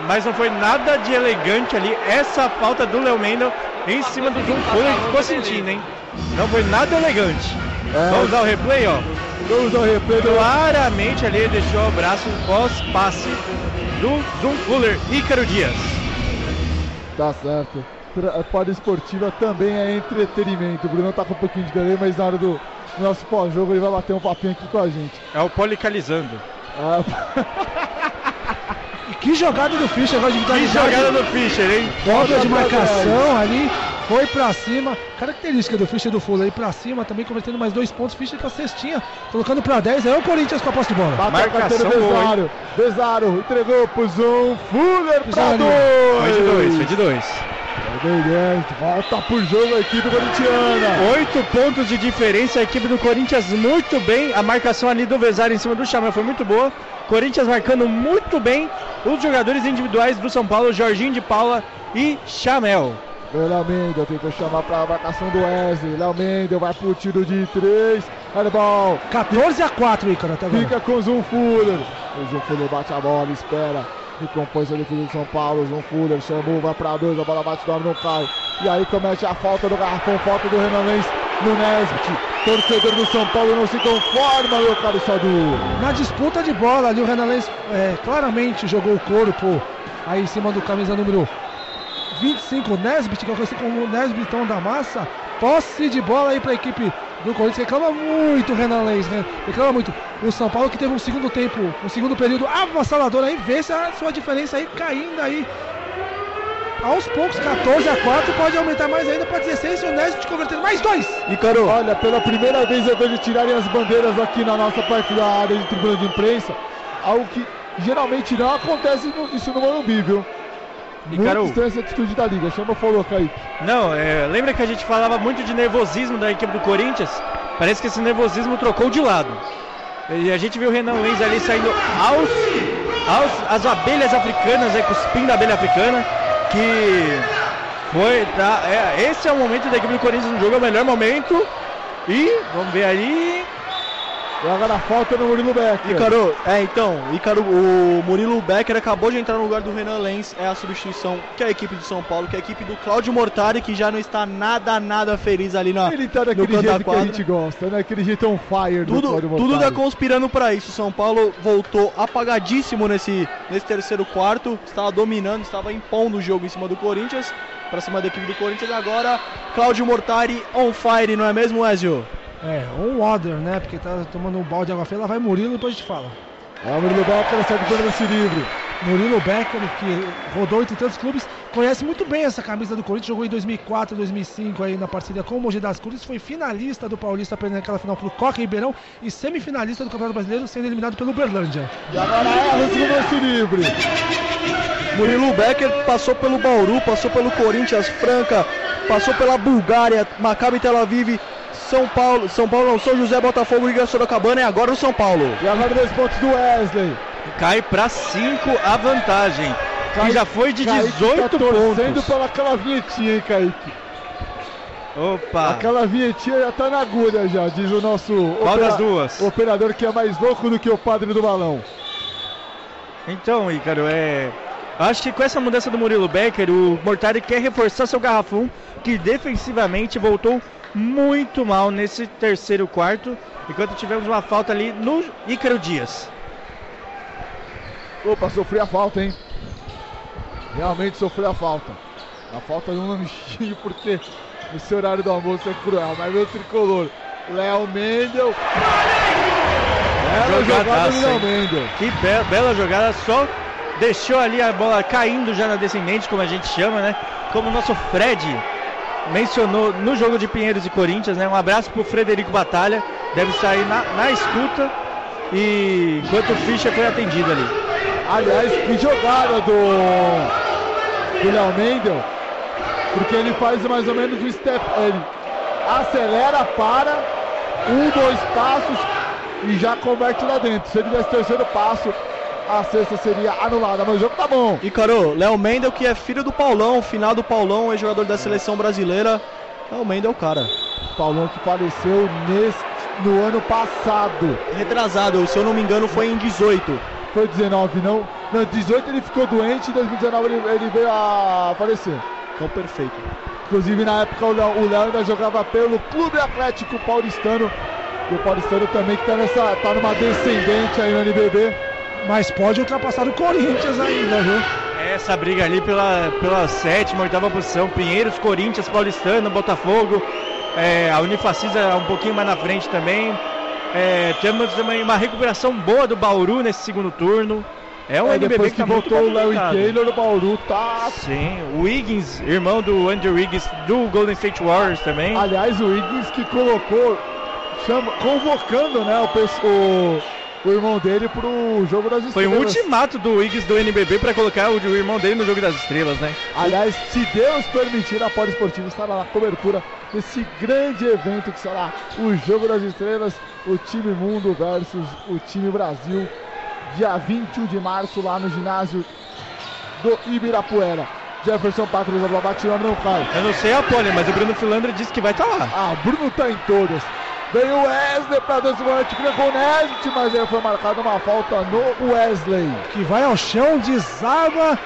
Mas não foi nada de elegante ali. Essa falta do Léo Mendel em cima do John Fuller ficou sentindo, hein? Não foi nada elegante. É. Vamos dar o replay, ó. Vamos ao replay do Claramente ali deixou o braço pós-passe do John Fuller, Ícaro Dias. Tá certo. Para esportiva também é entretenimento. O Bruno tá com um pouquinho de delay, mas na hora do nosso pós-jogo ele vai bater um papinho aqui com a gente. É o policalizando. Ah. Que jogada do Fischer, agora de Que jogada do Fischer, hein? Dobra de marcação ali, foi pra cima. Característica do Fischer do Fuller aí pra cima também, convertendo mais dois pontos. Fischer com a cestinha, colocando pra 10. Aí é o Corinthians com a posse de bola. Bate Marcação Desaro, Desaro entregou pro Zoom. Fuller pra dois, Foi de dois, foi de dois. Fernandes volta pro jogo a equipe corintiana. Oito pontos de diferença, a equipe do Corinthians muito bem. A marcação ali do Vezário em cima do Xamã foi muito boa. Corinthians marcando muito bem os jogadores individuais do São Paulo, Jorginho de Paula e Chamel. Léo Mendel que chamar para a marcação do Wesley. Léo Mendel vai pro tiro de 3. Herbal. 14 a 4, Icaro, até agora. Fica com o Zumfuller. O Zumfuller bate a bola, espera. E compõe a defesa do São Paulo. O Zoom Fuller chamou, vai pra dois. A bola bate ar, não cai. E aí comete a falta do garrafão, falta do Renan Lenz no Nesbit. Torcedor do São Paulo não se conforma, meu caro Sadu. Na disputa de bola ali, o Renan Lenz é, claramente jogou o corpo aí em cima do camisa número 25, Nesbit, que é conhecido como Nesbitão da Massa. Posse de bola aí para a equipe do Corinthians. Reclama muito Renan Lenz, né? Reclama muito. O São Paulo que teve um segundo tempo, um segundo período avassalador aí, vê se a sua diferença aí caindo aí. Aos poucos, 14 a 4, pode aumentar mais ainda para 16 se o Nesbit converter mais dois. Ícaro. Olha, pela primeira vez eu vejo tirarem as bandeiras aqui na nossa parte da área de tribuna de imprensa. Algo que geralmente não acontece no, isso no Morumbi, viu? Muito Ícaro. estranha essa atitude da liga. Chama falou, Kaique. Não, é, lembra que a gente falava muito de nervosismo da equipe do Corinthians? Parece que esse nervosismo trocou de lado. E a gente viu o Renan Lenz ali saindo aos, aos as abelhas africanas, é, cuspindo a abelha africana, que foi. Tá, é, esse é o momento da equipe do Corinthians no jogo, é o melhor momento. E vamos ver ali. E agora a falta no Murilo Becker. Ícaro, é então, Ícaro, o Murilo Becker acabou de entrar no lugar do Renan Lenz, é a substituição que é a equipe de São Paulo, que é a equipe do Cláudio Mortari, que já não está nada, nada feliz ali na, Ele tá daquele canto da jeito que a gente gosta, né? Aquele jeito on fire do Tudo, Cláudio tudo Mortari. tá conspirando para isso. São Paulo voltou apagadíssimo nesse, nesse terceiro quarto. Estava dominando, estava impondo o jogo em cima do Corinthians. Para cima da equipe do Corinthians. Agora, Cláudio Mortari on fire, não é mesmo, Ezio? É, um Water, né? Porque tá tomando um balde de água fria. Lá vai Murilo, depois a gente fala. É o Murilo Becker, sai do lance livre. Murilo Becker, que rodou entre tantos clubes, conhece muito bem essa camisa do Corinthians, jogou em 2004, 2005 aí na parceria com o Mogi das Cruzes, foi finalista do Paulista, perdendo aquela final pro Coca Ribeirão e semifinalista do Campeonato Brasileiro, sendo eliminado pelo Berlândia. E agora é o segundo lance livre. Murilo Becker passou pelo Bauru, passou pelo Corinthians Franca, passou pela Bulgária, Maccabi Tel Aviv, São Paulo, São Paulo não, São José, Botafogo, Riga Sorocabana e agora o São Paulo. E agora dois pontos do Wesley. Cai para 5 a vantagem. que já foi de Kaique 18 tá torcendo pontos. pela aquela vinhetinha, hein, Kaique? Opa! Aquela vinhetinha já tá na agulha já, diz o nosso Qual das duas? operador que é mais louco do que o padre do balão. Então, Ícaro, é. Acho que com essa mudança do Murilo Becker, o Mortari quer reforçar seu garrafão, que defensivamente voltou muito mal nesse terceiro quarto, enquanto tivemos uma falta ali no Ícaro Dias. Opa, sofri a falta, hein? Realmente sofri a falta. A falta de um lanchinho, porque esse horário do almoço é cruel. Mas meu tricolor, Léo Mendel. Bela jogada do Léo? Mendel. Que be- bela jogada, só deixou ali a bola caindo já na descendente, como a gente chama, né? Como o nosso Fred mencionou no jogo de Pinheiros e Corinthians, né? Um abraço pro Frederico Batalha, deve sair na, na escuta. E enquanto o Fischer foi atendido ali. Aliás, que jogada do, do Léo Mendel. Porque ele faz mais ou menos um step. Ele acelera, para, um, dois passos e já converte lá dentro. Se ele desse terceiro passo, a cesta seria anulada. Mas o jogo tá bom. E, Caro, Léo Mendel, que é filho do Paulão, final do Paulão, é jogador da seleção brasileira. Léo Mendel é o cara. Paulão que faleceu neste, no ano passado. Retrasado, se eu não me engano, foi em 18. Foi 19, não? Não, 18 ele ficou doente, em 2019 ele, ele veio a falecer. Então, perfeito. Inclusive na época o Léo, o Léo ainda jogava pelo Clube Atlético Paulistano. E o Paulistano também que tá, nessa, tá numa descendente aí no NBB. Mas pode ultrapassar o Corinthians ainda, viu? Essa briga ali pela, pela sétima, oitava posição, Pinheiros, Corinthians, Paulistano, Botafogo, é, a Unifacisa um pouquinho mais na frente também. É, temos também uma recuperação boa do Bauru nesse segundo turno. É um É, NBB que tá voltou o movimentado. Taylor, o Bauru tá. Sim, o Wiggins, irmão do Andrew Wiggins do Golden State Warriors também. Aliás, o Higgins que colocou, chama, convocando né, o, o, o irmão dele pro jogo das Foi um estrelas. ultimato do Wiggins do NBB para colocar o, o irmão dele no jogo das estrelas, né? Aliás, se Deus permitir, a Poliesportiva estará na cobertura desse grande evento que será o Jogo das Estrelas, o time Mundo versus o time Brasil, dia 21 de março, lá no ginásio do Ibirapuera. Jefferson Patrick da Batirando não cai. Eu não sei a Poli, mas o Bruno Filandra disse que vai estar lá. Ah, Bruno tá em todas. Veio o Wesley pra desse momento, pegou o Nesbit, mas aí foi marcada uma falta no Wesley. Que vai ao chão, desarma.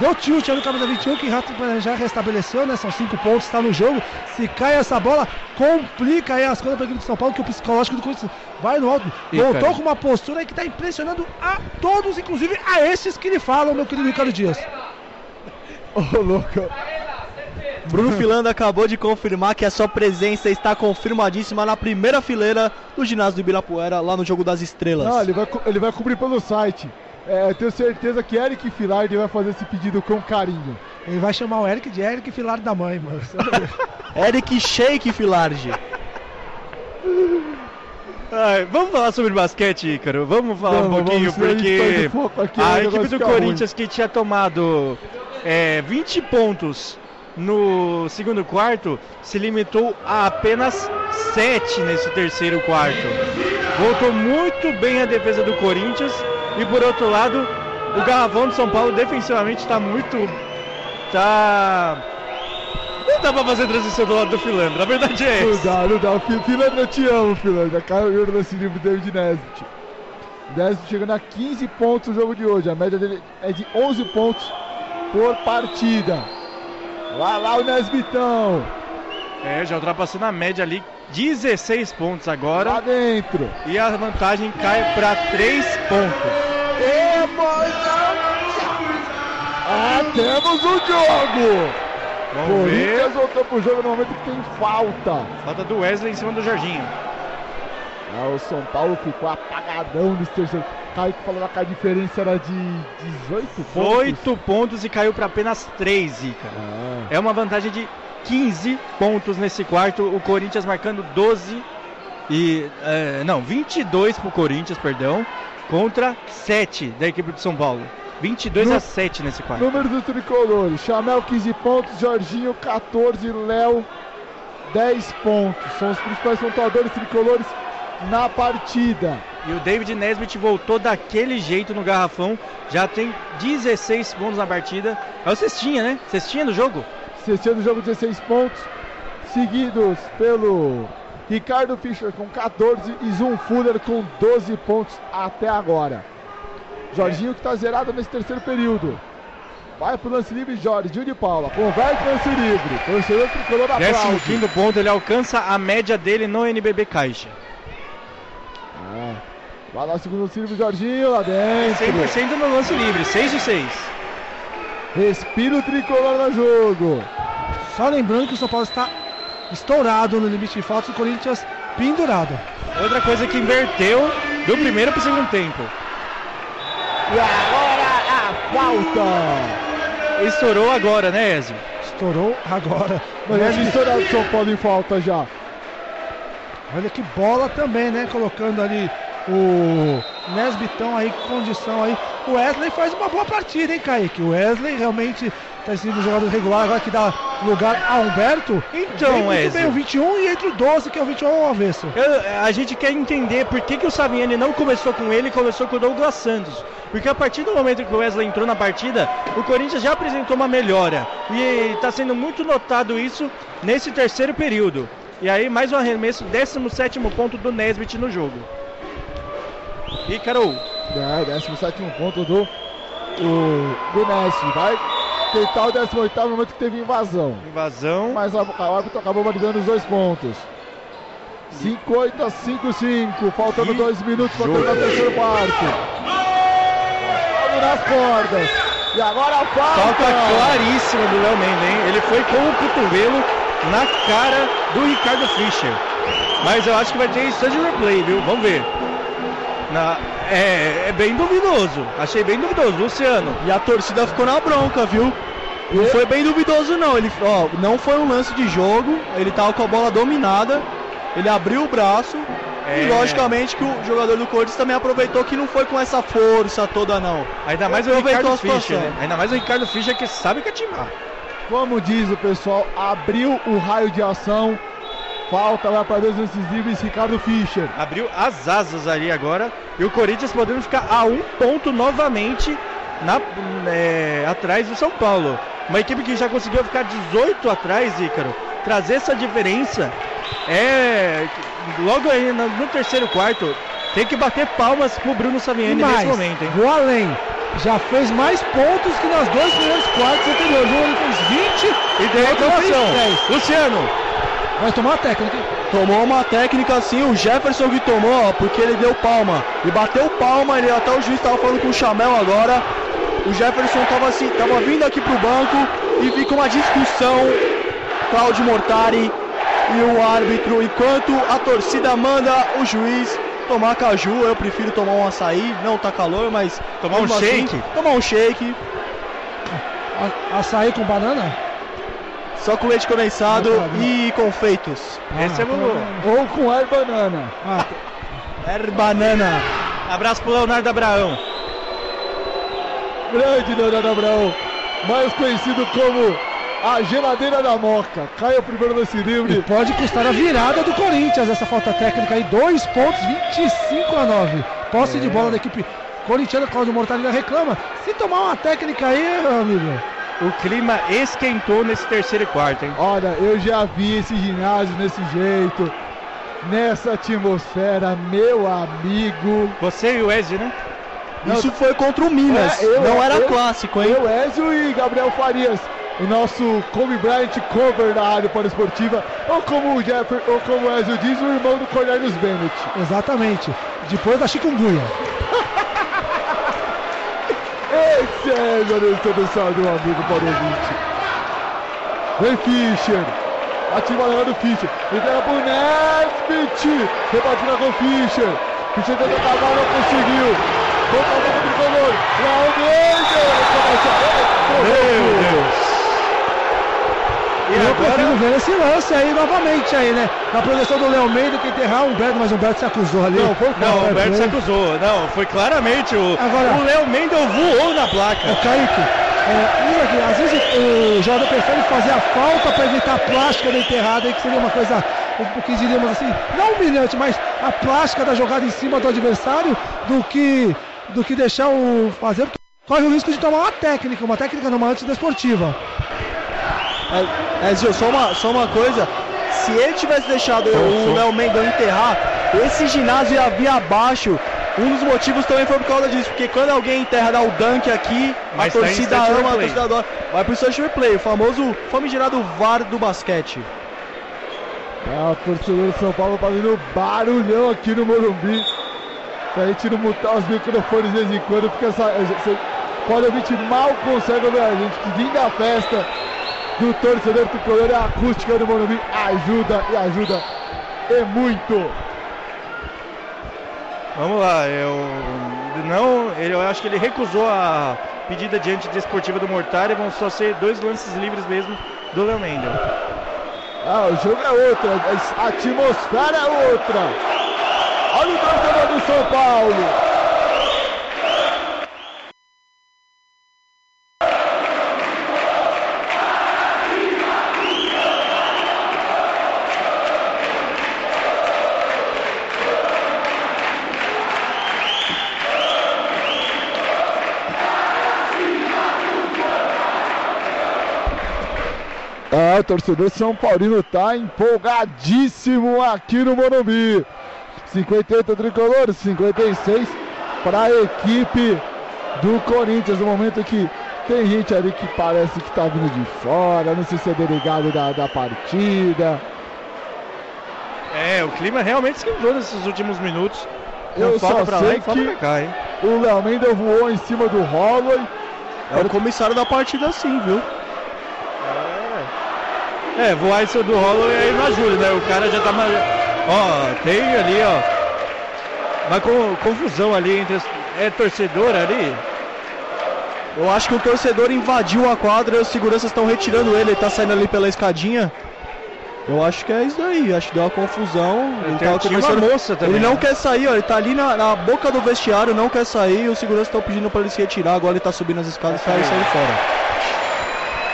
Deu tilt ali no camisa 21, que já, já restabeleceu, né? São cinco pontos, está no jogo. Se cai essa bola, complica aí as coisas para a equipe de São Paulo, que o psicológico do Corinthians vai no alto. Ih, Voltou cara. com uma postura aí que está impressionando a todos, inclusive a esses que lhe falam, meu querido Ricardo Dias. Ô, louco. Bruno Filanda acabou de confirmar que a sua presença está confirmadíssima na primeira fileira do ginásio do Ibirapuera, lá no Jogo das Estrelas. Não, ele vai, ele vai cobrir pelo site. É, eu tenho certeza que Eric Filardi vai fazer esse pedido com carinho. Ele vai chamar o Eric de Eric Filar da mãe, mano. Eric Sheik Filarge. Ai, vamos falar sobre basquete, Ícaro? Vamos falar um Vamos, pouquinho, a porque foco aqui, a equipe do Corinthians que tinha tomado é, 20 pontos no segundo quarto se limitou a apenas 7 nesse terceiro quarto. Voltou muito bem a defesa do Corinthians e por outro lado, o Garrafão de São Paulo defensivamente está muito. tá. Não dá pra fazer transição do lado do Filandro, a verdade é Não essa. dá, não dá. Filandro, eu te amo, Filandro. Caiu nesse livro David Nesbitt. Nesbitt chegando a 15 pontos no jogo de hoje. A média dele é de 11 pontos por partida. Lá, lá o Nesbitão. É, já ultrapassando a média ali, 16 pontos Lá agora. dentro. E a vantagem cai para 3 pontos. E Ah, temos o jogo. Vamos ver. Corinthians voltou pro jogo no momento que tem falta. Falta do Wesley em cima do Jorginho. Ah, o São Paulo ficou apagadão nesse terceiro. Kaique falou que a diferença era de 18 pontos. 8 pontos e caiu para apenas 3, Ica. Ah, É uma vantagem de 15 pontos nesse quarto. O Corinthians marcando 12 e. é, não, 22 pro Corinthians, perdão. Contra 7 da equipe de São Paulo. 22 No- a 7 nesse quarto. Número dos tricolores: Chamel 15 pontos, Jorginho 14, Léo 10 pontos. São os principais pontuadores tricolores na partida. E o David Nesbitt voltou daquele jeito no garrafão. Já tem 16 pontos na partida. É o cestinha, né? Cestinha do jogo. Cestinha do jogo 16 pontos. Seguidos pelo Ricardo Fischer com 14 e Zoom Fuller com 12 pontos até agora. Jorginho que está zerado nesse terceiro período. Vai pro lance livre, Jorge, Gil de Paula. Converte lance livre. Torcedor tricolor Décimo aplaude. quinto ponto, ele alcança a média dele no NBB Caixa. Vai lá o segundo livre, Jorginho, lá dentro. 100% no lance livre, 6 de 6. Respira o tricolor no jogo. Só lembrando que o São Paulo está estourado no limite de faltas e o Corinthians pendurado. Outra coisa que inverteu do primeiro para o segundo tempo. E agora a falta. Estourou agora, né, Ezio? Estourou agora. Mas é estourado o São Paulo em falta já. Olha que bola também, né? Colocando ali o Nesbitão aí, condição aí. O Wesley faz uma boa partida, hein, Kaique? O Wesley realmente está sendo um jogador regular, agora que dá lugar a Humberto. Então, Vem muito Wesley. bem, o 21 e entre o 12, que é o 21 ao avesso. Eu- a gente quer entender por que, que o Saviani não começou com ele e começou com o Douglas Santos. Porque a partir do momento que o Wesley entrou na partida, o Corinthians já apresentou uma melhora. E está sendo muito notado isso nesse terceiro período. E aí, mais um arremesso, 17 ponto do Nesbitt no jogo. E Carol, É, 17 ponto do, o, do Messi. Vai tentar o 18 no momento que teve invasão. invasão. Mas a, a árbitro acabou validando os dois pontos. 5-8 a 5-5. Faltando Que dois minutos para terminar o terceiro quarto. Vamos nas cordas. E agora a falta. Falta claríssima do Léo Mendes, hein? Ele foi com o cotovelo na cara do Ricardo Fischer. Mas eu acho que vai ter instante de replay, viu? Vamos ver. Na- é, é bem duvidoso. Achei bem duvidoso. Luciano. E a torcida ficou na bronca, viu? Não foi bem duvidoso não. Ele, ó, não foi um lance de jogo. Ele tava com a bola dominada. Ele abriu o braço. É. E logicamente que o jogador do Corinthians também aproveitou que não foi com essa força toda não. Ainda mais o Aproveitou Ricardo. Fischer, né? Ainda mais o Ricardo Fischer que sabe catimbar. Como diz o pessoal, abriu o raio de ação. Falta vai para dois livres, Ricardo Fischer. Abriu as asas ali agora. E o Corinthians podendo ficar a um ponto novamente na, é, atrás do São Paulo. Uma equipe que já conseguiu ficar 18 atrás, Ícaro. Trazer essa diferença é. Logo aí no, no terceiro quarto, tem que bater palmas pro Bruno Saviani mais, nesse momento, hein? vou além. Já fez mais pontos que nas dois primeiros quartos anteriores. Um ele fez 20 E reclamação. 10. Luciano, Vai tomar a técnica. Tomou uma técnica assim, o Jefferson que tomou, ó, porque ele deu palma. E bateu palma, ele até o juiz tava falando com o Chamel agora. O Jefferson tava assim, tava vindo aqui pro banco e fica uma discussão. Claudio Mortari e o árbitro, enquanto a torcida manda o juiz tomar caju, eu prefiro tomar um açaí, não tá calor, mas Tomar um assim, shake? tomar um shake, A- Açaí com banana? só com leite condensado Não, e confeitos. esse é tá o. Ou com ar banana. Ah, Er banana. Abraço pro Leonardo Abraão. Grande Leonardo Abraão, mais conhecido como a geladeira da Moca. Cai o primeiro lance E livre. pode custar a virada do Corinthians essa falta técnica aí. Dois pontos, 25 a 9. Posse de bola da equipe corintiana, Claudio Mortalina reclama. Se tomar uma técnica aí, meu amigo. O clima esquentou nesse terceiro quarto, hein? Olha, eu já vi esse ginásio desse jeito, nessa atmosfera, meu amigo. Você e o Ezio, né? Isso foi contra o Minas, É, eu- não era eu- clássico, hein? Eu, Ezio e Gabriel Farias, o nosso Kobe Bryant cover da Rádio Esportiva, ou como o Jeffer, ou como o Ezio diz, o irmão do Cornelius Bennett. Exatamente. Depois da chikungunya. Esse é a introdução do amigo para o ouvinte. Vem Fischer. Ativa a do Fischer. Entrega pro Nesbit. Rebatida com Fischer. Fischer tenta acabar, não conseguiu. Volta a boca do tricolor. Raul Mendes. Meu Deus! E eu agora, prefiro ver esse lance aí novamente aí, né? Na projeção do Léo Mendes que enterrar o Humberto, mas o Humberto se acusou ali. Não, foi não, o Humberto se acusou. Não, foi claramente o. Agora- o Léo Mendel voou na placa. Kaique, é, lembra que às vezes o jogador prefere fazer a falta para evitar a plástica da enterrada, aí que seria uma coisa um que diríamos assim, não humilhante, mas a plástica da jogada em cima do adversário do que, do que deixar o fazer. Corre o risco de tomar uma técnica, uma técnica numa antidesportiva. É, é Gil, só uma, só uma coisa. Se ele tivesse deixado o Léo Mendel enterrar, esse ginásio ia vir abaixo. Um dos motivos também foi por causa disso, porque quando alguém enterra, dá o dunk aqui, Mas a tá torcida ama, a torcida adora. Vai pro instant replay, o famoso famigerado VAR do basquete. É, o torcedor de São Paulo fazendo barulhão aqui no Morumbi. Se a gente não mutar os microfones de vez em quando, porque essa, essa, pode ouvir mal consegue ouvir a gente. Que vindo da festa do torcedor tricolor a acústica do Morumbi ajuda e ajuda e muito. Vamos lá, eu não, ele, eu acho que ele recusou a pedida de antidesportiva do Mortari, vão só ser dois lances livres mesmo do Léo Mendel. Ah, o jogo é outro, a atmosfera é outra. Olha o torcedor do São Paulo. Torcedor São Paulino tá empolgadíssimo aqui no Morumbi. 58 tricolor, 56 para a equipe do Corinthians. No momento que tem gente ali que parece que tá vindo de fora, não sei se é delegado da, da partida. É, o clima realmente esquentou nesses últimos minutos. Eu Não falta só pra lá sei falta que- cá? O Léo Mendel voou em cima do Holloway. É o comissário da partida sim, viu? É, voar isso do Holloway aí não ajuda, né? O cara já tá. mais- Ó, tem ali, ó. Uma co- confusão ali entre. As... É torcedor ali? Eu acho que o torcedor invadiu a quadra e os seguranças estão retirando ele, ele tá saindo ali pela escadinha. Eu acho que é isso daí, acho que deu uma confusão. Ele, Tem- tava uma moça também, ele não né? quer sair, ó, ele tá ali na, na boca do vestiário, não quer sair, e os seguranças estão pedindo pra ele se retirar, agora ele tá subindo as escadas e sai saindo fora.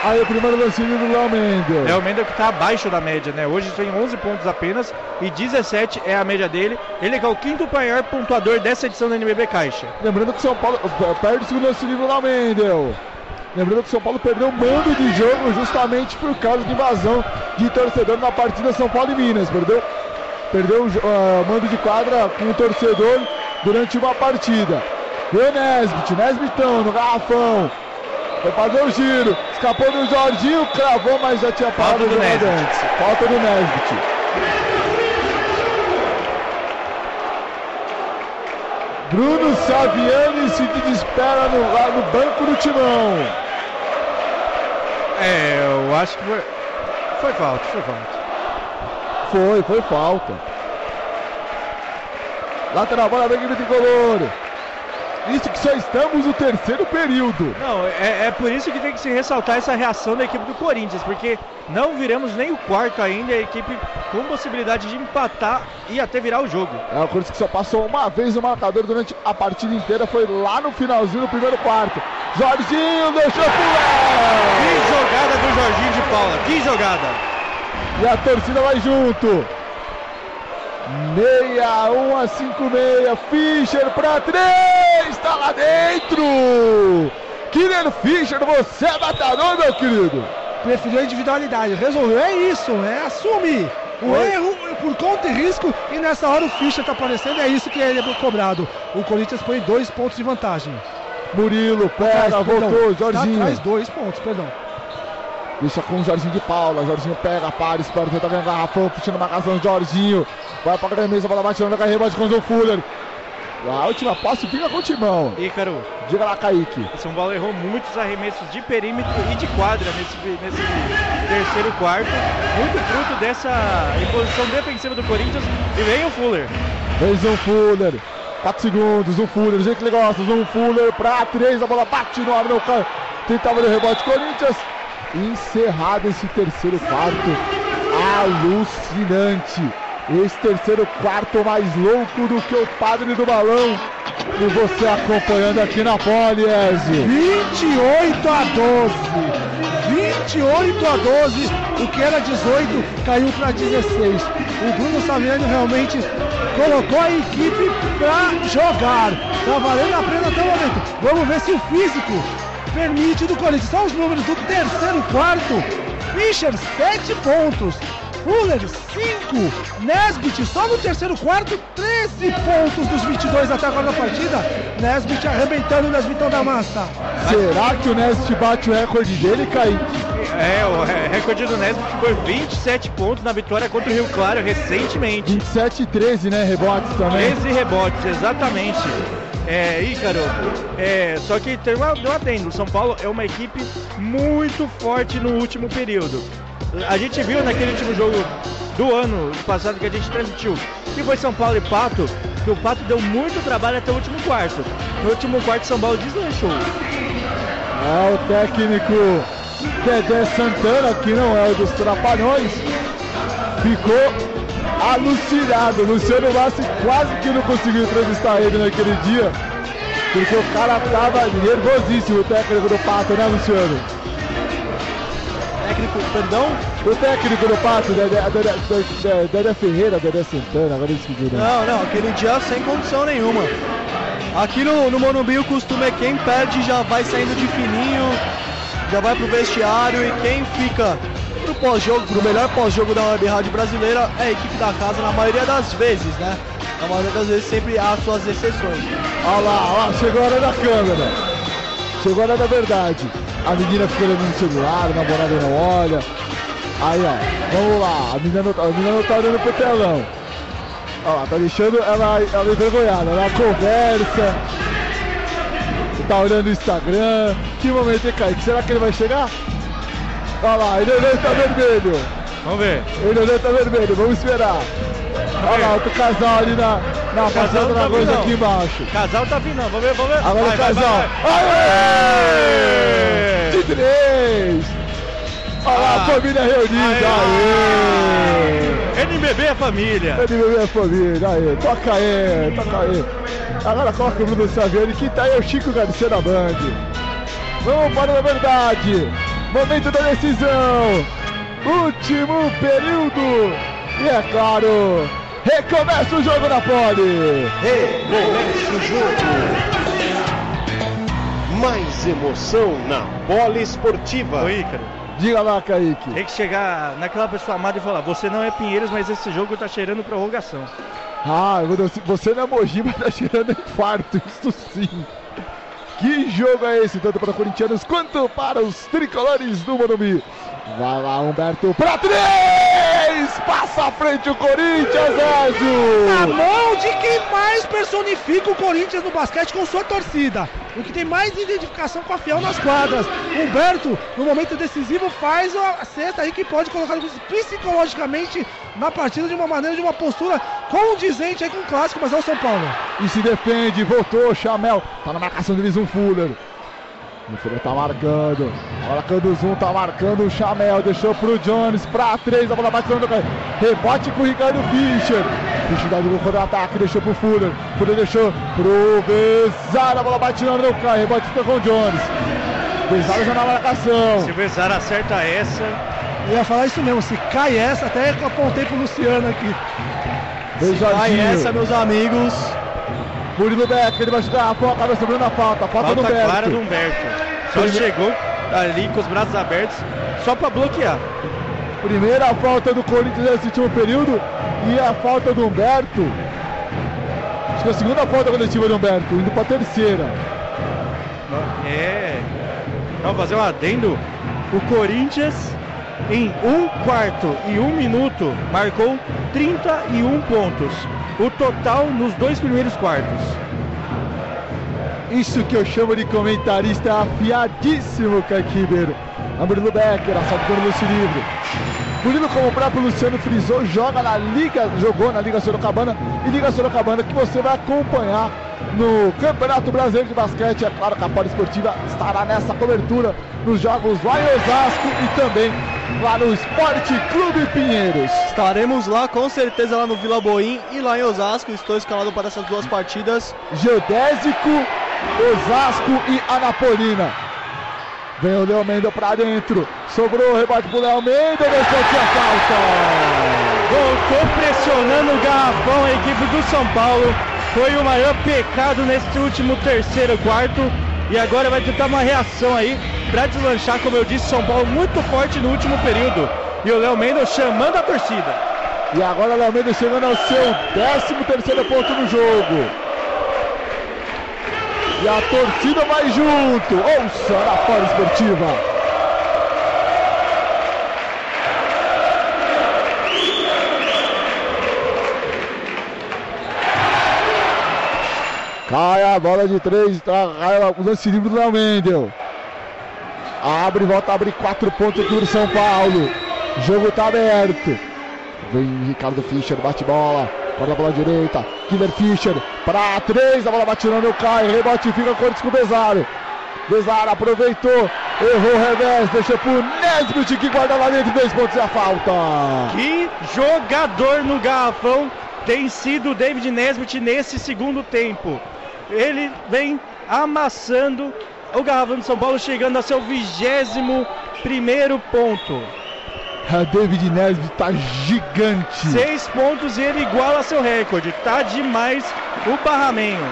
Aí o primeiro lance do Léo Mendel. É o Mendel que tá abaixo da média, né? Hoje tem 11 pontos apenas e 17 é a média dele. Ele que é o quinto maior pontuador dessa edição da NBB Caixa. Lembrando que o São Paulo perde o segundo lance livre lá, Mendel. Lembrando que o São Paulo perdeu o mando de jogo justamente por causa de invasão de torcedor na partida São Paulo e Minas. Perdeu, perdeu o jo- ah, mando de quadra com o torcedor durante uma partida. O Nesbit, Nesbitão no garrafão. Foi fazer o giro, escapou do Jorginho, cravou, mas já tinha parado Falta do Nesbit. Falta do Nesbit. Bruno Saviani se desespera no, no banco do timão. É, eu acho que foi. Foi falta, foi falta. Foi, foi falta. Lateral bola da equipe tricolor. Isso que só estamos no terceiro período. Não, é, é por isso que tem que se ressaltar essa reação da equipe do Corinthians, porque não viramos nem o quarto ainda, a equipe com possibilidade de empatar e até virar o jogo. É o Corinthians que só passou uma vez o marcador durante a partida inteira. Foi lá no finalzinho do primeiro quarto. Jorginho deixou Que pular. jogada do Jorginho de Paula, que jogada! E a torcida vai junto. 61 a 56. Fischer pra 3. Tá lá dentro. Kylian Fischer, você é matador, meu querido. Preferiu a individualidade, resolveu, é isso, é assumir o Oi. erro por conta e risco e nessa hora o Fischer tá aparecendo, é isso que ele é cobrado. O Corinthians põe dois pontos de vantagem. Murilo pega, voltou, perdão, Jorginho. Tá atrás dois pontos, perdão. Deixa com o Jorginho de Paula. Jorginho pega, para, espera, tenta ganhar garrafão, puxando a marcação. Jorginho vai pra gremista, bola bate na rebote com o João Fuller. A última posse fica com o timão. Ícaro, Diga lá, Kaique. o São Paulo errou muitos arremessos de perímetro e de quadra nesse, nesse terceiro quarto, muito fruto dessa imposição defensiva do Corinthians e vem o Fuller. Fez um Fuller. 4 segundos, um Fuller, jeito que ele gosta. Um Fuller pra 3, a bola bate no ar, não cai. Tentava o rebote, Corinthians. Encerrado esse terceiro quarto. Alucinante. Esse terceiro quarto mais louco do que o padre do balão. E você acompanhando aqui na Poliese. 28 a 12. 28 a 12, o que era 18 caiu para 16. O Bruno Saviani realmente colocou a equipe para jogar. Tá valendo a pena até o momento. Vamos ver se o físico permite do Corinthians. São os números do terceiro quarto. Fischer, 7 pontos. Fuller, 5. Nesbit, só no terceiro quarto, 13 pontos dos 22 até agora na partida. Nesbit arrebentando o Nesbitão da massa. Será que o Nesbit bate o recorde dele, Kaique? É, o re- recorde do Nesbitt foi 27 pontos na vitória contra o Rio Claro recentemente. 27 e 13, né? Rebotes também. 13 rebotes, exatamente. É, Ícaro, é, só que tem uma, um adendo. O São Paulo é uma equipe muito forte no último período. A gente viu naquele último jogo do ano passado que a gente transmitiu, que foi São Paulo e Pato, que o Pato deu muito trabalho até o último quarto. No último quarto, São Paulo deslanchou. É o técnico Dedé Santana, que não é o dos Trapalhões, ficou alucinado. Luciano Massi quase que não conseguiu entrevistar ele naquele dia, porque o cara tava nervosíssimo, o técnico do Pato, né, Luciano? Técnico, perdão? O técnico do Pato, Dedé, Ferreira, Dedé Santana, agora esqueci. Né? Não, não, aquele dia sem condição nenhuma. Aqui no, no Morumbi o costume é quem perde já vai saindo de fininho, já vai pro vestiário e quem fica pós-jogo, pro melhor pós-jogo da Web Rádio Brasileira é a equipe da casa na maioria das vezes, né? Na maioria das vezes sempre há suas exceções. Olha lá, olha lá, chegou a hora da câmera. Chegou a hora da verdade. A menina fica olhando no celular, a namorada não olha. Aí, ó, vamos lá. A menina não, tá- a menina não tá olhando pro telão. Olha lá, tá deixando ela, ela envergonhada. Ela conversa. Tá olhando o Instagram. Que momento, hein, Kaique? Será que ele vai chegar? Olha lá, ele olhando tá vermelho. Vamos ver. Ele olhando tá vermelho, vamos esperar. Olha lá, outro casal ali na, na não tá da coisa aqui embaixo. Casal tá vindo, vamos ver, vamos ver. Agora Vai, o casal. vai, vai. Aê! De três! Olha lá, Ah. a família reunida! Aê! NBB é família. Meu minha família, aí, toca aí, toca aí. Agora coloca o Bruno Saviani, que tá aí o Chico Garcia da Band. Vamos para a verdade. Momento da decisão. Último período. E é claro, recomeça o jogo na pole. Recomeça o jogo. Mais emoção na bola esportiva. Ô, Ícaro, Diga lá, Kaique. tem que chegar naquela pessoa amada e falar: você não é Pinheiros, mas esse jogo tá cheirando prorrogação. Ah, você não é Mogi, mas tá tirando infarto, isso sim. Que jogo é esse, tanto para os corintianos quanto para os tricolores do Morumbi? Vai lá, Humberto, para três! Passa à frente o Corinthians, Na Ézio! mão de quem mais personifica o Corinthians no basquete com sua torcida. O que tem mais identificação com a fiel nas quadras. Humberto, no momento decisivo, faz a cesta aí que pode colocar psicologicamente na partida de uma maneira, de uma postura condizente aí com o clássico, mas é o São Paulo. E se defende, voltou, Chamel, tá na marcação deles Fuller. O Fuller tá marcando, marcando o Zoom, tá marcando o Chamel, deixou pro Jones, pra três, a bola bate no cara. Rebote com o Ricardo Fischer. Fischer dá o contra-ataque, deixou pro Fuller. Fuller deixou pro Bezar, a bola bate no cara, rebote fica com o Jones. Bezar já na marcação. Se o Vezar acerta essa, Eu ia falar isso mesmo, se cai essa, até que eu apontei pro Luciano aqui. Beijadinho. Aí essa, meus amigos, Murilo Beck, ele vai chutar a vai sobrando a falta. Falta, falta do Beck. clara do Humberto. Só Primeiro- chegou ali com os braços abertos, só pra bloquear. Primeira falta do Corinthians nesse último período e a falta do Humberto. Acho que é a segunda falta coletiva do Humberto, indo para a terceira. É. Vamos fazer um adendo. O Corinthians, em um quarto e um minuto, marcou 31 pontos. O total nos dois primeiros quartos. Isso que eu chamo de comentarista afiadíssimo. A Murilo Becker, assalto pelo lance livre. Murilo, como o próprio Luciano frisou, joga na Liga, jogou na Liga Sorocabana e Liga Sorocabana que você vai acompanhar no Campeonato Brasileiro de Basquete. É claro que a Poli Esportiva estará nessa cobertura nos jogos lá em Osasco e também lá no Esporte Clube Pinheiros. estaremos lá com certeza lá no Vila Boim e lá em Osasco. Estou escalado para essas duas partidas. Geodésico, Osasco e Anapolina. Vem o Léo Mendel pra dentro. Sobrou o rebote pro Léo Mendel. Deixou a falta. Voltou pressionando o garrafão a equipe do São Paulo. Foi o maior pecado nesse último terceiro quarto. E agora vai tentar uma reação aí para deslanchar, como eu disse, São Paulo muito forte no último período. E o Léo Mendel chamando a torcida. E agora o Léo Mendel chegando ao seu 13 terceiro ponto no jogo. E a torcida vai junto. Ouça na Fora Esportiva. Cai a bola de três, tá, cai o lance livre do Mendel. Abre, volta a abrir quatro pontos aqui do São Paulo. Jogo tá aberto. Vem Ricardo Fischer, bate bola. Corta a bola direita. Killer Fischer para três. A bola bate no cai. Rebote fica Cortes com o Besaro. Besaro aproveitou. Errou o revés. Deixou pro Nesbitt que guarda lá dentro. Dois pontos e a falta. Que jogador no garrafão tem sido o David Nesbitt nesse segundo tempo. Ele vem amassando o garrafão de São Paulo, chegando a seu vigésimo primeiro ponto. A David Nesbitt tá gigante. Seis pontos e ele iguala seu recorde. Tá demais o barramenho.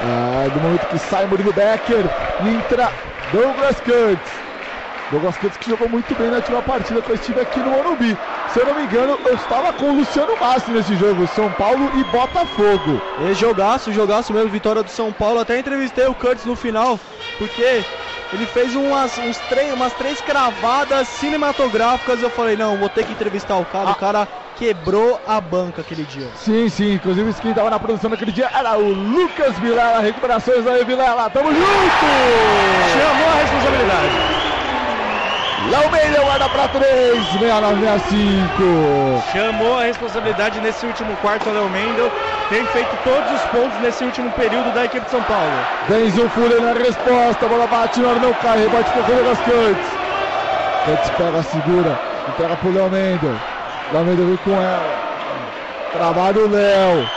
Ah, do momento que sai Murilo Becker, entra Douglas Kurtz. Douglas Kurtz que jogou muito bem na última partida que eu estive aqui no Morumbi. Se eu não me engano, eu estava com o Luciano Massi nesse jogo, São Paulo e Botafogo. E jogaço, jogaço mesmo, vitória do São Paulo. Até entrevistei o Curtis no final, porque ele fez umas, uns três, umas três cravadas cinematográficas. Eu falei, não, vou ter que entrevistar o cara. Ah. O cara quebrou a banca aquele dia. Sim, sim. Inclusive, quem estava na produção naquele dia era o Lucas Vilela. Recuperações aí, Vilela. Tamo junto! Chamou a responsabilidade. Laumeira guarda para 3, 69, 65. Chamou a responsabilidade nesse último quarto, Léo Mendel. Tem feito todos os pontos nesse último período da equipe de São Paulo. Vem Fuller na resposta, bola bate, não, não cai, rebate para o das Cantes. Cantes pega, segura, entrega pro Léo Mendel. Léo Mendel vem com ela. Trabalha o Léo.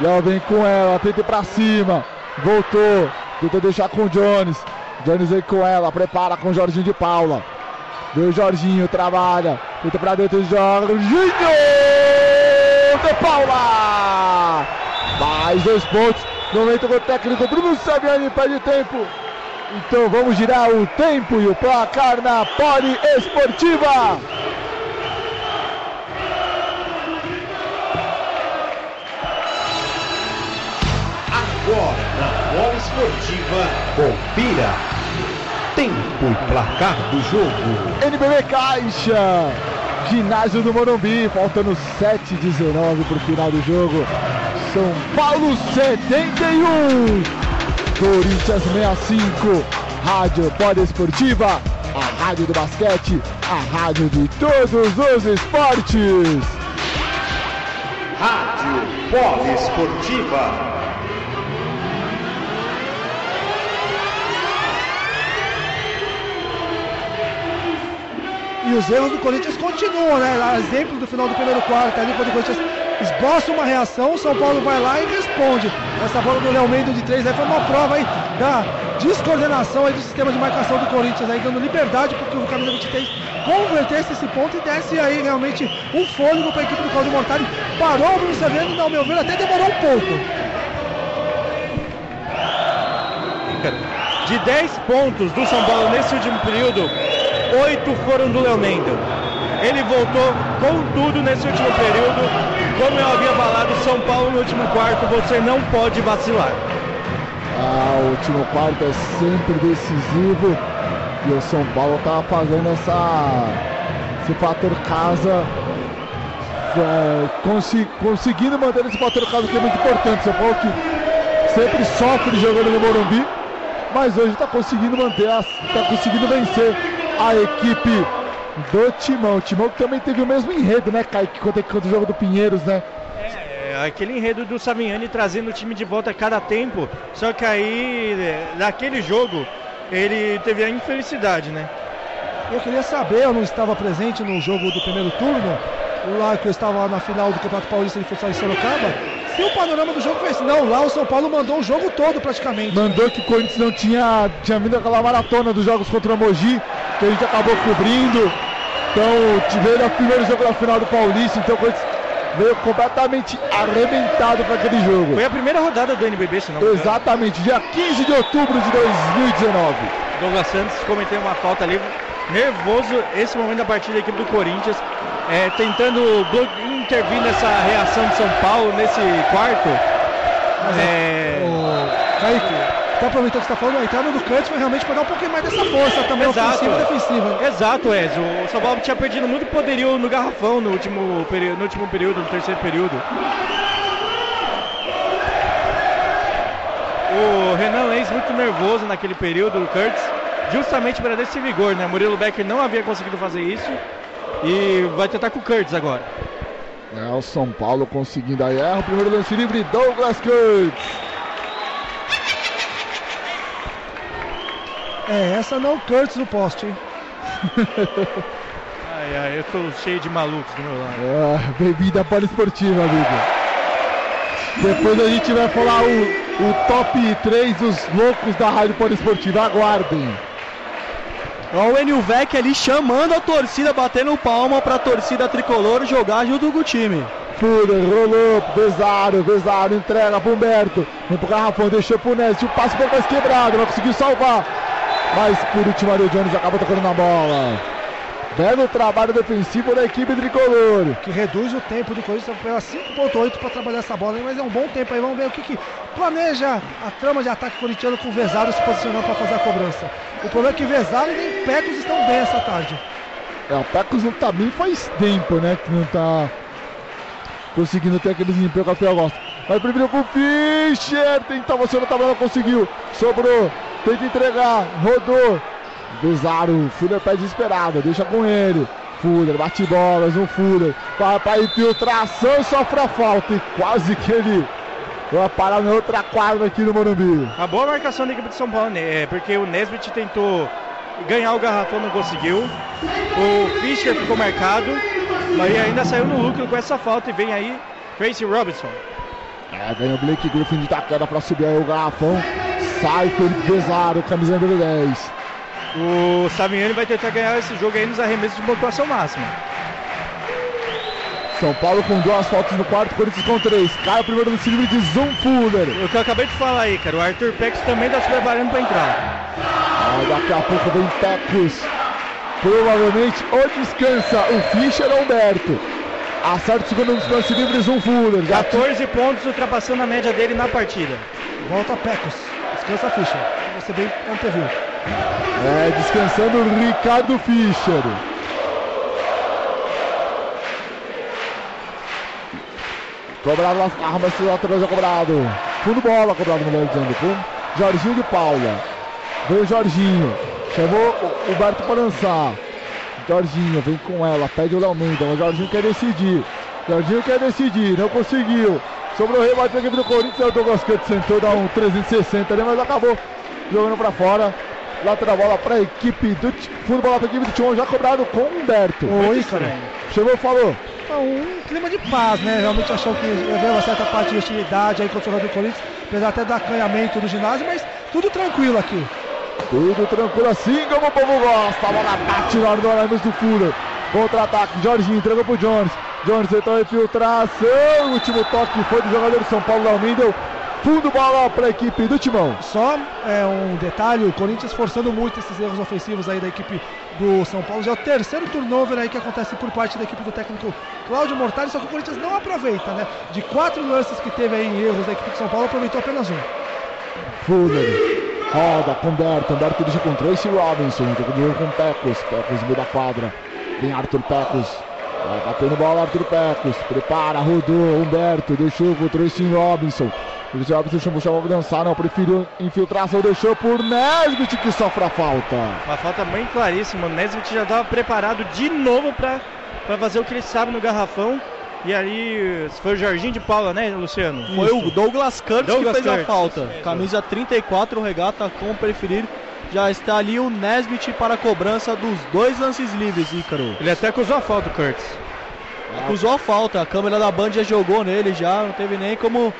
Léo vem com ela, tenta ir pra cima. Voltou, tentou deixar com o Jones. Jones vem com ela, prepara com o Jorginho de Paula. O Jorginho, trabalha. Tenta pra dentro do Jorginho! De Paula! Mais dois pontos. Momento com o técnico Bruno Saviani perde tempo. Então vamos girar o tempo e o placar na Poli Esportiva. Agora na Poli Esportiva, confira Tempo e placar do jogo. NBB Caixa. Ginásio do Morumbi, faltando 7,19 para o final do jogo. São Paulo 71, Corinthians 65. Rádio Pode Esportiva, a rádio do basquete, a rádio de todos os esportes. Rádio Pode Esportiva. E os erros do Corinthians continuam, né? Exemplo do final do primeiro quarto, ali quando o Corinthians esboça uma reação, o São Paulo vai lá e responde. Essa bola do Léo Mendes de três aí foi uma prova aí da descoordenação aí do sistema de marcação do Corinthians, aí dando liberdade porque o camisa 23 convertesse esse ponto e desse aí realmente um fôlego para a equipe do Claudio Mortari. Parou o Bruno Severo, ao meu ver, até demorou um pouco. De 10 pontos do São Paulo nesse último período, oito foram do Léo Mendel. Ele voltou com tudo nesse último período. Como eu havia falado, São Paulo no último quarto, você não pode vacilar. Ah, o último quarto é sempre decisivo. E o São Paulo tá fazendo essa, esse fator casa. É, conseguindo manter esse fator casa que é muito importante. São Paulo que sempre sofre jogando no Morumbi, mas hoje está conseguindo manter, está conseguindo vencer a equipe do Timão. O Timão que também teve o mesmo enredo, né, Kaique, quanto, quanto o jogo do Pinheiros, né? É, aquele enredo do Savignani trazendo o time de volta a cada tempo, só que aí, naquele jogo, ele teve a infelicidade, né? Eu queria saber, eu não estava presente no jogo do primeiro turno, lá que eu estava na final do Campeonato Paulista de Futsal em Sorocaba, se o panorama do jogo foi esse. Não, lá o São Paulo mandou o jogo todo praticamente. Mandou que o Corinthians não tinha, tinha vindo aquela maratona dos jogos contra o Mogi, que a gente acabou cobrindo. Então, tiveram o primeiro jogo da final do Paulista, então o Corinthians veio completamente arrebentado para aquele jogo. Foi a primeira rodada do NBB, se não me engano. Exatamente, dia 15 de outubro de 2019. Douglas Santos cometeu uma falta ali. Nervoso esse momento da partida da equipe do Corinthians. É, tentando intervir nessa reação de São Paulo nesse quarto. É, Ô, Kaique, até aproveitando que você está falando, a entrada do Curtis foi realmente para dar um pouquinho mais dessa força também, Exato. ofensiva e defensiva. Exato, Ezio. O São Paulo tinha perdido muito poderio no garrafão no último, peri- no último período, no terceiro período. O Renan Lenz muito nervoso naquele período, o Kurtz, justamente para dar esse vigor, né? Murilo Becker não havia conseguido fazer isso e vai tentar com o Kurtz agora. É, o São Paulo conseguindo aí. Erra o primeiro lance livre, Douglas Kurtz. É, essa não o Curtis no poste, hein? Ai, ai, eu tô cheio de malucos do meu lado. É, à poliesportiva, amigo. Depois a gente vai falar o, o top 3 dos loucos da Rádio Poliesportiva. Aguardem. Olha o Enilvec ali chamando a torcida, batendo palma pra torcida tricolor jogar junto com o time. Fuller, rolou, Besaro, Besaro, entrega pro Humberto. Vem pro Garrafão, deixou pro Ness. O passe pouco mais quebrado, não conseguiu salvar. Mas por último, Ariel Jones acaba tocando na bola. Belo trabalho defensivo da equipe tricolor. Que reduz o tempo do Corinthians para 5.8 para trabalhar essa bola, mas é um bom tempo aí. Vamos ver o que, que planeja a trama de ataque corintiano com o Vezaro se posicionando para fazer a cobrança. O problema é que Vezaro e nem Pecos estão bem essa tarde. É, o Pecos não tá bem faz tempo, né? Que não tá conseguindo ter aquele desempenho que a Fiel gosta. Vai primeiro com o Fischer. Tentava você na tabela, conseguiu. Sobrou. Tenta entregar. Rodou. Bezaro. Fuller pede desesperado. Deixa com ele. Fuller bate bolas no Fuller. Vai pra infiltração sofre a falta. E quase que ele vai parar na outra quadra aqui no Morumbi. A boa marcação da equipe de São Paulo, né? É porque o Nesbitt tentou ganhar o garrafão, não conseguiu. O Fischer ficou marcado, mas ainda saiu no lucro com essa falta e vem aí Tracy Robinson. É, vem o Blake Griffin de tacada pra subir aí o garrafão. Sai Felipe Bezaro, camisa número 10. O Saviani vai tentar ganhar esse jogo aí nos arremessos de pontuação máxima. São Paulo com duas faltas no quarto, Corinthians com três. Cai o primeiro no livre de Zoom Fuller. O que eu acabei de falar aí, cara, o Arthur Pex também tá se preparando para entrar. Ah, daqui a pouco vem Pecos. Provavelmente ou descansa o Fischer ou o Humberto. Acerta o segundo no lance livre, Zoom Fuller. Já 14 pontos, ultrapassando a média dele na partida. Volta Pecos. Descansa ficha. Você bem anteviu. É, descansando o Ricardo Fischer. Cobrado nas armas, o lateral já cobrado. Fundo bola cobrado, melhor dizendo, com Jorginho de Paula. Veio Jorginho. Chamou o Humberto para lançar. Jorginho vem com ela, pede o Léo Mendes. O Jorginho quer decidir. Jorginho quer decidir, não conseguiu. Sobrou o rebate da equipe do Corinthians. O Douglas Canto sentou, dá um 360 ali, mas acabou jogando para fora. Lateral bola para a equipe do Ti- fundo bola para a equipe do Timão, já cobrado com o Humberto. Ô, Ícaro. Chegou, falou. Então, um clima de paz, né? Realmente achou que havia uma certa parte de hostilidade aí contra o jogador do Corinthians, apesar até do acanhamento do ginásio, mas tudo tranquilo aqui. Tudo tranquilo assim como o povo gosta. A bola bate na hora do arame do Fuller. Contra-ataque, Jorginho entregou pro Jones. Jones tentou infiltração. O último toque foi do jogador de São Paulo, Léo Mendel. Fundo bola para a equipe do Timão. Só é, um detalhe, o Corinthians forçando muito esses erros ofensivos aí da equipe do São Paulo. Já é o terceiro turnover aí que acontece por parte da equipe do técnico Cláudio Mortari, só que o Corinthians não aproveita, né? De quatro lances que teve aí em erros da equipe de São Paulo, aproveitou apenas um. Fuller. Roda com Humberto. Humberto dirige com Tracy Robinson. Jogou com Pecos. Pecos no meio da quadra. Vem Arthur Pecos. Vai batendo bola, Arthur Pecos. Prepara, rodou. Humberto deixou com Tracy Robinson. Tracy Robinson chamou, chamou pra dançar. Não, preferiu infiltração. Deixou por Nesbitt que sofre a falta. Uma falta bem claríssima. O Nesbitt já estava preparado de novo para fazer o que ele sabe no garrafão. E ali foi o Jorginho de Paula, né, Luciano? Foi o Douglas Curtis Douglas que fez a Curtis, falta. isso mesmo. Camisa 34, regata como preferir. Já está ali o Nesbit para a cobrança dos dois lances livres, Ícaro. Ele até acusou a falta, o Curtis. Acusou a falta, a câmera da Band já jogou nele já, não teve nem como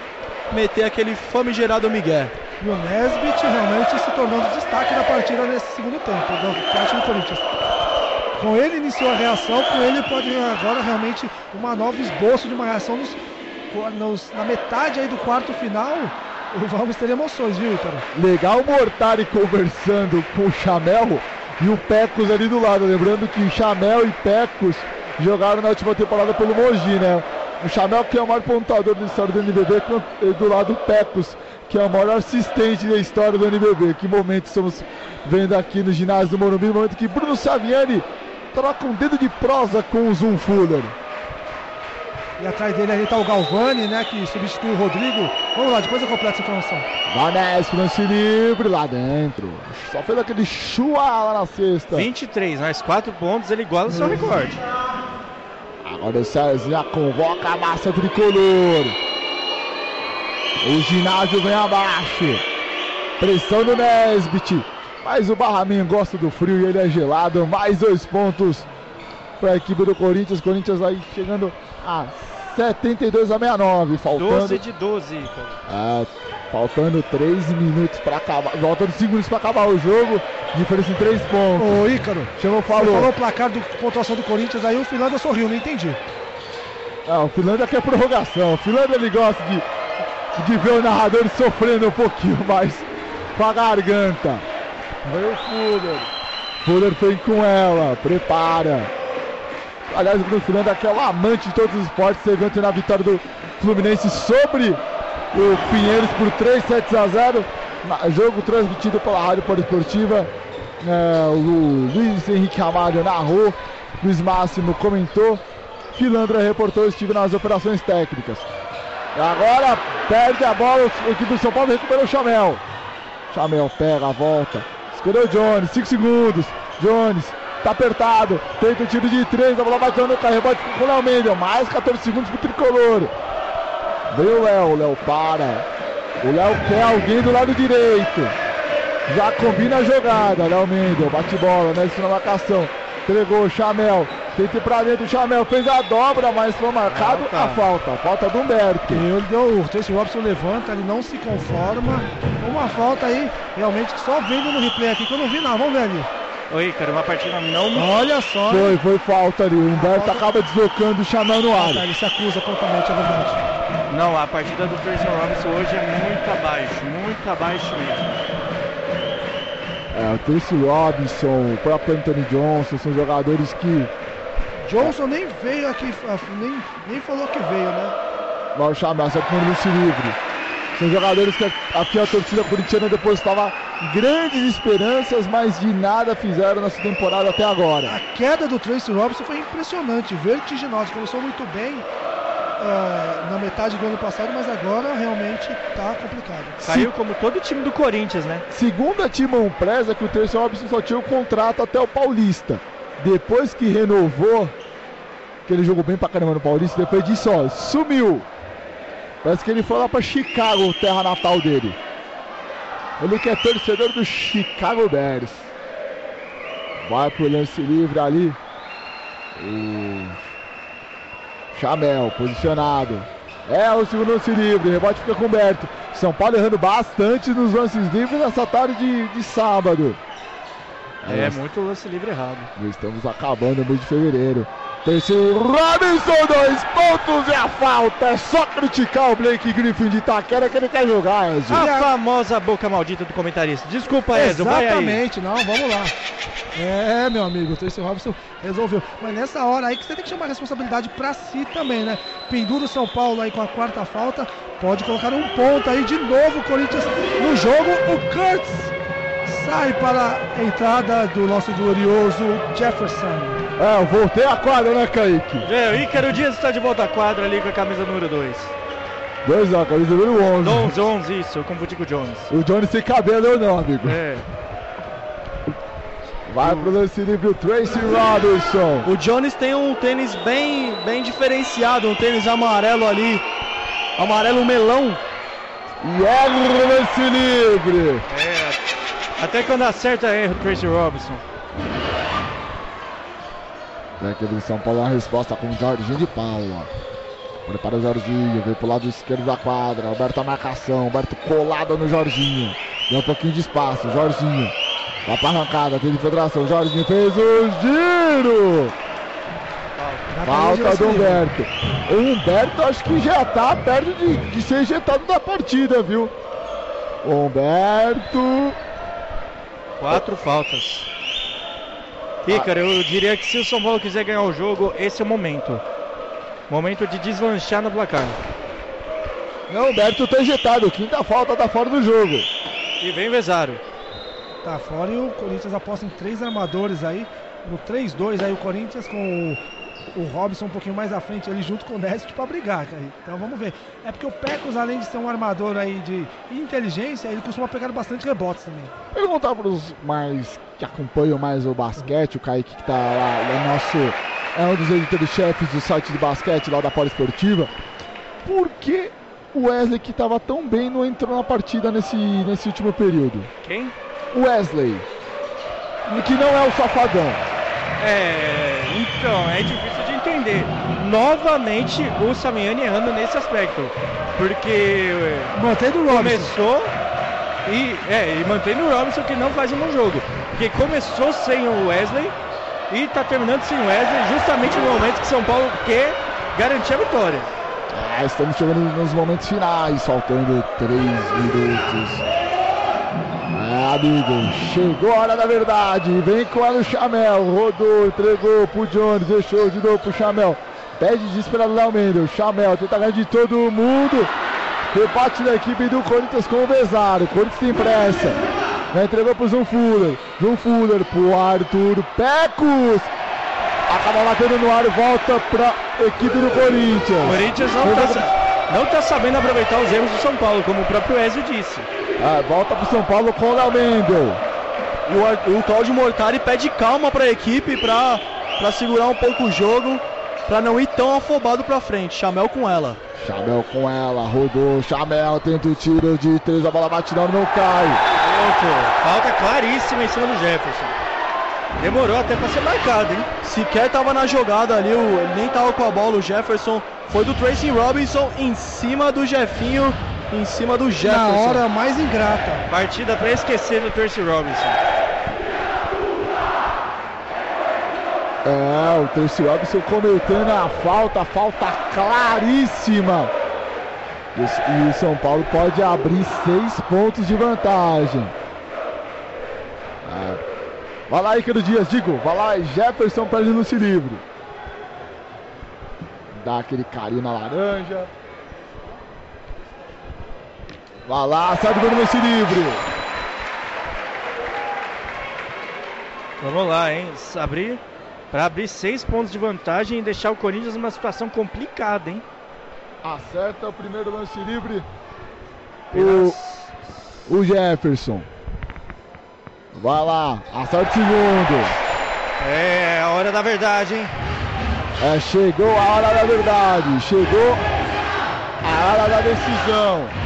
meter aquele famigerado Miguel. E o Nesbit realmente se tornando destaque da partida nesse segundo tempo, da parte do Corinthians. Com ele iniciou a reação, com ele pode agora realmente uma nova esboço de uma reação nos, nos- na metade aí do quarto final. Vamos ter emoções, viu, Ícaro? Legal o Mortari conversando com o Chamel e o Pecos ali do lado. Lembrando que Chamel e Pecos jogaram na última temporada pelo Mogi, né? O Chamel que é o maior pontador da história do NBB, com- e do lado o Pecos, que é o maior assistente da história do NBB. Que momento estamos vendo aqui no ginásio do Morumbi, momento que Bruno Saviani troca um dedo de prosa com o Zoom Fuller. E atrás dele ali tá o Galvani, né? Que substitui o Rodrigo. Vamos lá, depois eu completo essa informação. Vanessa, lance livre lá dentro. Só fez aquele chua lá na sexta. 23, mais 4 pontos, ele iguala o seu recorde. Agora o César já convoca a massa tricolor. O ginásio vem abaixo. Pressão do Nesbit. Mas o Barramin gosta do frio e ele é gelado. Mais dois pontos para a equipe do Corinthians. Corinthians aí chegando a 72 a 69. Faltando, 12 de 12, cara. é, faltando 3 minutos para acabar. Faltando 5 minutos para acabar o jogo. Diferença em 3 pontos. Ô, Ícaro, Chamou, você falou falou. o placar do pontuação do Corinthians, aí o Finlândia sorriu, não entendi. Ah, o Finlândia quer prorrogação. O Finlândia ele gosta de, de ver o narrador sofrendo um pouquinho mais com a garganta. Veio o Fuller. Fuller vem com ela, prepara. Aliás, o Bruno Finlândia que é um amante de todos os esportes. Viu ontem na vitória do Fluminense sobre o Pinheiros por 3 sets a 0. Na- Jogo transmitido pela Rádio Poliesportiva. É, o Luiz Henrique Ramalho narrou. Luiz Máximo comentou. Filandra reportou, estive nas operações técnicas. Agora perde a bola, o equipe do São Paulo recuperou o Chamel. Chamel pega, volta. Escolheu o Jones, 5 segundos. Jones, tá apertado. Tenta o tiro de 3, a bola vai no carro, rebote com o Léo Mendel. Mais 14 segundos pro tricolor. Veio o Léo, o Léo para. O Léo quer alguém do lado direito. Já combina a jogada. Léo Mendel, bate bola, né? Isso na marcação. Entregou o Chamel. Tenta ir pra dentro, o Chamel fez a dobra, mas foi marcado Falta. a falta. Falta do Humberto. Ele deu, o Tracy Robson levanta, ele não se conforma. Uma falta aí, realmente, que só vendo no replay aqui, que eu não vi nada. Vamos ver ali. Oi, cara, uma partida não Olha só. Foi, foi falta ali. O Humberto acaba deslocando o Chamel no Tá, ar. ele se acusa prontamente, é verdade. Não, a partida do Tracy Robinson hoje é muito abaixo, muito abaixo mesmo. É, o Tracy Robinson, o próprio Anthony Johnson, são jogadores que. Johnson nem veio aqui, nem, nem falou que veio, né? Vai o Chamel, só que no lance livre. São jogadores que aqui a torcida corintiana depositava grandes esperanças, mas de nada fizeram nessa temporada até agora. A queda do Tracy Robinson foi impressionante, vertiginosa. Começou muito bem ah, na metade do ano passado, mas agora realmente tá complicado. Caiu como todo time do Corinthians, né? Segundo a Timon Preza, que o Tracy Robinson só tinha o contrato até o Paulista. Depois que renovou, que ele jogou bem pra caramba no Paulista, depois disso, ó, sumiu. Parece que ele foi lá pra Chicago, terra natal dele. Ele que é torcedor do Chicago Bears. Vai pro lance livre ali. O Chamel, posicionado. É o segundo lance livre, rebote fica com o Berto. São Paulo errando bastante nos lances livres nessa tarde de, de sábado. É, É, muito lance livre errado. Estamos acabando o mês de fevereiro. Terceiro, Robinson, dois pontos e a falta. É só criticar o Blake Griffin de Itaquera que ele quer jogar, Ezio. A famosa boca maldita do comentarista. Desculpa, Ezio, vai aí. Exatamente, não, vamos lá. É, meu amigo, o Tracy Robinson resolveu. Mas nessa hora aí que você tem que chamar a responsabilidade pra si também, né? Pendura o São Paulo aí com a quarta falta. Pode colocar um ponto aí de novo o Corinthians no jogo. O Kurtz sai para a entrada do nosso glorioso Jefferson. É, eu voltei a quadra, né, Kaique? É, o Ícaro Dias está de volta à quadra ali com a camisa número 2. Dois, ó, camisa número 11. 11, 11, isso, eu confundi com o Jones. O Johnny sem cabelo ou não, amigo? É. Vai pro lance livre o Tracy Robinson. O Jones tem um tênis bem, bem diferenciado, um tênis amarelo ali, amarelo melão. E é lance livre. É. Até quando acerta erro, Tracy Robinson. Da equipe de São Paulo, a resposta com o Jorginho de Paula. Prepara o Jorginho, veio pro lado esquerdo da quadra. Alberto a marcação, Alberto colado no Jorginho. Deu um pouquinho de espaço, Jorginho. Vai pra arrancada, tem infiltração. Jorginho fez o giro. Falta do Humberto. O Humberto acho que já tá perto de, de ser ejetado da partida, viu? Humberto. Quatro faltas. Ícaro, eu diria que se o São Paulo quiser ganhar o jogo, esse é o momento. Momento de deslanchar no placar. Não, o Humberto tá ejetado. Quinta falta tá fora do jogo. E vem Vezaro. Tá fora e o Corinthians aposta em três armadores aí. No 3-2 aí o Corinthians com o, o Robson um pouquinho mais à frente, ele junto com o Nesbitt pra brigar, cara. Então vamos ver. É porque o Pecos, além de ser um armador aí de inteligência, ele costuma pegar bastante rebotes também. Perguntar pros mais que acompanham mais o basquete, o Kaique que tá lá, é nosso. É um dos editores-chefes do site de basquete lá da Poliesportiva. Por que o Wesley que tava tão bem não entrou na partida nesse, nesse último período? Quem? Wesley. Que não é o safadão. É, então, é difícil de entender. Novamente o Samiani errando nesse aspecto. Porque Mantendo o Robson. começou e, é, e mantém o Robinson que não faz um bom jogo. Porque começou sem o Wesley e tá terminando sem o Wesley justamente no momento que São Paulo quer garantir a vitória. Ah, estamos chegando nos momentos finais, faltando 3 minutos. Amigo, chegou a hora da verdade. Vem com ela o Chamel. Rodou, entregou pro Jones, deixou de novo pro Chamel. Pede desesperado Léo Mendel. Chamel tenta ganhar de todo mundo. Rebate da equipe do Corinthians com o Besaro. O Corinthians tem pressa. Já entregou pro João Fuller. João Fuller pro Arthur Pecos. Acaba batendo no ar, volta pra equipe do O Corinthians. Corinthians não tá, não tá sabendo aproveitar os erros do São Paulo, como o próprio Wesley disse. Ah, volta pro São Paulo com o Léo Mendel. E o, o Claudio Mortari pede calma para a equipe para segurar um pouco o jogo, para não ir tão afobado para frente. Chamel com ela. Chamel com ela, rodou. Chamel tenta o tiro de três, a bola bate não, não cai. Pronto, falta claríssima em cima do Jefferson. Demorou até pra ser marcado, hein? Sequer tava na jogada ali, o, ele nem tava com a bola. O Jefferson foi do Tracy Robinson em cima do Jefinho, em cima do Na Jefferson. hora mais ingrata. Partida pra esquecer do Percy Robinson. É, o Tracy Robinson cometendo a falta, falta claríssima. E o- São Paulo pode abrir seis pontos de vantagem. É. Vai lá, Ícaro Dias, digo, vai lá, Jefferson ele não se livre. Dá aquele carinho na laranja. Vai lá, sai do gol não se livre. Vamos lá, hein? Abrir para abrir seis pontos de vantagem e deixar o Corinthians numa situação complicada, hein? Acerta o primeiro lance livre. O, o Jefferson. Vai lá, acerta o segundo. É a hora da verdade, hein? É, chegou a hora da verdade. Chegou a hora da decisão.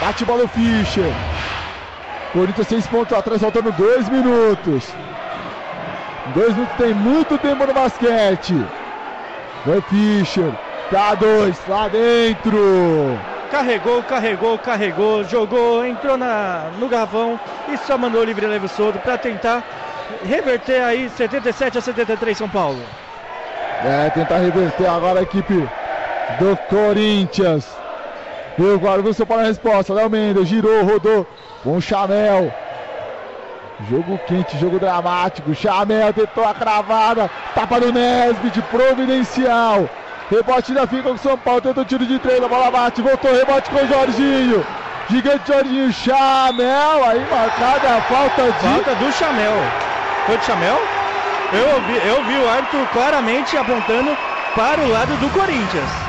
Bate bola o Fischer. Corinthians seis pontos atrás, faltando dois minutos. Dois minutos tem muito tempo no basquete. Vai Fischer. K2 lá dentro. Carregou, carregou, carregou, jogou, entrou na, no garrafão e só mandou o livre leve solto para tentar reverter aí 77 a 73 São Paulo. É, tentar reverter agora a equipe do Corinthians. E guarda São Paulo a resposta. Léo Mendes girou, rodou com o Chamel. Jogo quente, jogo dramático. Chamel tentou a cravada. Tapa do Nesbitt, providencial. Rebote da fica com o São Paulo. Tenta o tiro de três, a bola bate. Voltou, rebote com o Jorginho. Gigante Jorginho, Chamel. Aí marcada a falta de. Falta do Chamel. Foi do Chamel? Eu vi, eu vi o árbitro claramente apontando para o lado do Corinthians.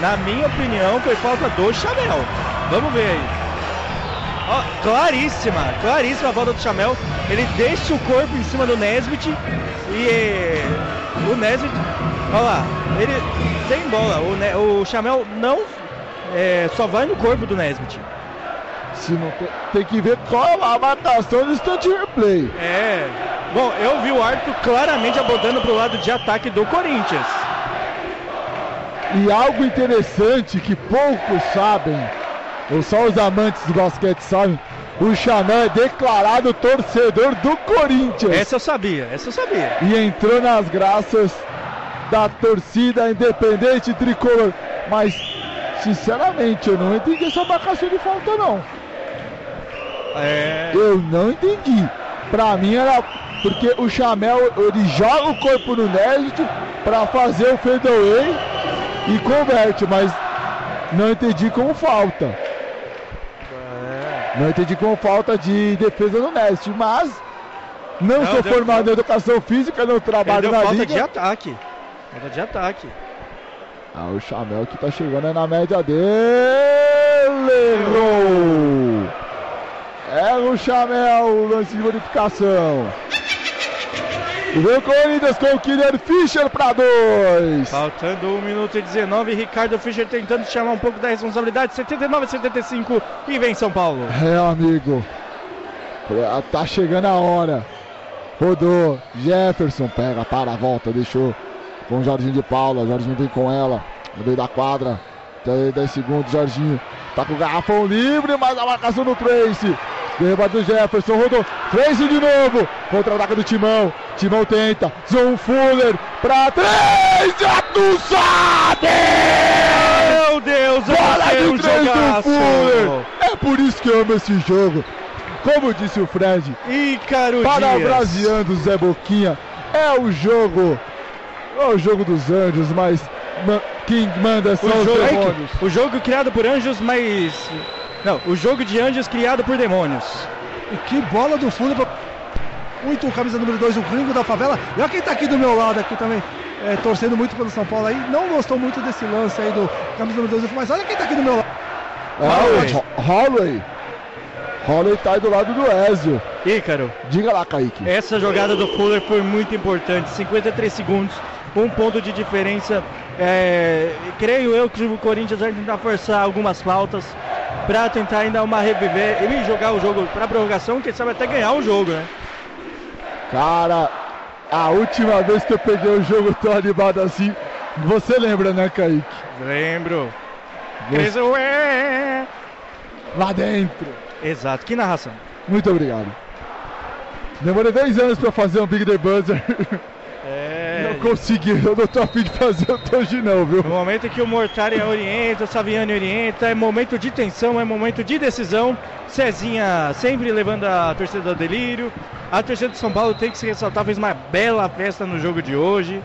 Na minha opinião, foi falta do Chamel. Vamos ver aí. Ó, claríssima, claríssima a falta do Chamel. Ele deixa o corpo em cima do Nesbitt e o Nesbitt, olha lá, ele sem bola. O, Ne- o Chamel não eh, só vai no corpo do Nesbitt. Se não tem, tem que ver qual a marcação do instante replay. É, Bom, eu vi o árbitro claramente abordando para o lado de ataque do Corinthians. E algo interessante que poucos sabem, ou só os amantes do basquete sabem, o Chanel é declarado torcedor do Corinthians. Essa eu sabia, essa eu sabia. E entrou nas graças da torcida independente tricolor. Mas, sinceramente, eu não entendi essa marcação de falta, não. É. Eu não entendi. Pra mim era porque o Chamel ele joga o corpo no Négito pra fazer o fadeaway e converte, mas não entendi como falta. Não entendi como falta de defesa no Nest, mas não, Não, sou formado em educação física, não Ele trabalho deu na falta liga. de ataque. Falta de ataque. Ah, o Chamel que tá chegando é na média dele. Errou! É o Chamel, lance de bonificação. E vem o Corinthians com o Killer Fischer para dois. Faltando 1 minuto e 19, Ricardo Fischer tentando chamar um pouco da responsabilidade. 79 a 75 e vem São Paulo. É, amigo. Tá chegando a hora. Rodou. Jefferson pega, para, volta, deixou com o Jorginho de Paula. Jorginho vem com ela. No meio da quadra. Tem 10 segundos, Jorginho. Tá com o garrafão livre, mas a marcação do Trace. Derruba do Jefferson, rodou. Trace de novo. Contra-ataque do Timão. Timão tenta. Zoom Fuller pra três. Já tu sabe! Meu Deus, Bola de um três do. Fuller. É por isso que eu amo esse jogo. Como disse o Fred, Ícaro. Brasiando Zé Boquinha, é o jogo. É o jogo dos anjos, mas ma- quem manda são O os jogo, demônios. o jogo criado por anjos, mas... Não, o jogo de anjos criado por demônios. E que bola do fundo. Muito o camisa número 2, o gringo da favela. E olha quem tá aqui do meu lado aqui também, é, torcendo muito pelo São Paulo aí. Não gostou muito desse lance aí do camisa número 2, mas olha quem tá aqui do meu lado. É, o Holloway. Holloway tá aí do lado do Ezio. Ícaro, Diga lá, Kaique. essa jogada do Fuller foi muito importante. 53 segundos, um ponto de diferença. É, creio eu que o Corinthians vai tentar forçar algumas faltas para tentar ainda uma reviver e jogar o jogo para prorrogação, quem sabe até ganhar o jogo, né? Cara, a última vez que eu peguei o jogo tão animado assim, você lembra, né, Kaique? Lembro. Você- é. Lá dentro. Exato, que narração. Muito obrigado. Demorei 10 anos pra fazer um Big The Buzzer. É. Não consegui, eu não tô afim de fazer hoje não, viu? No momento em que o Mortari orienta, o Saviani orienta, é momento de tensão, é momento de decisão. Cezinha sempre levando a torcida ao delírio. A torcida de São Paulo tem que se ressaltar, fez uma bela festa no jogo de hoje.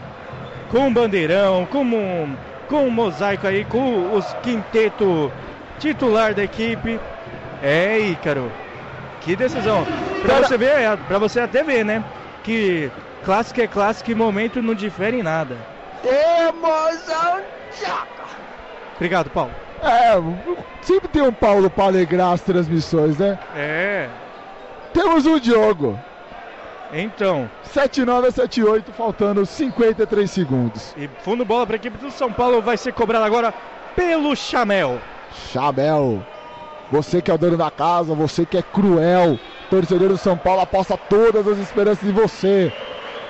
Com um bandeirão, com um, com um mosaico aí, com os quinteto titular da equipe. É, Ícaro. Que decisão. Pra você ver, pra você até ver, né? Que clássico é clássico e momento não difere em nada. Obrigado, Paulo. É, sempre tem um Paulo pra alegrar as transmissões, né? É, Temos o Diogo. então. 79 a 78, faltando 53 segundos. E fundo bola para a equipe do São Paulo vai ser cobrado agora pelo Chamel. Chabel, você que é o dono da casa, você que é cruel, torcedor do São Paulo aposta todas as esperanças em você.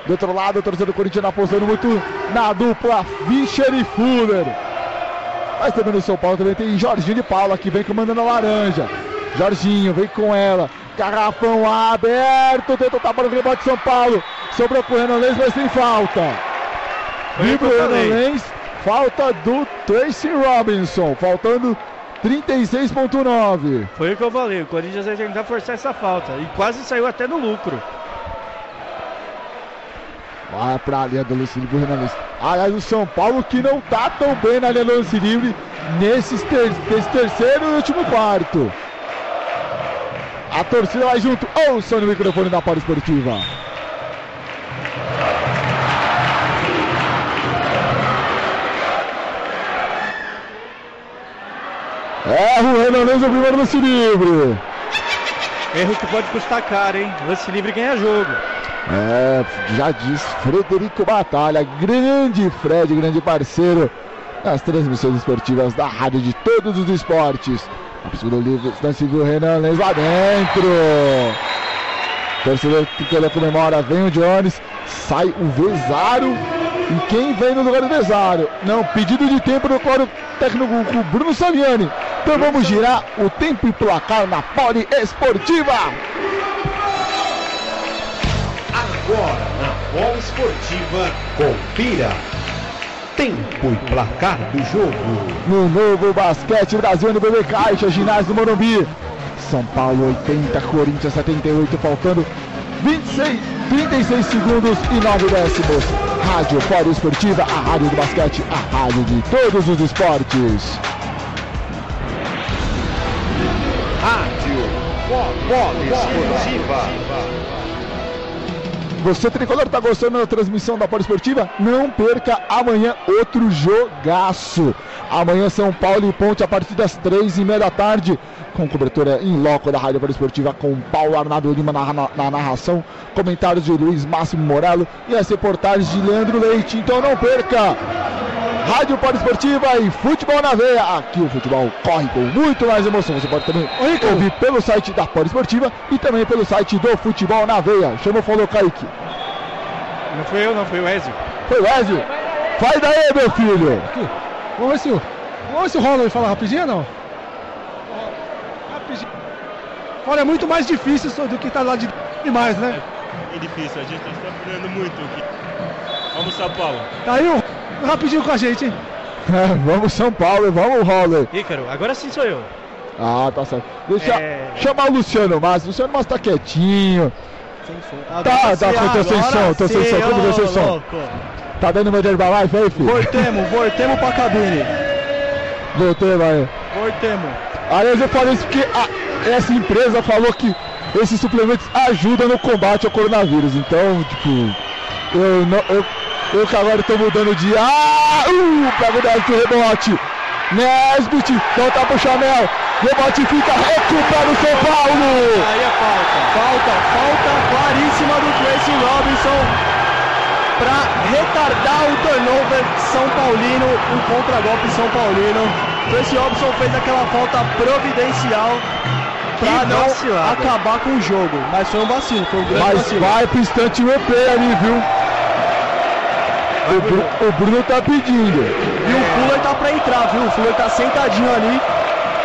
Do outro lado, o torcedor do Corinthians apostando muito na dupla Fischer e Fuller. Mas também no São Paulo também tem Jorginho de Paula que vem comandando a laranja. Jorginho vem com ela. Garrafão aberto, tenta tapar no rebote de São Paulo. Sobrou pro Renan Lenz, mas tem falta. O pro Renan. Lenz, falta do Tracy Robinson. Faltando 36,9. Foi o que eu falei, o Corinthians vai tentar forçar essa falta. E quase saiu até no lucro. Vai pra linha do lance livre, Lenz. Aliás, o São Paulo que não tá tão bem na linha do lance livre nesses ter- nesse terceiro e último quarto. A torcida vai junto. Ouça no microfone da Polo Esportiva. Erra o Renan Lenz no primeiro lance livre. Erro que pode custar caro, hein? Lance livre ganha jogo. É, já disse Frederico Batalha, grande Fred, grande parceiro nas transmissões esportivas da rádio de todos os esportes. A segunda livre, lance do Renan Lenz lá dentro. Torcedor tricolor comemora, vem o Jones, sai o Vezaro. E quem vem no lugar do Vezaro? Não, pedido de tempo do quadro técnico o Bruno Saviani. Então vamos girar o tempo e placar na Poli Esportiva. Agora na Bola Esportiva, confira. Tempo e placar do jogo. No novo Basquete Brasil no BB Caixa, ginásio do Morumbi. São Paulo 80, Corinthians 78, faltando 26, 36 segundos e 9 décimos. Rádio Fórum Esportiva, a rádio do basquete, a rádio de todos os esportes. Rádio Bola Esportiva. Você tricolor tá gostando da transmissão da Poliesportiva? Não perca amanhã outro jogaço. Amanhã São Paulo e Ponte a partir das três e meia da tarde, com cobertura em loco da Rádio Poliesportiva com Paulo Arnaldo Lima na, na, na narração, comentários de Luiz Máximo Morelo e as reportagens de Leandro Leite. Então não perca! Rádio Poliesportiva e Futebol na Veia. Aqui o futebol corre com muito mais emoção. Você pode também ouvir pelo site da Poliesportiva e também pelo site do Futebol na Veia. Chama o Falou Kaique. Não fui eu, não, foi o Ezio. Foi o Ezio? Faz daí, meu filho! Aqui. Vamos ver se o, vamos ver se o fala rapidinho ou não? Rapidinho. Olha, é muito mais difícil isso do que tá lá de demais, né? É difícil, a gente está treinando muito aqui. Vamos São Paulo. Tá aí o rapidinho com a gente, hein? Vamos São Paulo, vamos Roller. Ícaro, agora sim sou eu. Ah, tá certo. Deixa É. chamar o Luciano Massa. O Luciano Massa tá quietinho. Tá, Agora tá, sim, tô sem som, tô sem som. Como ô, você som? Tá dando meu de Herbalife aí, filho? Voltemos, voltemos pra cabine. Voltei, vai. Voltemos. Aliás, eu falei isso porque a- essa empresa falou que esses suplementos ajudam no combate ao coronavírus. Então, tipo, eu, não, eu, eu que agora tô mudando de. Ah! Uh! Pega o décimo rebote. Nesbit, volta pro Chamel. Rebote fica, recupera o São Paulo. Aí é falta. Falta, falta claríssima do Tracy Robinson pra retardar o turnover São Paulino, um contragolpe São Paulino. Tracy Robinson fez aquela falta providencial pra Que não vacilada. acabar com o jogo. Mas foi um vacilo, foi um grande Mas vacilo. vai pro instante replay ali, viu? O, Bru- o Bruno tá pedindo. E o Fuller tá pra entrar, viu? O Fuller tá sentadinho ali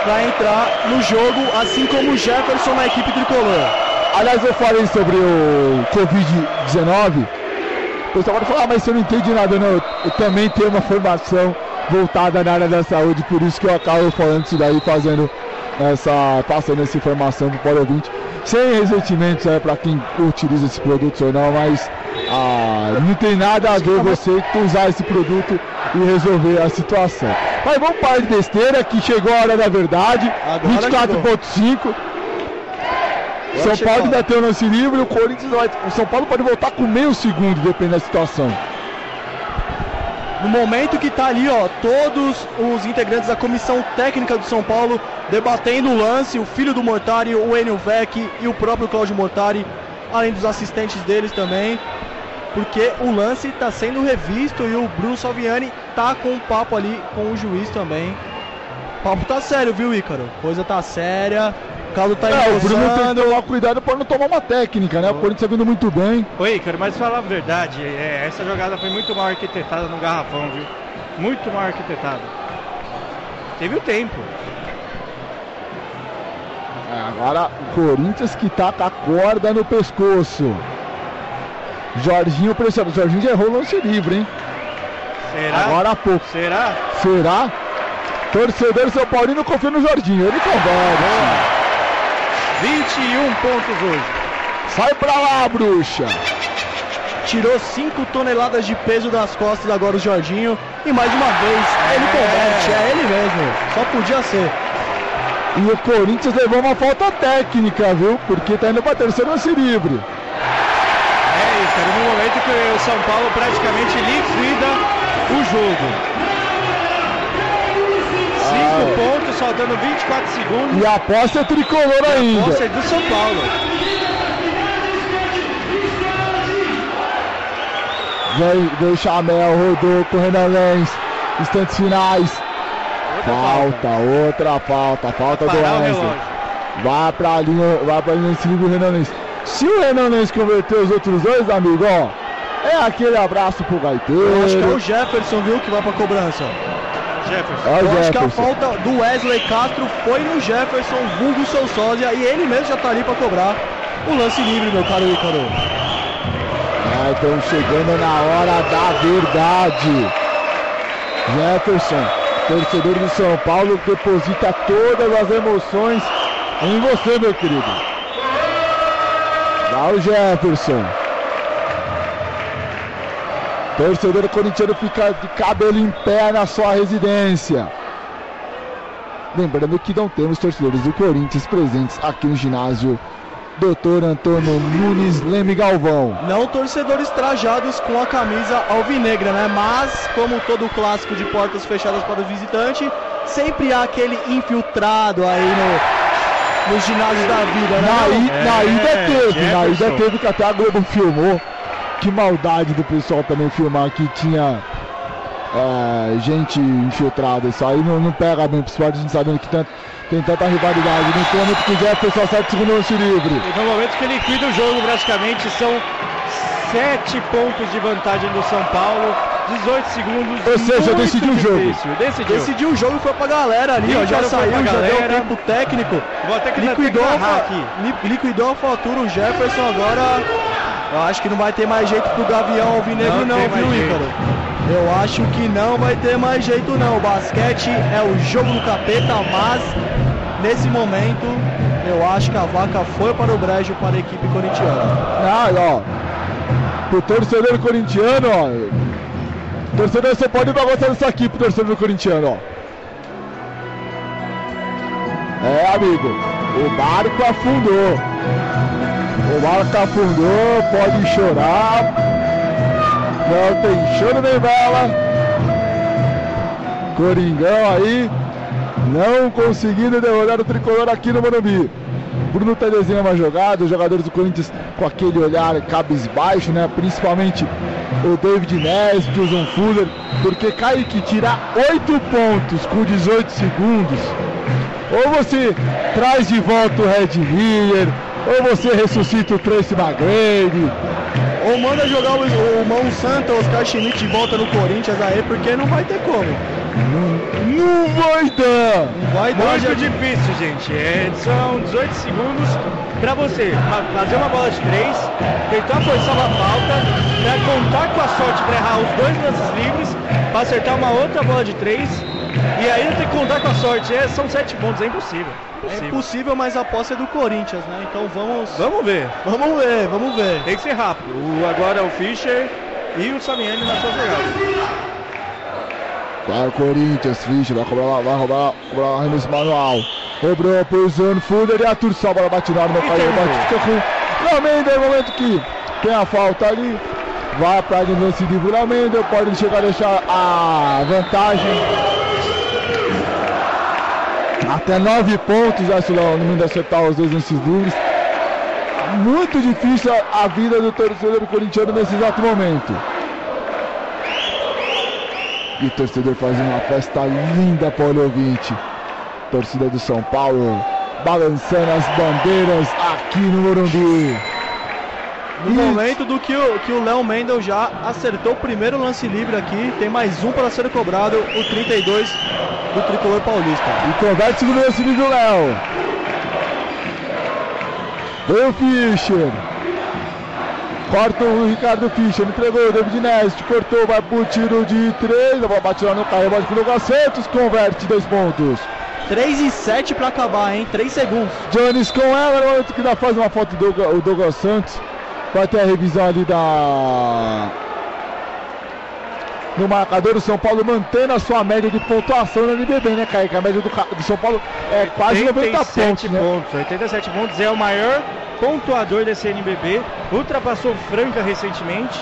pra entrar no jogo, assim como o Jefferson na equipe tricolor. Aliás, eu falei sobre o Covid-19. O pessoal pode falar, ah, mas você não entende nada, não. Eu, também tenho uma formação voltada na área da saúde, por isso que eu acabo falando isso daí, fazendo essa, passando essa informação pro Polo 20. Sem ressentimentos é, para quem utiliza esse produto ou não, mas ah, não tem nada a ver você usar esse produto e resolver a situação. Mas vamos parar de besteira, que chegou a hora da verdade. Agora 24.5. São chegou Paulo ainda tem o lance livre, o Corinthians vai. O São Paulo pode voltar com meio segundo, dependendo da situação. No momento que tá ali, ó, todos os integrantes da comissão técnica do São Paulo debatendo o lance, o filho do Mortari, o Enio Vec e o próprio Cláudio Mortari, além dos assistentes deles também, porque o lance tá sendo revisto e o Bruno Salviani tá com um papo ali com o juiz também. O papo tá sério, viu, Ícaro? Coisa tá séria. O caldo tá É, o Bruno tem que tomar cuidado para não tomar uma técnica, né? O Corinthians tá vindo muito bem. Oi, Ícaro, mas falar a verdade, é, essa jogada foi muito mal arquitetada no garrafão, viu? Muito mal arquitetada. Teve o tempo. É, agora o Corinthians que tá com a corda no pescoço. Jorginho pressionando. Jorginho já errou o lance livre, hein? Será? Agora há pouco. Será? Será? Torcedor São Paulino confia no Jorginho. Ele converte. 21 pontos hoje. Sai pra lá, bruxa. Tirou 5 toneladas de peso das costas agora o Jorginho. E mais uma vez, ele converte, é ele mesmo. Só podia ser. E o Corinthians levou uma falta técnica, viu? Porque tá indo pra terceiro lance livre. Ícaro, no momento que o São Paulo praticamente liquida o jogo. 5 pontos, faltando 24 segundos. E a aposta é tricolor ainda. Posse é do São Paulo. Vem, vem Chamel, rodou com Renan Lenz. Instantes finais. Falta, outra falta. Falta do Parar o Wesley. relógio. Vai pra linha, vai pra linha segundo o Renan Lenz. Se o Renan não converter os outros dois, amigo, ó, é aquele abraço pro gaiteiro. Eu acho que é o Jefferson, viu, que vai pra cobrança. Jefferson. É Eu acho que a Jefferson. falta do Wesley Castro foi no Jefferson, vulgo seu sósia, e ele mesmo já tá ali pra cobrar o lance livre, meu caro Ícaro. Ah, estão chegando na hora da verdade. Jefferson, torcedor do São Paulo, deposita todas as emoções em você, meu querido. Dá o Jefferson. Torcedor corintiano fica de cabelo em pé na sua residência. Lembrando que não temos torcedores do Corinthians presentes aqui no ginásio Dr. Antônio Nunes Leme Galvão. Não torcedores trajados com a camisa alvinegra, né? Mas, como todo clássico de portas fechadas para o visitante, sempre há aquele infiltrado aí no, nos ginásios da vida, né? Na, i- É, na ida teve, na ida teve que até a Globo filmou. Que maldade do pessoal também filmar que tinha é, gente infiltrada. Isso aí não, não pega bem pro esporte, a gente sabendo que tanto- tem tanta rivalidade. No momento que o Jefferson acerta o segundo lance livre. E no momento que ele liquida o jogo, praticamente são 7 pontos de vantagem do São Paulo, 18 segundos. Ou seja, decidiu o jogo. Decidiu. Decidiu o jogo e foi pra galera ali, ó, já saiu, já deu galera. tempo técnico. Vou até que Liquidou, aqui. li- liquidou a fatura o Jefferson agora. Eu acho que não vai ter mais jeito pro Gavião Alvinegro, Não não, viu. Ícaro? Eu acho que não vai ter mais jeito, não. O basquete é o jogo do capeta, mas nesse momento eu acho que a vaca foi para o brejo para a equipe corintiana. Ah, ó. Pro torcedor corintiano, ó. Torcedor só pode vai gostar disso aqui pro torcedor corintiano, ó. É, amigo. O barco afundou. O barco afundou, pode chorar. Não tem choro nem vela. Coringão aí. Não conseguindo derrotar o tricolor aqui no Morumbi. Bruno tá desenhando uma jogada, os jogadores do Corinthians com aquele olhar cabisbaixo, né? Principalmente o David Neres, Gilson Fuller, porque Kaique tirar 8 pontos com 18 segundos. Ou você traz de volta o Red Miller, ou você ressuscita o Tracy McGrady. Ou manda jogar o, o Mão Santa, o Oscar Schmidt de volta no Corinthians aí, porque não vai ter como. Não vai dar! Não vai dar, Muito já- difícil, gente. É, são 18 segundos para você fa- fazer uma bola de 3, tentar forçar uma falta, pra contar com a sorte para errar os dois lances livres, para acertar uma outra bola de 3 e ainda ter que contar com a sorte. É, são 7 pontos, é impossível. É Impossível. impossível, mas a posse é do Corinthians, né? Então vamos. Vamos ver. Vamos ver, vamos ver. Tem que ser rápido. O, agora é o Fischer e o Samiani na sua jogada. Vai o Corinthians, Fischer, vai cobrar lá, vai roubar, cobrar lá, arremesso manual. Cobrou pro Zano Fuller e a Turção, a bola bate na arma, caiu, bate, com Lamenda, no momento que tem a falta ali, vai pra linha lance livre, Lamenda, pode chegar a deixar a vantagem. Até nove pontos, já se o Lamenda acertar os dois lances livres. Muito difícil a, a vida do torcedor corintiano nesse exato momento. E o torcedor fazendo uma festa linda para o ouvinte. Torcida do São Paulo balançando as bandeiras aqui no Morumbi. No momento do que o, que o Léo Mendel já acertou o primeiro lance livre aqui, tem mais um para ser cobrado, o 32 do tricolor paulista. E converte o segundo lance livre do Léo. Vem o Fischer. Corta o Ricardo Fischer, entregou o David Nest, cortou, vai pro tiro de três, a bola bate lá no carro, bate pro Douglas Santos, converte dois pontos. 3 e 7 para acabar, hein? 3 segundos. Jones com ela, no momento que ainda faz uma foto do Douglas Santos. Vai ter a revisão ali da. No marcador, o São Paulo mantendo a sua média de pontuação na NBB, né, Kaique? A média do, do São Paulo é quase 90 pontos, né? pontos. 87 pontos é o maior pontuador desse NBB. Ultrapassou Franca recentemente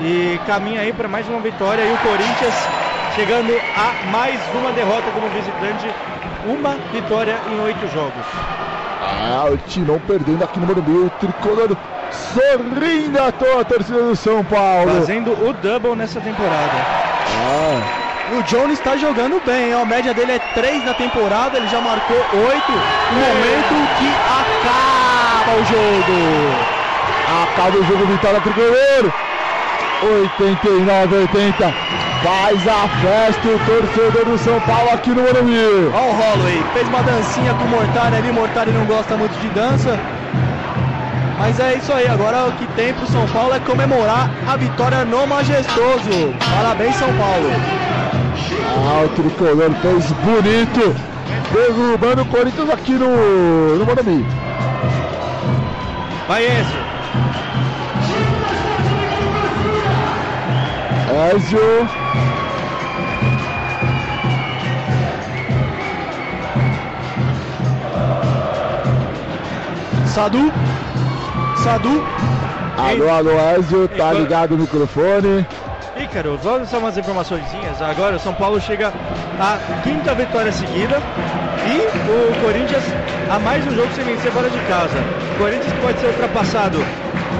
e caminha aí para mais uma vitória. E o Corinthians chegando a mais uma derrota como visitante, uma vitória em oito jogos. Ah, o Timão perdendo aqui no Morumbi, o tricolor sorrindo a toda a torcida do São Paulo. Fazendo o double nessa temporada. Ah, O Jones está jogando bem, ó. a média dele é 3 na temporada, ele já marcou 8. No momento que acaba o jogo. Acaba o jogo, vitória tricolor. 89 80. Faz a festa o torcedor do São Paulo aqui no Morumbi. Olha o Holloway, fez uma dancinha com o Mortari ali, Mortari não gosta muito de dança. Mas é isso aí, agora o que tem pro São Paulo é comemorar a vitória no Majestoso. Parabéns, São Paulo. Ah, o tricolor fez bonito, derrubando o Corinthians aqui no, no Morumbi. Vai, Ezio. Ezio. Sadu. Sadu. Alô, alô, Ezio, tá ligado o microfone. Ícaro, vamos só umas informaçõezinhas. Agora o São Paulo chega à quinta vitória seguida e o Corinthians a mais um jogo sem vencer fora de casa. O Corinthians pode ser ultrapassado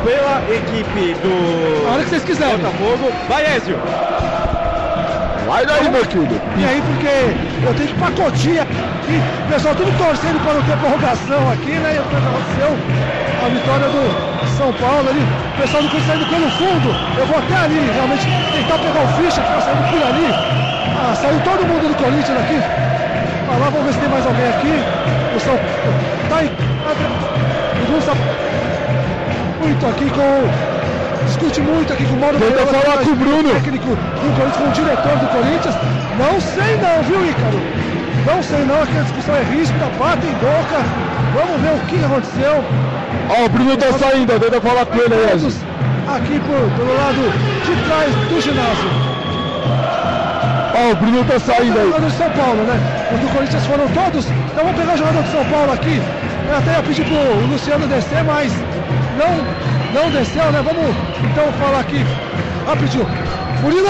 pela equipe do A hora que vocês quiserem. Botafogo. Vai, Ezio! Vai daí, meu querido. E aí, porque eu tenho que pacotinha. E o pessoal tudo torcendo para não ter prorrogação aqui, né? E o que aconteceu? A vitória do São Paulo ali. O pessoal Corinthians saindo pelo fundo. Eu vou até ali, realmente, tentar pegar o ficha que tá saindo por ali. Ah, saiu todo mundo do Corinthians aqui. Vai lá, vamos ver se tem mais alguém aqui. O São tá em. O Gus tá muito aqui com. Discute muito aqui com o Mauro Tenta Pereira, falar com o Bruno. técnico do Corinthians, com o diretor do Corinthians. Não sei não, viu, Ícaro? Não sei não, aqui a discussão é ríspida, bate em boca. Vamos ver o que aconteceu. Ó, o Bruno tá saindo, tenta falar com ele aí. Todos aqui por, pelo lado de trás do ginásio. Ó, o Bruno tá saindo Do aí. de São Paulo, né? Os do Corinthians foram todos. Então vamos pegar o jogador de São Paulo aqui. Eu até ia pedir pro Luciano descer, mas não, não desceu, né? Vamos então falar aqui rapidinho. Murilo!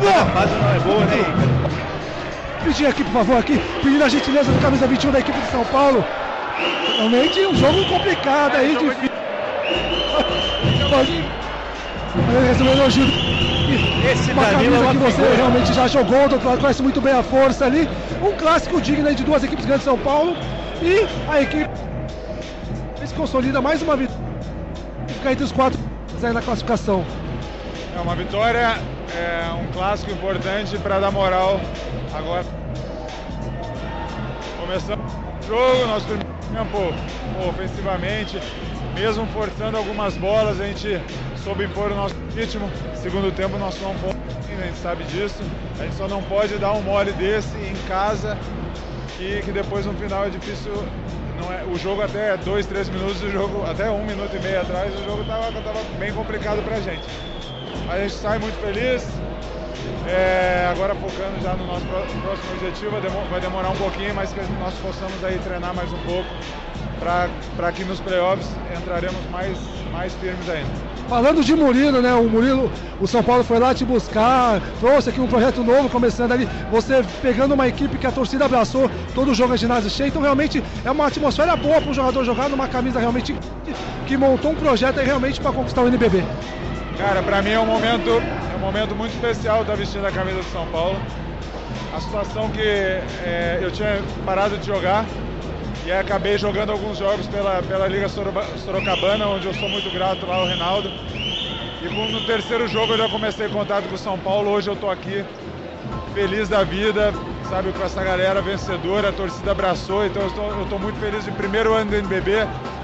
Ó, A fase não é boa, né? Pedir aqui, por favor, aqui, pedindo a gentileza do camisa 21 da equipe de São Paulo. Realmente um jogo complicado aí, difícil. Pode receber elogio. Esse Uma é camisa que você realmente já jogou, do outro lado conhece muito bem a força ali. Um clássico digno aí de duas equipes grandes de São Paulo. E a equipe se consolida mais uma vitória. Fica entre os quatro aí na classificação. É uma vitória, é um clássico importante para dar moral agora. Começamos o jogo, nosso primeiro tempo ofensivamente, mesmo forçando algumas bolas, a gente soube impor o nosso ritmo. Segundo tempo nós não podemos, a gente sabe disso. A gente só não pode dar um mole desse em casa e que depois no final é difícil. Não é, o jogo até dois, três minutos, o jogo até um minuto e meio atrás, o jogo estava tava bem complicado pra gente. A gente sai muito feliz. É, agora focando já no nosso pró- próximo objetivo, vai demorar um pouquinho, mas que nós possamos aí treinar mais um pouco para que nos playoffs entraremos mais, mais firmes ainda. Falando de Murilo, né? O Murilo, o São Paulo foi lá te buscar, trouxe aqui um projeto novo começando ali. Você pegando uma equipe que a torcida abraçou, todo jogo é ginásio cheio. Então realmente é uma atmosfera boa para o jogador jogar numa camisa realmente que montou um projeto aí realmente para conquistar o NBB. Cara, para mim é um momento, é um momento muito especial estar vestindo a camisa de São Paulo. A situação que é, eu tinha parado de jogar e acabei jogando alguns jogos pela, pela Liga Sorocabana, onde eu sou muito grato lá ao Reinaldo. E no terceiro jogo eu já comecei contato com o São Paulo, hoje eu estou aqui feliz da vida, sabe, com essa galera vencedora, a torcida abraçou, então eu estou muito feliz de primeiro ano do NBB,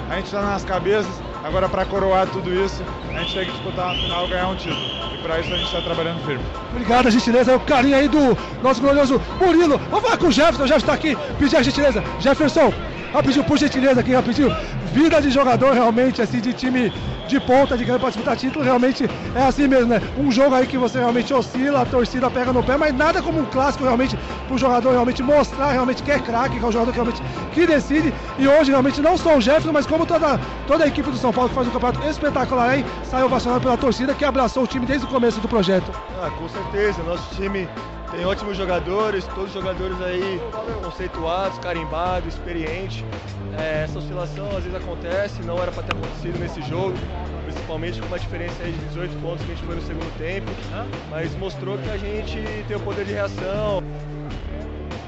a gente está nas cabeças, agora para coroar tudo isso, a gente tem que disputar uma final, ganhar um título, e para isso a gente está trabalhando firme. Obrigado, a gentileza, é o carinho aí do nosso glorioso Murilo. Vamos falar com o Jefferson, o Jefferson está aqui, pedir a gentileza. Jefferson, rapidinho, por gentileza aqui, rapidinho. Vida de jogador realmente, assim, de time de ponta, de grande para disputar título, realmente é assim mesmo, né? Um jogo aí que você realmente oscila, a torcida pega no pé, mas nada como um clássico realmente para o jogador realmente mostrar realmente que é craque, que é o jogador que realmente que decide. E hoje realmente não só o Jefferson, mas como toda, toda a equipe do São Paulo que faz um campeonato espetacular aí, saiu ovacionado pela torcida que abraçou o time desde o começo do projeto. Ah, com certeza, nosso time tem ótimos jogadores, todos jogadores aí conceituados, carimbados, experientes. É, essa oscilação às vezes acontece, não era para ter acontecido nesse jogo, principalmente com uma diferença aí de 18 pontos que a gente foi no segundo tempo, mas mostrou que a gente tem o poder de reação.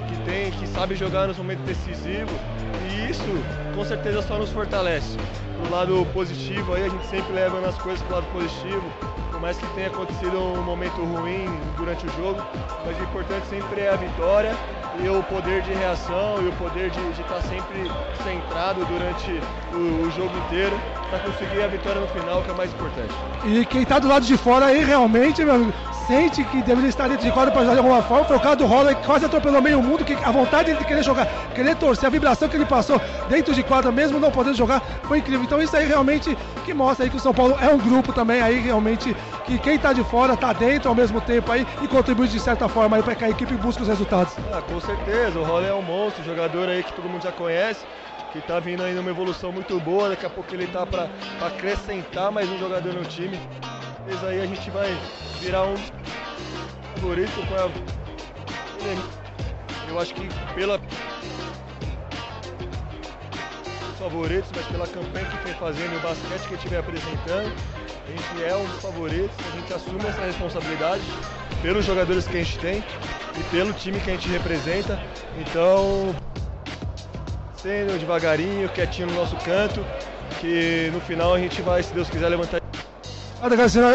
que tem, que sabe jogar nos momentos decisivos e isso com certeza só nos fortalece. Do lado positivo aí a gente sempre leva as coisas pro lado positivo, por mais que tenha acontecido um momento ruim durante o jogo, mas o importante sempre é a vitória e o poder de reação e o poder de estar sempre centrado durante o, o jogo inteiro para conseguir a vitória no final, que é o mais importante. E quem tá do lado de fora aí realmente, meu amigo, sente que deveria estar dentro de quadra para jogar de alguma forma. Foi o caso do Roller que quase atropelou meio mundo, que a vontade de querer jogar, querer torcer, a vibração que ele passou dentro de quadra, mesmo não podendo jogar, foi incrível. Então isso aí realmente que mostra aí que o São Paulo é um grupo também aí realmente que quem tá de fora tá dentro ao mesmo tempo aí e contribui de certa forma aí para que a equipe busque os resultados. Ah, com certeza, o Roller é um monstro, jogador aí que todo mundo já conhece que está vindo aí numa evolução muito boa, daqui a pouco ele está para acrescentar mais um jogador no time. Mas aí a gente vai virar um favorito com a. Eu acho que pela favoritos, mas pela campanha que vem fazendo o basquete que estiver apresentando, a gente é um dos favoritos, a gente assume essa responsabilidade pelos jogadores que a gente tem e pelo time que a gente representa. Então, sendo devagarinho, quietinho no nosso canto, que no final a gente vai, se Deus quiser, levantar.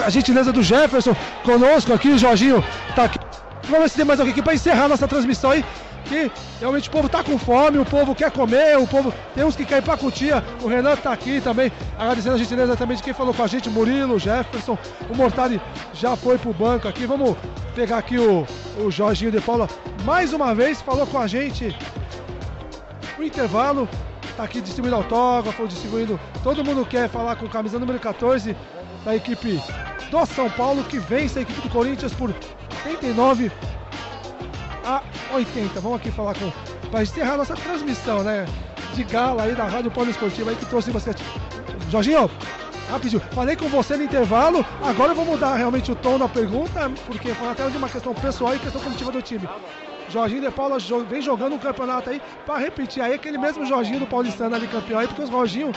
A gentileza do Jefferson conosco aqui, o Jorginho tá aqui. Vamos ver se tem mais alguém aqui para encerrar nossa transmissão aí. Que realmente o povo tá com fome, o povo quer comer, o povo tem uns que querem pra cutia. O Renan tá aqui também, agradecendo a gentileza também de quem falou com a gente, Murilo, Jefferson, o Mortari já foi pro banco aqui. Vamos pegar aqui o, o Jorginho de Paula mais uma vez, falou com a gente o intervalo. Tá aqui distribuindo autógrafo, distribuindo. Todo mundo quer falar com camisa número 14 da equipe do São Paulo, que vence a equipe do Corinthians por 89 a 80. Vamos aqui falar com. Para encerrar nossa transmissão, né? De gala aí da Rádio Polo Esportiva aí que trouxe basquete. Jorginho, rapidinho, falei com você no intervalo, agora eu vou mudar realmente o tom da pergunta, porque foi até de uma questão pessoal e questão coletiva do time. Jorginho de Paula vem jogando um campeonato aí para repetir aí aquele mesmo Jorginho do Paulistano ali campeão aí, porque os Jorginho,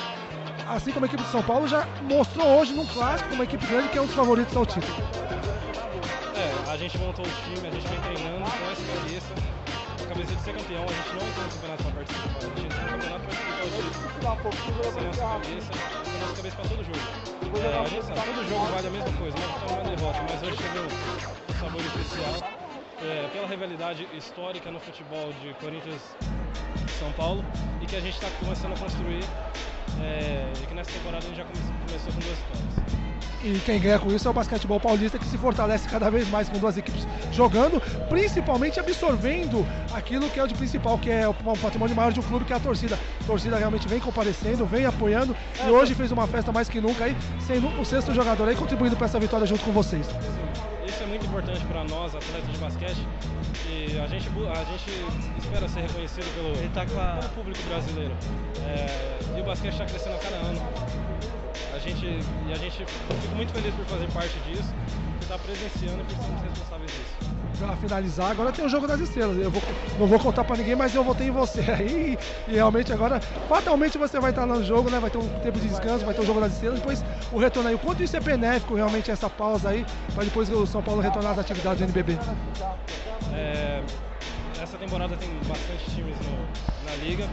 assim como a equipe de São Paulo, já mostrou hoje num clássico uma equipe grande que é um dos favoritos ao título. É, a gente montou o time, a gente vem treinando com essa cabeça, a cabeça de ser campeão, a gente não entrou no campeonato para participar, a gente entrou no campeonato para disputar o título. Essa é a nossa cabeça, essa é a nossa cabeça. para todo jogo. É, a gente sabe, todo jogo vale a mesma coisa, uma vitória uma derrota, mas hoje teve um sabor especial. É, pela rivalidade histórica no futebol de Corinthians e São Paulo e que a gente está começando a construir é, e que nessa temporada a gente já come, começou com duas vitórias. E quem ganha com isso é o basquetebol paulista que se fortalece cada vez mais com duas equipes jogando, principalmente absorvendo aquilo que é o de principal, que é o patrimônio maior de um clube, que é a torcida. A torcida realmente vem comparecendo, vem apoiando e hoje fez uma festa mais que nunca aí, sendo o sexto jogador aí contribuindo para essa vitória junto com vocês isso é muito importante para nós, atletas de basquete, e a gente, a gente espera ser reconhecido pelo, tá a... pelo público brasileiro. É, e o basquete está crescendo a cada ano. A gente, e a gente fica muito feliz por fazer parte disso, por estar presenciando e por sermos responsáveis disso para finalizar, agora tem o jogo das estrelas. Eu vou, não vou contar para ninguém, mas eu votei em você aí. E realmente agora, fatalmente você vai estar no jogo, né? Vai ter um tempo de descanso, vai ter o jogo das estrelas, depois o retorno aí. O quanto isso é benéfico realmente essa pausa aí, para depois o São Paulo retornar às atividades do NBB? É, essa temporada tem bastante times no, na liga.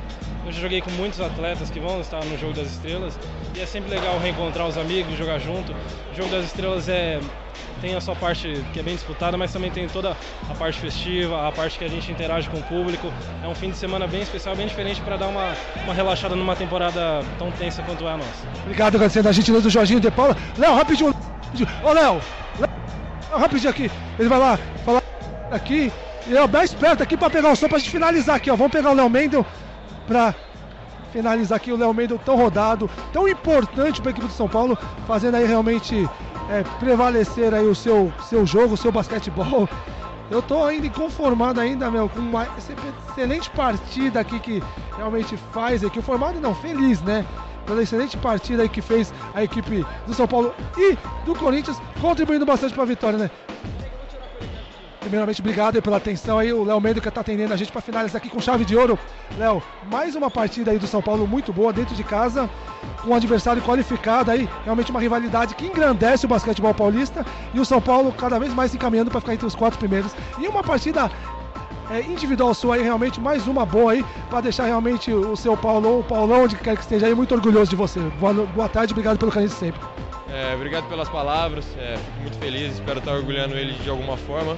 Eu já joguei com muitos atletas que vão estar no Jogo das Estrelas e é sempre legal reencontrar os amigos, jogar junto. O Jogo das Estrelas é tem a sua parte que é bem disputada, mas também tem toda a parte festiva, a parte que a gente interage com o público. É um fim de semana bem especial, bem diferente para dar uma, uma relaxada numa temporada tão tensa quanto é a nossa. Obrigado, agradecendo a gentileza do Jorginho de Paula. Léo, rapidinho. Ô, Léo, rapidinho aqui. Ele vai lá falar aqui. É bem esperto aqui para pegar o som para gente finalizar aqui, ó. Vamos pegar o Léo Mendel para finalizar aqui o Léo Mendel tão rodado, tão importante para a equipe de São Paulo, fazendo aí realmente é, prevalecer aí o seu, seu jogo, o seu basquetebol. Eu tô ainda inconformado ainda, meu, com uma excelente partida aqui que realmente faz aqui. Formado não, feliz, né? Pela excelente partida aí que fez a equipe do São Paulo e do Corinthians, contribuindo bastante para a vitória, né? Primeiramente, obrigado pela atenção aí. O Léo Mendes que está atendendo a gente para finalizar aqui com chave de ouro. Léo, mais uma partida aí do São Paulo muito boa dentro de casa, com um adversário qualificado aí. Realmente uma rivalidade que engrandece o basquetebol paulista e o São Paulo cada vez mais se encaminhando para ficar entre os quatro primeiros. E uma partida é, individual sua aí, realmente mais uma boa aí, para deixar realmente o seu Paulão, o Paulão, onde quer que esteja aí, muito orgulhoso de você. Boa, boa tarde, obrigado pelo carinho de sempre. É, obrigado pelas palavras, é, fico muito feliz, espero estar orgulhando ele de alguma forma.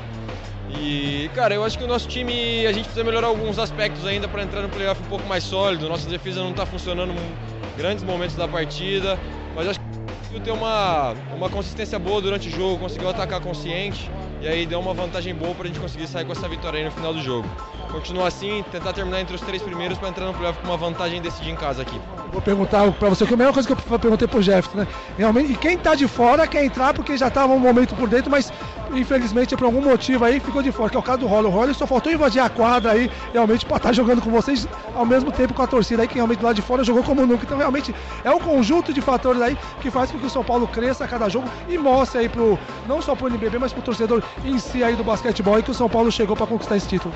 E, cara, eu acho que o nosso time, a gente precisa melhorar alguns aspectos ainda para entrar no playoff um pouco mais sólido. Nossa defesa não está funcionando em grandes momentos da partida, mas acho que conseguiu ter uma, uma consistência boa durante o jogo, conseguiu atacar consciente e aí deu uma vantagem boa para a gente conseguir sair com essa vitória aí no final do jogo. Continuar assim, tentar terminar entre os três primeiros para entrar no playoff com uma vantagem e decidir em casa aqui. Vou perguntar pra você, que é a mesma coisa que eu perguntei pro Jefferson, né? Realmente, e quem tá de fora quer entrar porque já tava um momento por dentro, mas infelizmente por algum motivo aí ficou de fora, que é o caso do Rolly. O Rolly só faltou invadir a quadra aí, realmente, pra estar jogando com vocês ao mesmo tempo com a torcida aí, que realmente lá de fora jogou como nunca. Então, realmente, é um conjunto de fatores aí que faz com que o São Paulo cresça a cada jogo e mostre aí pro, não só pro NBB, mas pro torcedor em si aí do basquetebol aí que o São Paulo chegou pra conquistar esse título.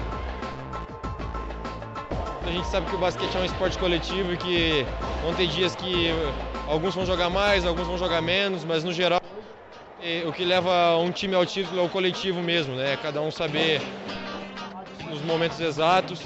A gente sabe que o basquete é um esporte coletivo e que vão ter dias que alguns vão jogar mais, alguns vão jogar menos, mas no geral eh, o que leva um time ao título é o coletivo mesmo, né? Cada um saber nos momentos exatos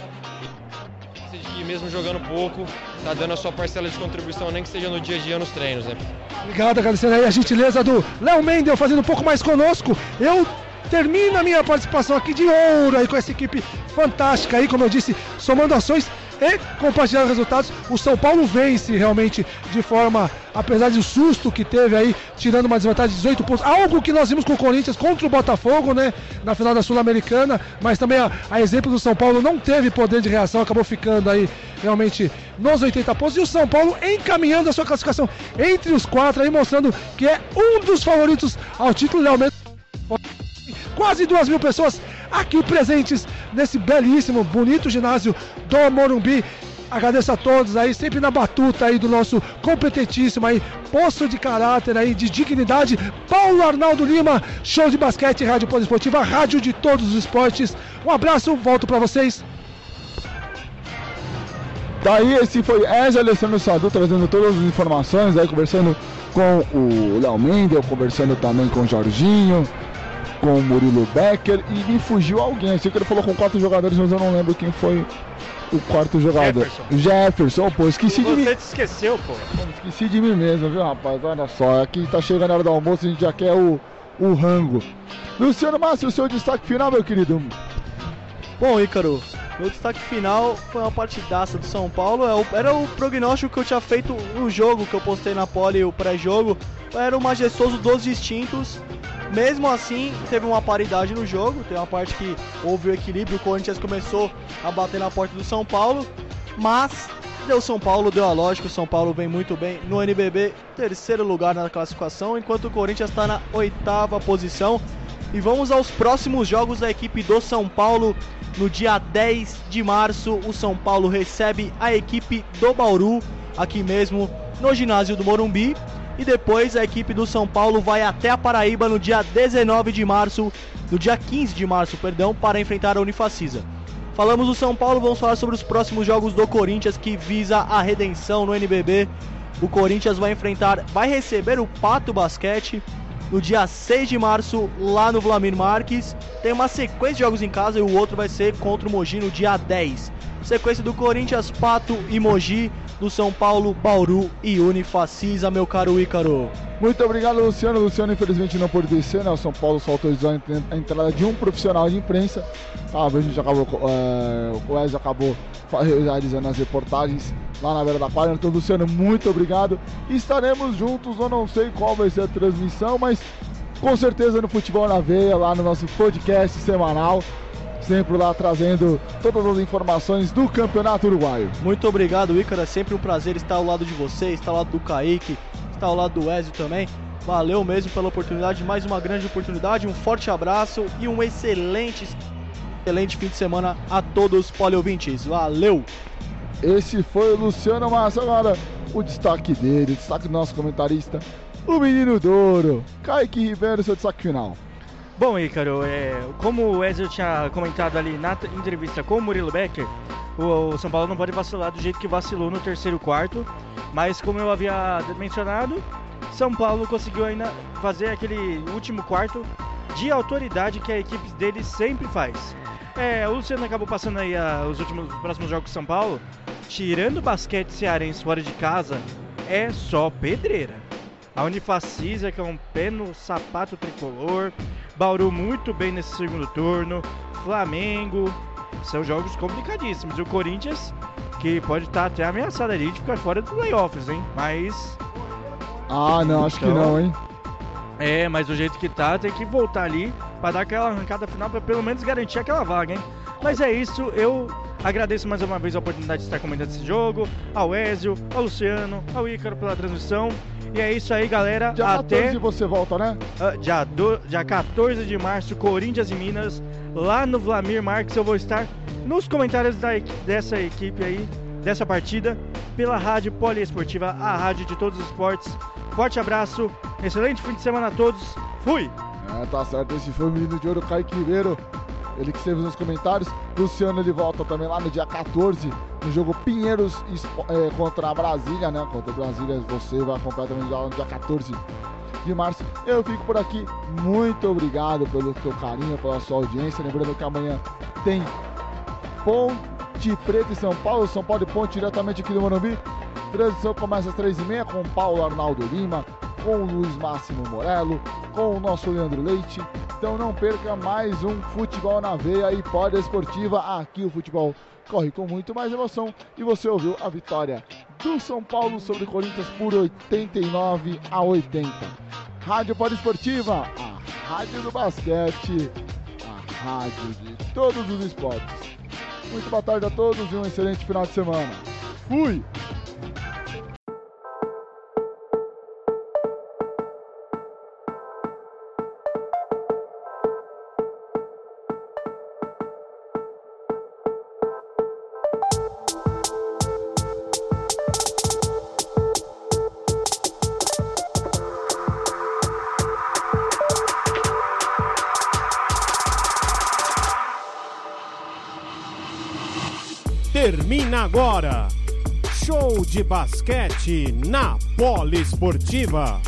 e que mesmo jogando pouco, tá dando a sua parcela de contribuição, nem que seja no dia a dia nos treinos, né? Obrigado, agradecendo aí a gentileza do Léo Mendel fazendo um pouco mais conosco. Eu termino a minha participação aqui de ouro aí com essa equipe fantástica aí, como eu disse, somando ações e compartilhando resultados. O São Paulo vence realmente de forma, apesar do susto que teve aí, tirando uma desvantagem de 18 pontos. Algo que nós vimos com o Corinthians contra o Botafogo, né? Na final da Sul-Americana, mas também a, a exemplo do São Paulo não teve poder de reação, acabou ficando aí realmente nos 80 pontos. E o São Paulo encaminhando a sua classificação entre os quatro aí, mostrando que é um dos favoritos ao título realmente quase duas mil pessoas aqui presentes nesse belíssimo, bonito ginásio do Morumbi. Agradeço a todos aí, sempre na batuta aí do nosso competentíssimo aí, poço de caráter aí, de dignidade. Paulo Arnaldo Lima, show de basquete, Rádio Poliesportiva, rádio de todos os esportes. Um abraço, volto para vocês. Daí esse foi Ezio Alessandro Sadu trazendo todas as informações, aí conversando com o Léo Mendel, conversando também com o Jorginho, com o Murilo Becker e me fugiu alguém. Eu sei que ele falou com quatro jogadores, mas eu não lembro quem foi o quarto jogador. Jefferson. Jefferson, pô, esqueci de mim. Você te esqueceu, pô. Esqueci de mim mesmo, viu, rapaz? Olha só, aqui tá chegando a hora do almoço, a gente já quer o, o rango. Luciano Márcio, o seu destaque final, meu querido. Bom, Ícaro, meu destaque final foi uma partidaça do São Paulo. É Era o prognóstico que eu tinha feito no jogo que eu postei na pole, o pré-jogo. Era o majestoso dos distintos. Mesmo assim, teve uma paridade no jogo. Tem uma parte que houve o equilíbrio. O Corinthians começou a bater na porta do São Paulo. Mas deu São Paulo, deu a lógica. O São Paulo vem muito bem no NBB, terceiro lugar na classificação, enquanto o Corinthians está na oitava posição. E vamos aos próximos jogos da equipe do São Paulo. No dia 10 de março, o São Paulo recebe a equipe do Bauru, aqui mesmo no ginásio do Morumbi. E depois a equipe do São Paulo vai até a Paraíba no dia 19 de março, no dia 15 de março, perdão, para enfrentar a Unifacisa. Falamos do São Paulo, vamos falar sobre os próximos jogos do Corinthians que visa a redenção no NBB. O Corinthians vai enfrentar, vai receber o Pato Basquete no dia 6 de março lá no Vlamir Marques. Tem uma sequência de jogos em casa e o outro vai ser contra o Mogi no dia 10. Sequência do Corinthians, Pato e Mogi, do São Paulo, Bauru e Unifacisa, meu caro Ícaro. Muito obrigado, Luciano. Luciano, infelizmente, não pôde descer, né? O São Paulo só autorizou a ent- a entrada de um profissional de imprensa. Ah, a gente acabou, é, o Ezio acabou realizando as reportagens lá na beira da quadra. Então, Luciano, muito obrigado. Estaremos juntos, eu não sei qual vai ser a transmissão, mas com certeza no Futebol na Veia, lá no nosso podcast semanal. Sempre lá trazendo todas as informações do Campeonato Uruguaio. Muito obrigado, Ícaro. É sempre um prazer estar ao lado de você, estar ao lado do Kaique, estar ao lado do Ezio também. Valeu mesmo pela oportunidade, mais uma grande oportunidade. Um forte abraço e um excelente, excelente fim de semana a todos os poliouvintes. Valeu! Esse foi o Luciano Massa. Agora, o destaque dele, o destaque do nosso comentarista, o menino Douro, Kaique Ribeiro, seu destaque final. Bom, Ícaro, é, como o Ezio tinha comentado ali na entrevista com o Murilo Becker, o, o São Paulo não pode vacilar do jeito que vacilou no terceiro quarto, mas como eu havia mencionado, São Paulo conseguiu ainda fazer aquele último quarto de autoridade que a equipe dele sempre faz. É, o Luciano acabou passando aí a, os últimos próximos jogos de São Paulo. Tirando o basquete cearense fora de casa, é só pedreira. A Unifacisa, que é um pé no sapato tricolor. Bauru muito bem nesse segundo turno. Flamengo. São jogos complicadíssimos. E o Corinthians, que pode estar até ameaçado ali de ficar fora dos playoffs, hein? Mas. Ah, não, acho que Então- não, hein? É, mas do jeito que tá, tem que voltar ali para dar aquela arrancada final para pelo menos garantir aquela vaga, hein? Mas é isso, eu agradeço mais uma vez a oportunidade de estar comentando esse jogo, ao Ezio, ao Luciano, ao Ícaro pela transmissão. E é isso aí, galera. Dia Até 14 você volta, né? ah, dia, do, dia 14 de março, Corinthians e Minas, lá no Vlamir Marques. Eu vou estar nos comentários da dessa equipe aí, dessa partida, pela Rádio Poliesportiva, a rádio de todos os esportes. Forte abraço, excelente fim de semana a todos. Fui! É, tá certo. Esse foi o menino de ouro, Kaique Ribeiro. Ele que esteve nos comentários. Luciano, ele volta também lá no dia 14, no jogo Pinheiros é, contra a Brasília, né? Contra a Brasília, você vai acompanhar também já no dia 14 de março. Eu fico por aqui. Muito obrigado pelo seu carinho, pela sua audiência. Lembrando que amanhã tem Ponte Preta e São Paulo. São Paulo e Ponte diretamente aqui do Morumbi. Transmissão começa às 3h30 com Paulo Arnaldo Lima, com Luiz Máximo Morello, com o nosso Leandro Leite. Então não perca mais um Futebol na Veia e Pódia Esportiva. Aqui o futebol corre com muito mais emoção. E você ouviu a vitória do São Paulo sobre Corinthians por 89 a 80. Rádio Pódia Esportiva, a rádio do basquete, a rádio de todos os esportes. Muito boa tarde a todos e um excelente final de semana. Fui! Agora. Show de basquete na Poliesportiva.